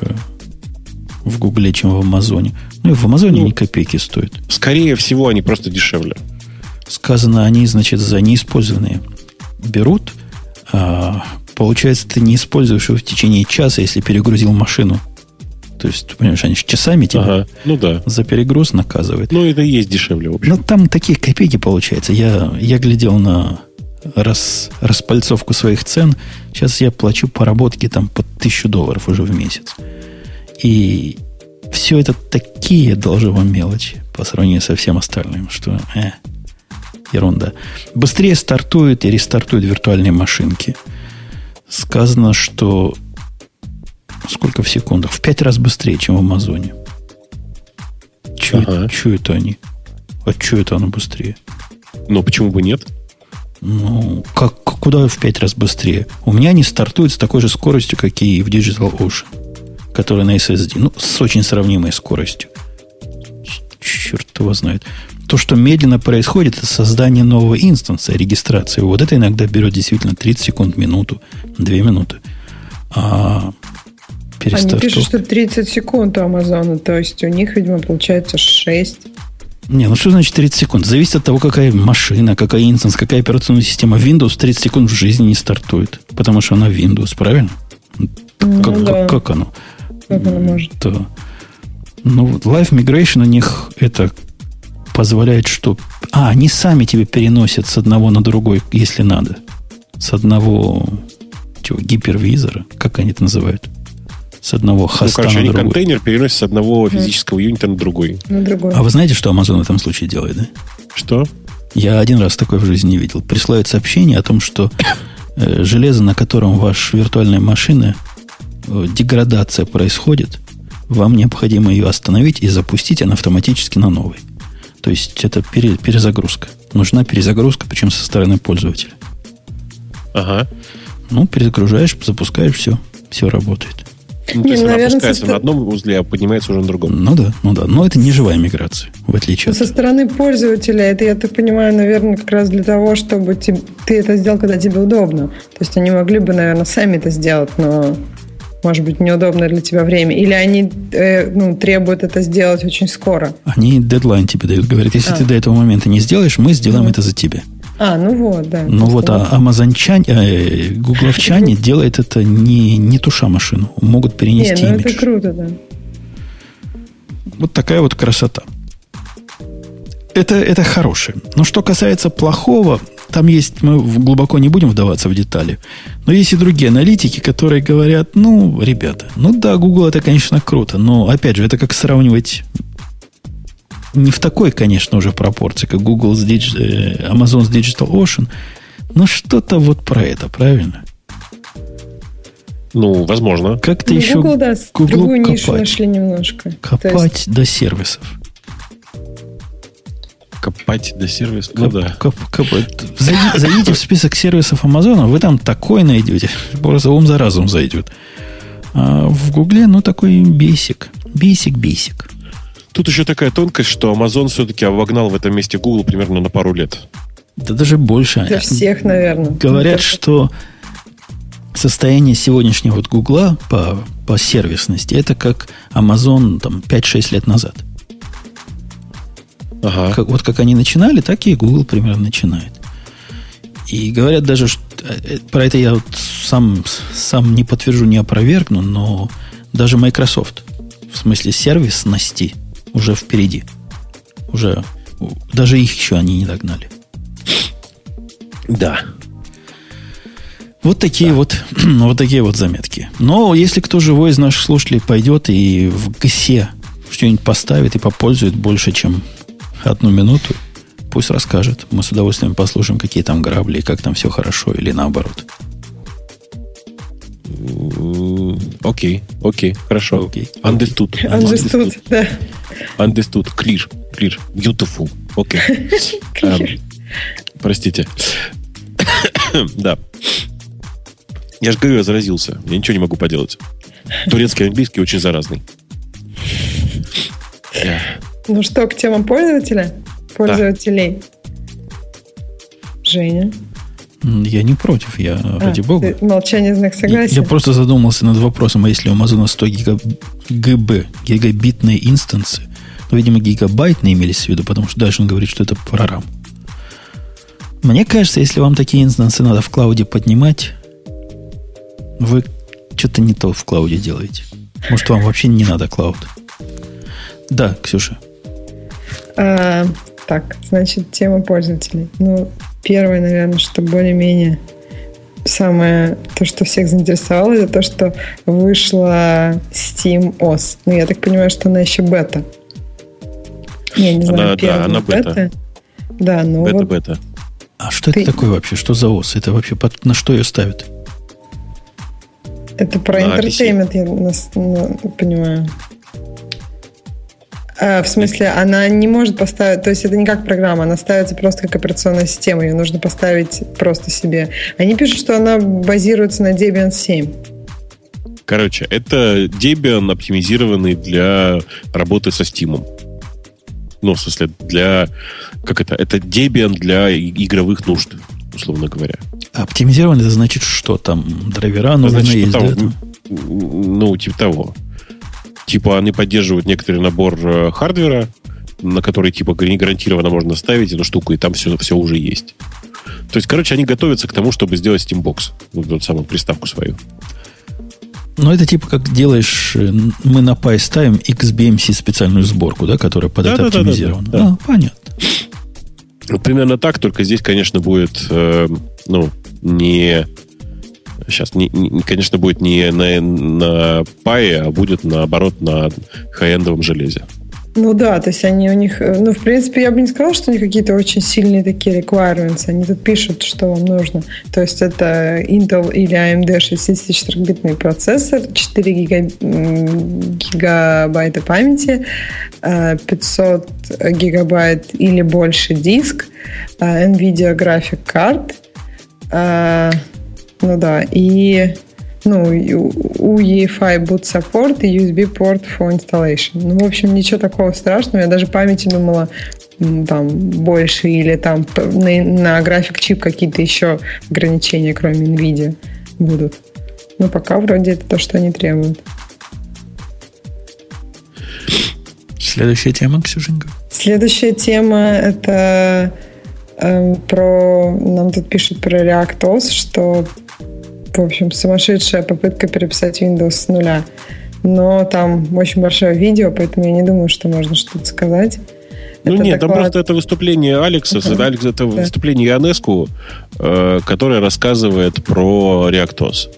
в Гугле, чем в Амазоне. Ну и в Амазоне Ну, ни копейки стоят. Скорее всего, они просто дешевле. Сказано, они, значит, за неиспользованные берут. А, получается, ты не используешь его в течение часа, если перегрузил машину. То есть, ты понимаешь, они же часами тебя Ага. Ну да. за перегруз наказывают. Ну, это и есть дешевле, в общем. Ну, там такие копейки получается. Я, я глядел на рас, распальцовку своих цен. Сейчас я плачу поработки там по тысячу долларов уже в месяц. И все это такие должны вам мелочи по сравнению со всем остальным, что э, ерунда. Быстрее стартуют и рестартуют виртуальные машинки. Сказано, что сколько в секундах? В пять раз быстрее, чем в Амазоне. Че Ага. это они? А что это оно быстрее? Но почему бы нет? Ну, как, куда в пять раз быстрее? У меня они стартуют с такой же скоростью, как и в Digital Ocean, который на SSD. Ну, с очень сравнимой скоростью. Черт его знает. То, что медленно происходит, это создание нового инстанса, регистрации. Вот это иногда берет действительно 30 секунд, минуту, 2 минуты. А Они перестартов- пишут, что 30 секунд у Амазона, то есть у них, видимо, получается 6. Не, ну что значит 30 секунд? Зависит от того, какая машина, какая инстанс, какая операционная система. Windows 30 секунд в жизни не стартует, потому что она Windows, правильно? Ну как, да. как, как оно? Как она может? То, ну, вот Live Migration у них это позволяет, что... А, они сами тебе переносят с одного на другой, если надо. С одного чего, гипервизора, как они это называют? С одного Ну, хоста короче, на они другой. контейнер переносят с одного физического юнита на другой. На другой. А вы знаете, что Amazon в этом случае делает, да? Что? Я один раз такое в жизни не видел. Присылают сообщение о том, что э, железо, на котором ваша виртуальная машина, э, деградация происходит, вам необходимо ее остановить и запустить, она автоматически на новый. То есть это пере- перезагрузка. Нужна перезагрузка, причем со стороны пользователя. Ага. Ну, перезагружаешь, запускаешь, все, все работает. Ну, то Не, есть она наверное, опускается со- на одном узле, а поднимается уже на другом. Ну да, ну да. Но это не живая миграция, в отличие от... Со стороны пользователя, это, я так понимаю, наверное, как раз для того, чтобы те- ты это сделал, когда тебе удобно. То есть они могли бы, наверное, сами это сделать, но, может быть, неудобно для тебя время. Или они э, ну, требуют это сделать очень скоро. Они дедлайн тебе дают. Говорят, если А. ты до этого момента не сделаешь, мы сделаем это за тебя. А, ну вот, да. Ну вот, а амазончане, э, гугловчане делают это не, не туша машину. Могут Не, перенести ну имидж. это круто, да. Вот такая вот красота. Это, это хорошее. Но что касается плохого, там есть, мы глубоко не будем вдаваться в детали, но есть и другие аналитики, которые говорят, ну, ребята, ну да, Google это, конечно, круто, но, опять же, это как сравнивать не в такой, конечно, уже пропорции, как Google с Digi- э, Amazon с Digital Ocean, но что-то вот про это, правильно? Ну, возможно. Как-то Ну, еще Google, да, Гуглу другую нишу копать. нашли немножко. То копать есть, до сервисов. Копать до сервиса. Ну да. кап- кап- Зайди- Зайдите в список сервисов Амазона, вы там такой найдете. Просто ум за разум зайдет. А в Гугле, ну, такой бейсик. Бейсик, бейсик. Тут еще такая тонкость, что Amazon все-таки обогнал в этом месте Google примерно на пару лет. Да даже больше. для всех, наверное. Говорят, Ну, что состояние сегодняшнего вот Гугла по, по сервисности, это как Amazon там 5-6 лет назад. Ага. Как, вот как они начинали, так и Google примерно начинает. И говорят даже, что, э, про это я вот сам, сам не подтвержу, не опровергну, но даже Microsoft, в смысле сервисности, уже впереди. Уже даже их еще они не догнали. Да. Вот такие вот, вот такие вот заметки. Но если кто живой из наших слушателей пойдет и в ГСе что-нибудь поставит и попользует больше, чем одну минуту, пусть расскажет. Мы с удовольствием послушаем, какие там грабли, как там все хорошо или наоборот. Окей, окей, хорошо. Окей. Understood. Understood, да. Understood. Clear. Clear. Beautiful. Окей. Эм, Простите. Да. Я же говорю, я заразился. Я ничего не могу поделать. Турецкий и английский очень заразный. Ну что, к темам пользователя? Пользователей. Женя? Я не против, я а, ради бога. Молчание знак согласия. Я, я просто задумался над вопросом, а если у Амазона 100 гигаб... ГБ, гигабитные инстансы, ну, видимо, гигабайтные имелись в виду, потому что дальше он говорит, что это про RAM. Мне кажется, если вам такие инстансы надо в клауде поднимать, вы что-то не то в клауде делаете. Может, вам вообще не надо клауд. Да, Ксюша. А, так, значит, тема пользователей. Ну, первое, наверное, что более-менее самое, то, что всех заинтересовало, это то, что вышла Steam OS. Ну, я так понимаю, что она еще бета. Я не знаю, она, да, она бета. бета. Да, но бета, вот бета. А что Ты... это такое вообще? Что за ОС? Это вообще под, на что ее ставят? Это про entertainment, я нас, ну, понимаю. А, в смысле, она не может поставить, то есть это не как программа, она ставится просто как операционная система, ее нужно поставить просто себе. Они пишут, что она базируется на Debian 7. Короче, это Debian, оптимизированный для работы со Steam. Ну, в смысле, для... Как это? Это Debian для игровых нужд, условно говоря. Оптимизирован это значит что? Там драйвера нужны значит, есть там, для Ну, типа того. Типа они поддерживают некоторый набор э, хардвера, на который типа не гарантированно можно ставить эту штуку, и там все, все уже есть. То есть, короче, они готовятся к тому, чтобы сделать Steambox, вот эту самую приставку свою. Ну, это типа как делаешь, э, мы на Pi ставим XBMC специальную сборку, да, которая под да, это да, оптимизирована. Да, да, да. А, понятно. Вот примерно так, только здесь, конечно, будет, э, ну, не... Сейчас, не, не, конечно, будет не на, на Pi, а будет, наоборот, на хай-эндовом железе. Ну да, то есть они у них, э, ну, в принципе, я бы не сказала, что у них какие-то очень сильные такие requirements. Они тут пишут, что вам нужно. То есть это Intel или AMD 64-битный процессор, 4 гига... гигабайта памяти, 500 э, гигабайт или больше диск, э, NVIDIA Graphic Card, ну да, и ну, у EFI boot support и USB port for installation. Ну, в общем, ничего такого страшного. Я даже памяти думала, там больше или там на, на график чип какие-то еще ограничения, кроме NVIDIA, будут. Но пока вроде это то, что они требуют. Следующая тема, Ксюшенька. Следующая тема это э, про... Нам тут пишут про ReactOS, что в общем, сумасшедшая попытка переписать Windows с нуля. Но там очень большое видео, поэтому я не думаю, что можно что-то сказать. Ну это нет, доклад... там просто это выступление Алекса, uh-huh. это, Алекс, это да. выступление Ионеску, э, которое рассказывает про ReactOS.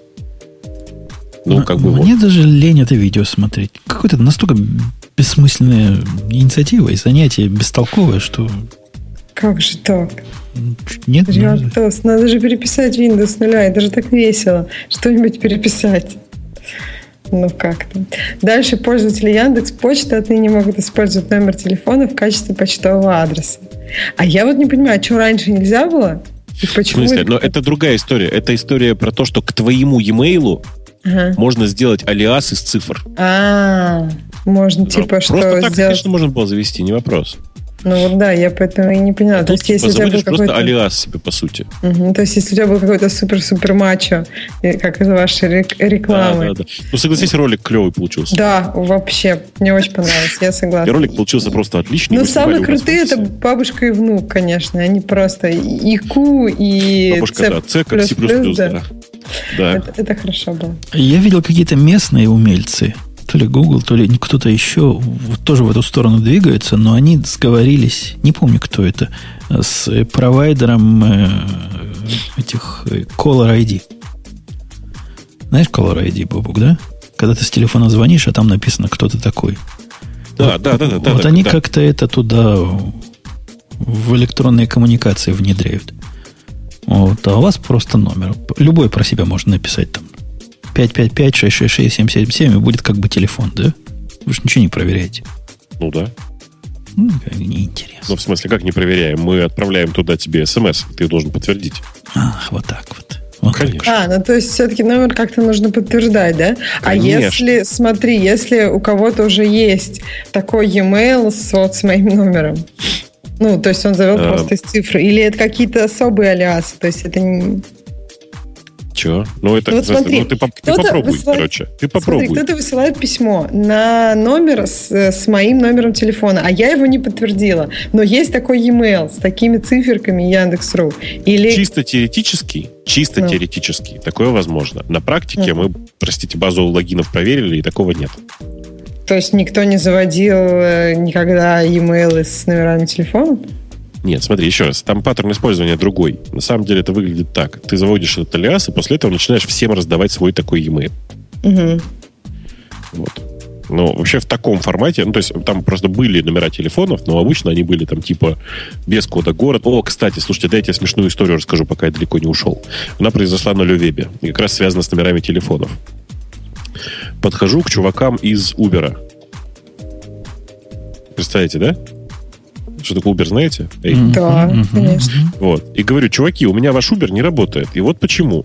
Ну, как бы Мне вот. даже лень это видео смотреть. Какое-то настолько бессмысленная инициатива и занятие бестолковое, что... Как же так? Нет, ReactOS. Надо... надо же переписать Windows с нуля. Это же так весело. Что-нибудь переписать. Ну как-то. Дальше пользователи Яндекс Почты отныне могут использовать номер телефона в качестве почтового адреса. А я вот не понимаю, а что раньше нельзя было? И почему в смысле? Это... Но это другая история. Это история про то, что к твоему e-mail ага. можно сделать алиас из цифр. А, можно типа что Просто так, сделать... конечно, можно было завести, не вопрос. Ну вот да, я поэтому и не поняла. А то есть, если у тебя был просто алиас себе, по сути. Угу, то есть, если у тебя был какой-то супер-супер мачо, как из вашей рекламы. Да, да, да. Ну, согласись, ролик клевый получился. Да, вообще. Мне очень понравилось, я согласна. И ролик получился просто отличный. Ну, самые крутые это бабушка и внук, конечно. Они просто и Q, и Бабушка, C++, да, C как C++, да. да. Это, это хорошо было. Я видел какие-то местные умельцы, то ли Google, то ли кто-то еще тоже в эту сторону двигается, но они сговорились, не помню, кто это, с провайдером э, этих э, Caller ID. Знаешь Caller ID, Бобук, да? Когда ты с телефона звонишь, а там написано, кто ты такой. Да, вот, да, да, да. Вот да, они да. как-то это туда в электронные коммуникации внедряют. Вот, а у вас просто номер. Любой про себя можно написать там. 555-666-777 и будет как бы телефон, да? Вы же ничего не проверяете. Ну да. Ну, неинтересно. Ну, в смысле, как не проверяем? Мы отправляем туда тебе смс, ты должен подтвердить. Ах, вот так вот. Вот Конечно. А, ну то есть все-таки номер как-то нужно подтверждать, да? А Конечно. А если, смотри, если у кого-то уже есть такой e-mail с, вот, с моим номером, Ну, то есть он завел А. просто из цифры. Или это какие-то особые алиасы? То есть это не... Че? Ну, это, Ну, вот смотри, ну, ты, ты попробуй, высылает- короче. Ты Смотри, попробуй. кто-то высылает письмо на номер с, с моим номером телефона, а я его не подтвердила. Но есть такой e-mail с такими циферками Яндекс.ру. Или... Чисто теоретически, чисто Ну. теоретически, такое возможно. На практике мы, простите, базу логинов проверили, и такого нет. То есть никто не заводил э, никогда e-mail с номерами телефона? Нет, смотри, еще раз, там паттерн использования другой. На самом деле это выглядит так. Ты заводишь этот алиас, и после этого начинаешь всем раздавать свой такой e-mail. Мгм. Вот. Но вообще в таком формате, ну, то есть там просто были номера телефонов, но обычно они были там типа без кода город. О, кстати, слушайте, дайте я смешную историю расскажу, пока я далеко не ушел. Она произошла на Лювебе, и как раз связана с номерами телефонов. Подхожу к чувакам из Uber. Представляете, да? Что такое Uber, знаете? Эй, Да, конечно. вот. И говорю, чуваки, у меня ваш Uber не работает. И вот почему.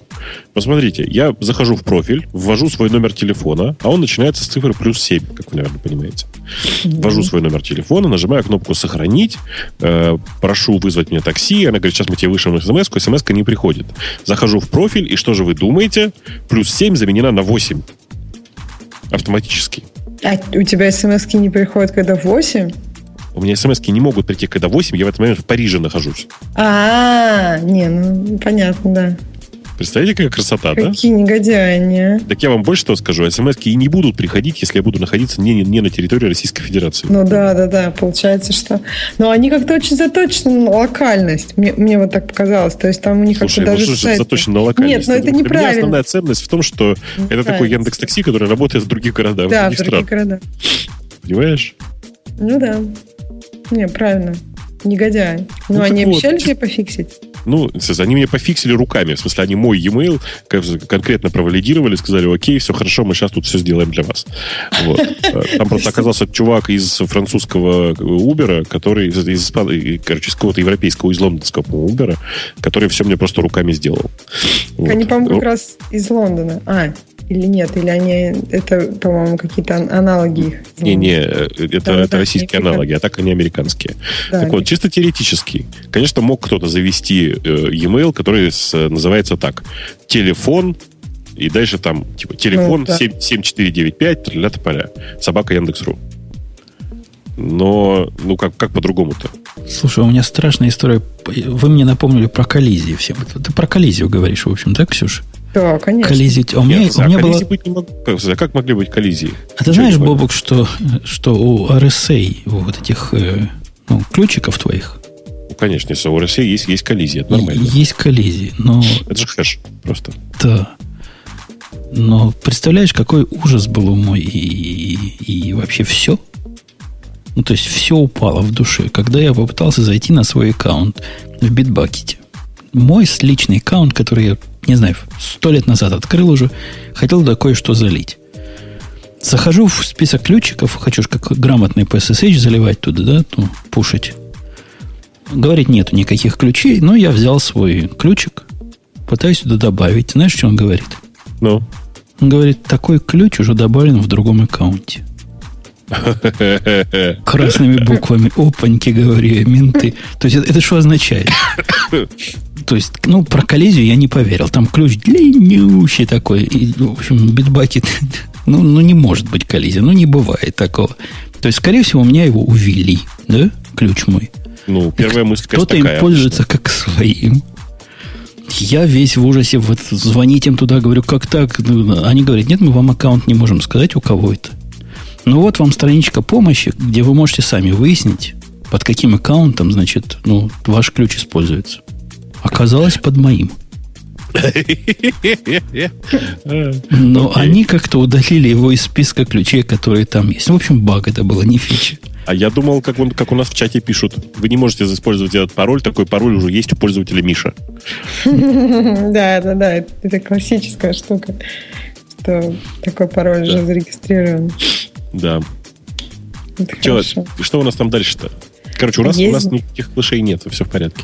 Посмотрите, я захожу в профиль, ввожу свой номер телефона, а он начинается с цифры плюс 7, как вы, наверное, понимаете. Ввожу свой номер телефона, нажимаю кнопку «Сохранить», э, прошу вызвать мне такси, она говорит, сейчас мы тебе вышлем смс смс не приходит. Захожу в профиль, и что же вы думаете? Плюс 7 заменена на 8. Автоматически. А у тебя смс не приходят, когда в 8? У меня смс не могут прийти, когда 8, я в этот момент в Париже нахожусь. А, не, ну понятно, да. Представляете, какая красота, да? Какие негодяи а? Так я вам больше того скажу. смс и не будут приходить, если я буду находиться не, не на территории Российской Федерации. Ну да, да, да, получается, что... Но они как-то очень заточены на локальность. Мне, мне вот так показалось. То есть там у них Слушай, как-то ну даже же сайт- заточено на локальность? Нет, но это Для меня неправильно. основная ценность в том, что это такой. Яндекс Такси, который работает в других городах, в Да, в других других странах. городах. Понимаешь? Ну да. Не, правильно. Негодяи. Ну, Ну, они вот, обещали тебе пофиксить? Ну, они меня пофиксили руками. В смысле, они мой e-mail конкретно провалидировали, сказали, окей, все хорошо, мы сейчас тут все сделаем для вас. Вот. Э, Там просто оказался чувак из французского Uber, который из, короче, из какого-то европейского, из лондонского, Uber, который все мне просто руками сделал. Вот. Они, по-моему, Ну, как раз из Лондона. А, или нет, или они... Это, по-моему, какие-то ан- аналоги их. Не-не, э, это, Да, это да, российские аналоги, а так они американские. Да, так вот, чисто теоретически, конечно, мог кто-то завести э, e-mail, который с- называется так. Телефон, и дальше там, типа, телефон Ну, да. 7- 7495, тля поля собака Яндекс.ру. Но, ну, как, как по-другому-то? Слушай, у меня страшная история. Вы мне напомнили про коллизии всем. Ты про коллизию говоришь, в общем, да, Ксюша? Да, конечно. Коллизии. А у меня, Нет, у а меня была... быть не мог- как, а как могли быть коллизии? А ты Чего знаешь? Бобок, что, что у RSA, вот этих э, ну, ключиков твоих, Ну, конечно, если у России есть, есть коллизия, это нормально. есть коллизии. Но Это же хэш просто. Да. Но представляешь, какой ужас был у мой и, и, и вообще все? Ну, то есть все упало в душе, когда я попытался зайти на свой аккаунт в Bitbucket. Мой с- личный аккаунт, который я, не знаю, сто лет назад открыл уже, хотел туда кое-что залить. Захожу в список ключиков, хочу ж как грамотный PSSH заливать туда, да, ну, пушить. Говорит, нету никаких ключей, но я взял свой ключик, пытаюсь сюда добавить. Знаешь, что он говорит? Ну, Он говорит, такой ключ уже добавлен в другом аккаунте. Красными буквами. Опаньки, говорю менты. То есть, это, что означает? То есть, ну, про коллизию я не поверил. Там ключ длиннющий такой. И, в общем, битбакет. Ну, ну, не может быть коллизия. Ну, не бывает такого. То есть, скорее всего, у меня его увели. Да? Ключ мой. ну, первая мысль, конечно, Кто-то им пользуется как своим. Я весь в ужасе вот, звонить им туда, говорю, как так? Ну, Они говорят, нет, мы вам аккаунт не можем сказать, у кого это. Ну вот вам страничка помощи, где вы можете сами выяснить, под каким аккаунтом, значит, ну, ваш ключ используется. Оказалось под моим. Но Окей. они как-то удалили его из списка ключей, которые там есть. Ну, в общем, баг это было, не фича. А я думал, как, он, как у нас в чате пишут, вы не можете использовать этот пароль, такой пароль уже есть у пользователя Миша. Да, да, да. Это классическая штука. Что такой пароль уже зарегистрирован. Да. Это хорошо. что у нас там дальше-то? Короче, у нас, у Есть- нас никаких флешей нет, все в порядке.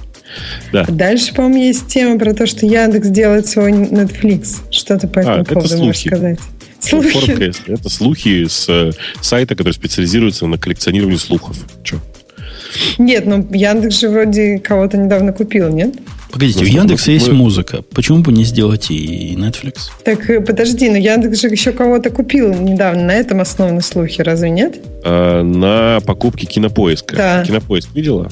Да. Дальше, по-моему, есть тема про то, что Яндекс делает свой Netflix. Что ты по этому А, это поводу можешь слухи. сказать? Слухи. если это слухи с э, сайта, который специализируется на коллекционировании слухов. Че? Нет, ну Яндекс же вроде кого-то недавно купил, нет? Погодите, Ну, у Яндекса мы- есть музыка. Почему бы не сделать и Netflix? Так э, подожди, но Яндекс же еще кого-то купил недавно. На этом основаны слухи, разве нет? А, на покупке кинопоиска. Да. Кинопоиск видела?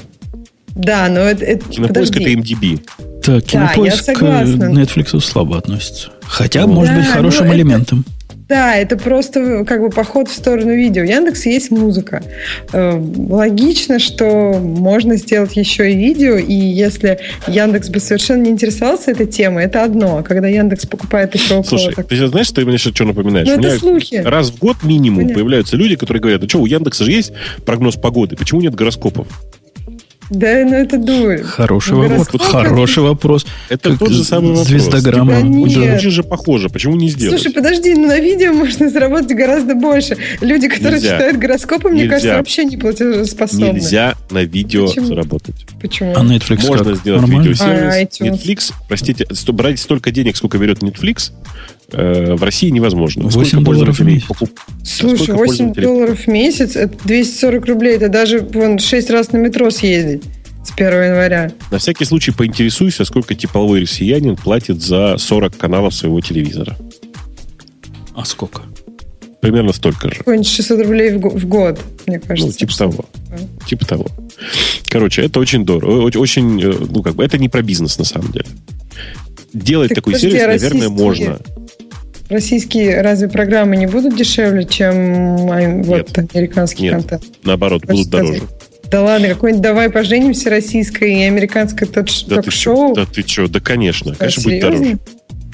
Да, но это... это- Кинопоиск подожди. это MDB. Так, я кинопоиск к согласна. Netflix слабо относится. Хотя, Ну, может Да, быть, хорошим ну, это- элементом. Да, это просто как бы поход в сторону видео. У Яндекса есть музыка. Э, Логично, что можно сделать еще и видео, и если Яндекс бы совершенно не интересовался этой темой, это одно. А когда Яндекс покупает еще около... Слушай, так- ты знаешь, что ты мне сейчас что напоминаешь? Ну, это меня слухи. Раз в год минимум Понятно. появляются люди, которые говорят, ну что, у Яндекса же есть прогноз погоды, почему нет гороскопов? Да, ну это дурь. Хороший вопрос. гороскоп- Хороший вопрос. Это Как тот же самый вопрос. звездограмма. Да нет. Очень же похоже, почему не сделать? Слушай, подожди, ну на видео можно заработать гораздо больше. Люди, которые Нельзя. читают гороскопы, мне Нельзя. кажется, вообще не платежеспособны. Нельзя на видео Почему? заработать. Почему? А Netflix Можно как? сделать Нормально? видеосервис. А, iTunes. Netflix, простите, брать столько денег, сколько берет Netflix, э, в России невозможно. 8 Сколько долларов в месяц. покуп- Слушай, сколько 8 пользователей- долларов в месяц, это 240 рублей. Это даже вон 6 раз на метро съездить с 1 января. На всякий случай поинтересуйся, сколько тепловой россиянин платит за 40 каналов своего телевизора. А сколько? Примерно столько же. Какой-нибудь 600 рублей в, го- в год, мне кажется. Ну, типа того. Типа того. Короче, это очень дорого. Очень, э, ну, как бы, это не про бизнес, на самом деле. Делать Так такой подожди, сервис, а наверное, российские- можно. Российские разве программы не будут дешевле, чем вот американский Нет. контент? Наоборот, будут дороже. Да ладно, какой-нибудь «Давай поженимся» российское и американское ток- Да ты ток-шоу. Да ты? Да, конечно. А, Конечно, будет серьезно? дороже.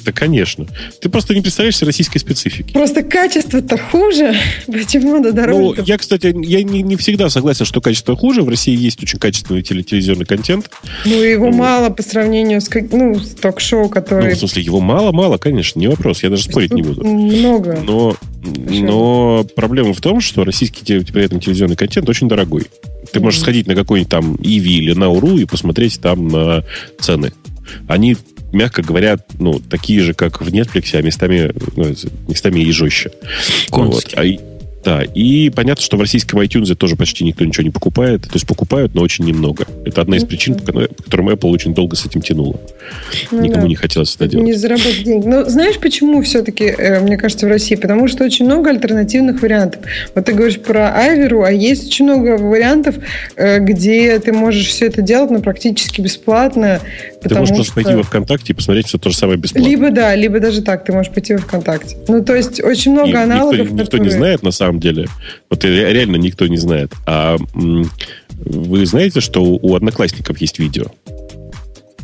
Да, конечно. Ты просто не представляешь себе российской специфики. Просто качество-то хуже. Почему надо Ну, дороже? я, кстати, я не, не всегда согласен, что качество хуже. В России есть очень качественный теле- телевизионный контент. Ну, его ну, мало по сравнению с, ну, с ток-шоу, Ну, которые... в смысле, его мало-мало, конечно, не вопрос. Я даже спорить не буду. Много. Но, но проблема в том, что российский при этом телевизионный контент очень дорогой. Ты можешь сходить на какой-нибудь там Иви или Науру и посмотреть там на цены. Они, мягко говоря, ну, такие же, как в Netflix, а местами, ну, местами и жестче. Конские. Вот. Да, и понятно, что в российском iTunes тоже почти никто ничего не покупает. То есть покупают, но очень немного. Это одна из причин, по по которым Apple очень долго с этим тянула. Ну Никому да. не хотелось это делать. Не заработать деньги. Но знаешь, почему все-таки, мне кажется, в России? Потому что очень много альтернативных вариантов. Вот ты говоришь про Айверу, а есть очень много вариантов, э, где ты можешь все это делать, но практически бесплатно. Ты можешь просто что- пойти во ВКонтакте и посмотреть все то же самое бесплатно. Либо да, либо даже так, ты можешь пойти в ВКонтакте. Ну, то есть очень много И никто, аналогов, никто не которые- знает на самом деле. Вот ре- реально никто не знает. А вы знаете, что у одноклассников есть видео?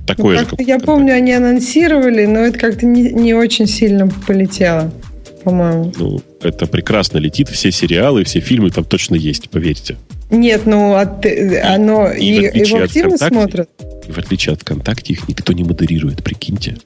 Ну, Такое же, как-то как я помню, они анонсировали, но это как-то не, не очень сильно полетело, по-моему. Ну, это прекрасно летит. Все сериалы, все фильмы там точно есть, поверьте. Нет, ну от, оно и и, его активно смотрят. И в отличие от ВКонтакте, их никто не модерирует, прикиньте.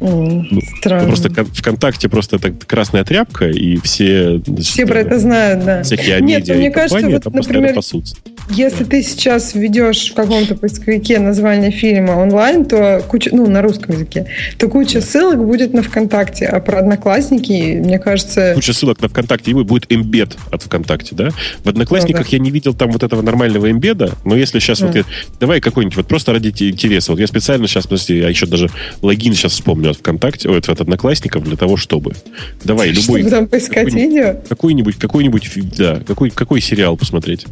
М, Ну, Странно. Просто кон- ВКонтакте просто это красная тряпка, и все... Все про это знают, да. Всякие Нет, медиа ну, мне кажется, компании вот, например, пасутся. Если ты сейчас введешь в каком-то поисковике название фильма онлайн, то куча, ну, на русском языке, то куча ссылок будет на ВКонтакте. А про Одноклассники, мне кажется... куча ссылок на ВКонтакте, и будет эмбед от ВКонтакте, да? В Одноклассниках Ну да. я не видел там вот этого нормального эмбеда, но если сейчас вот... Да. я- давай какой-нибудь, вот просто ради те- интереса. Вот я специально сейчас, подожди, я еще даже логин сейчас вспомню от ВКонтакте, ой, от Одноклассников для того, чтобы... Давай, любой... Чтобы там поискать какой-нибудь- видео? Какой-нибудь, какой-нибудь, да, какой, какой сериал посмотреть?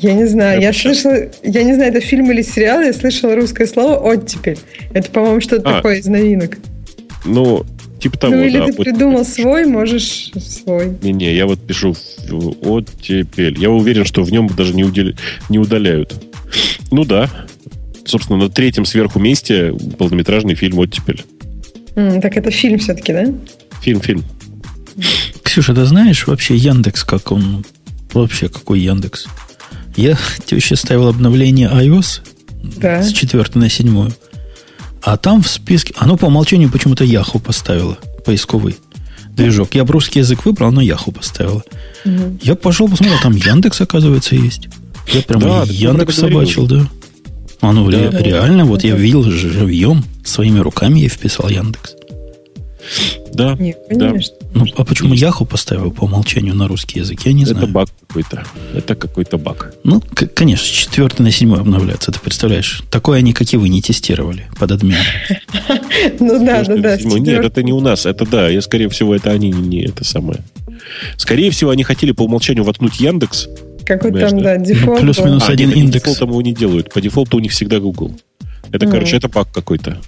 Я не знаю. Я Я слышала... Я не знаю, это фильм или сериал, я слышала русское слово «оттепель». Это, по-моему, что-то А, такое из новинок. Ну, типа того, ну, или да. ты вот- придумал свой, можешь свой. Не-не, я вот пишу оттепель. Я уверен, что в нем даже не, удел- не удаляют. Ну да. Собственно, на третьем сверху месте полнометражный фильм «Оттепель». Так это фильм все-таки, да? Фильм-фильм. Ксюша, ты знаешь вообще Яндекс, как он... Вообще, какой Яндекс? Я теще ставил обновление iOS Да. с 4 на 7. А там в списке... Оно по умолчанию почему-то Яху поставило. Поисковый движок. Я бы русский язык выбрал, но Яху поставила. Мгм. Я пошел, посмотрел, там Яндекс, оказывается, есть. Я прямо Да, Яндекс собачил, да. А ну, ре- Да. реально, вот я видел живьем, своими руками я вписал Яндекс. Да. Нет, да. конечно. Ну, а почему Яху поставил по умолчанию на русский язык? Я не Это знаю. баг какой-то. Это какой-то баг. Ну, к- конечно, с 4 на 7 обновляться, ты представляешь? Такое они, как и вы, не тестировали под админом. Ну да, да, да. Седьмой. Нет, это не у нас. Это да. Я, скорее всего, это они не это самое. Скорее всего, они хотели по умолчанию воткнуть Яндекс. Какой там, да? дефолт. плюс-минус. Минус один нет, индекс. дефолтом его не делают. По дефолту у них всегда Google. Это, Мгм. короче, это баг какой-то.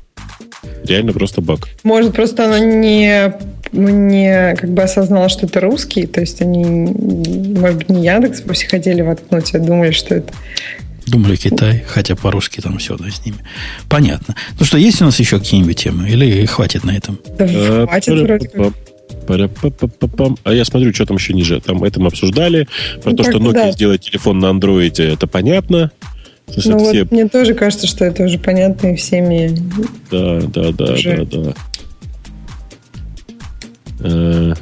Реально просто баг. Может, просто оно не, не как бы осознало, что это русский, то есть они, может быть, не Яндекс вовсе хотели воткнуть, а думали, что это... Думали Китай, хотя по-русски там все да, с ними. Понятно. Ну что, есть у нас еще какие-нибудь темы? Или хватит на этом? Да Э, хватит вроде как. А я смотрю, что там еще ниже. Там это мы обсуждали. Про Ну, то, что бы Nokia да. сделает телефон на андроиде, это понятно. То Ну вот все- мне тоже кажется, что это уже понятно и всеми. Да, да, да, Уже. да, да. Э,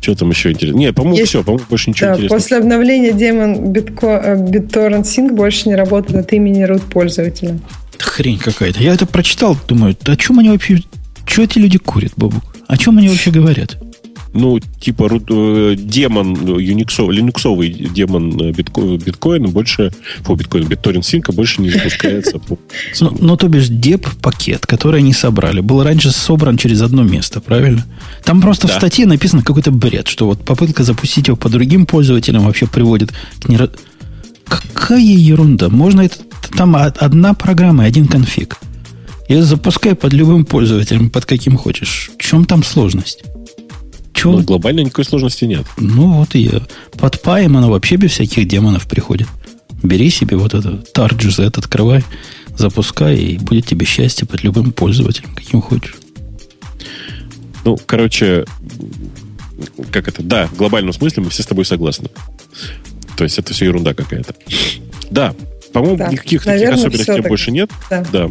Что там еще интересно? Не, по-моему, Есть- все, по-моему, больше ничего Да, интересного. после обновления демон Bitco- э, BitTorrent Sync больше не работает от имени root пользователя. Хрень какая-то. Я это прочитал, думаю, о чем они вообще... Что эти люди курят, Бобук? О чем они вообще говорят? Ну, типа э, демон, э, юниксов- линуксовый демон э, битко- биткоина больше, фу, биткоин, BitTorrent Sync больше не запускается. Ну, ну, то бишь, деп-пакет, который они собрали, был раньше собран через одно место, правильно? Там просто в статье написано какой-то бред, что вот попытка запустить его по другим пользователям вообще приводит к неро... Какая ерунда? Можно это... Там од- одна программа и один конфиг. И запускай под любым пользователем, под каким хочешь. В чем там сложность? Чего? Ну, глобально никакой сложности нет. Ну, вот и я. Под паем оно вообще без всяких демонов приходит. Бери себе вот это TarGZ, открывай, запускай, и будет тебе счастье под любым пользователем, каким хочешь. Ну, короче, как это? Да, в глобальном смысле мы все с тобой согласны. То есть это все ерунда какая-то. Да, по-моему, Да, никаких таких всё так. больше нет. Да. Да.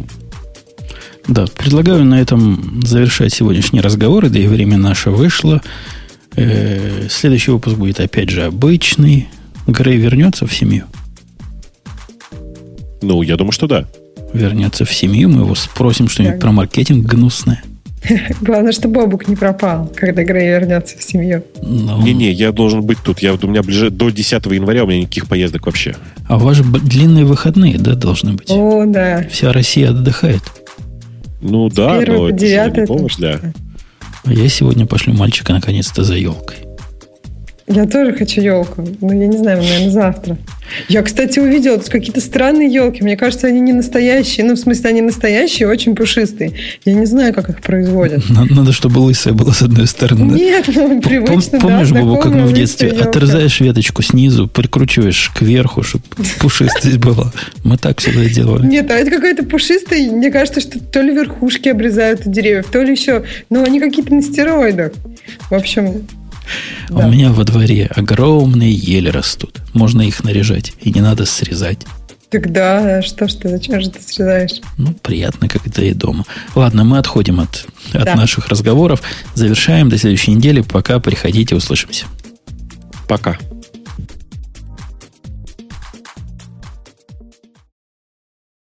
Да, предлагаю на этом завершать сегодняшний разговор, да и время наше вышло. Э, следующий выпуск будет опять же обычный. Грей вернется в семью. Ну, я думаю, что да. Вернется в семью, мы его спросим что-нибудь Так. про маркетинг гнусное. Главное, что Бобук не пропал, когда Грей вернется в семью. Ну, Не-не, я должен быть тут. Я, у меня ближе до 10 января у меня никаких поездок вообще. А у вас же б- длинные выходные, да, должны быть? О, да. Вся Россия отдыхает. Ну да, Первое но это не для... что- А я сегодня пошлю мальчика наконец-то за елкой. Я тоже хочу елку. Но я не знаю, наверное, завтра. Я, кстати, увидела тут какие-то странные елки. Мне кажется, они не настоящие. Ну, в смысле, они настоящие, очень пушистые. Я не знаю, как их производят. Надо, надо, чтобы лысая была с одной стороны. Нет, ну, Пом- привычно, Помнишь, да, как мы в детстве ёлка. отрезаешь веточку снизу, прикручиваешь кверху, чтобы пушистость была. Мы так всегда делали. Нет, а это какая-то пушистая. Мне кажется, что то ли верхушки обрезают у деревьев, то ли еще... Ну, они какие-то на стероидах. В общем, да. У меня во дворе огромные ели растут. Можно их наряжать, и не надо срезать. Тогда что ж ты, зачем же ты срезаешь? Ну, приятно, это и дома. Ладно, мы отходим от, от Да. наших разговоров. Завершаем до следующей недели. Пока приходите, услышимся. Пока.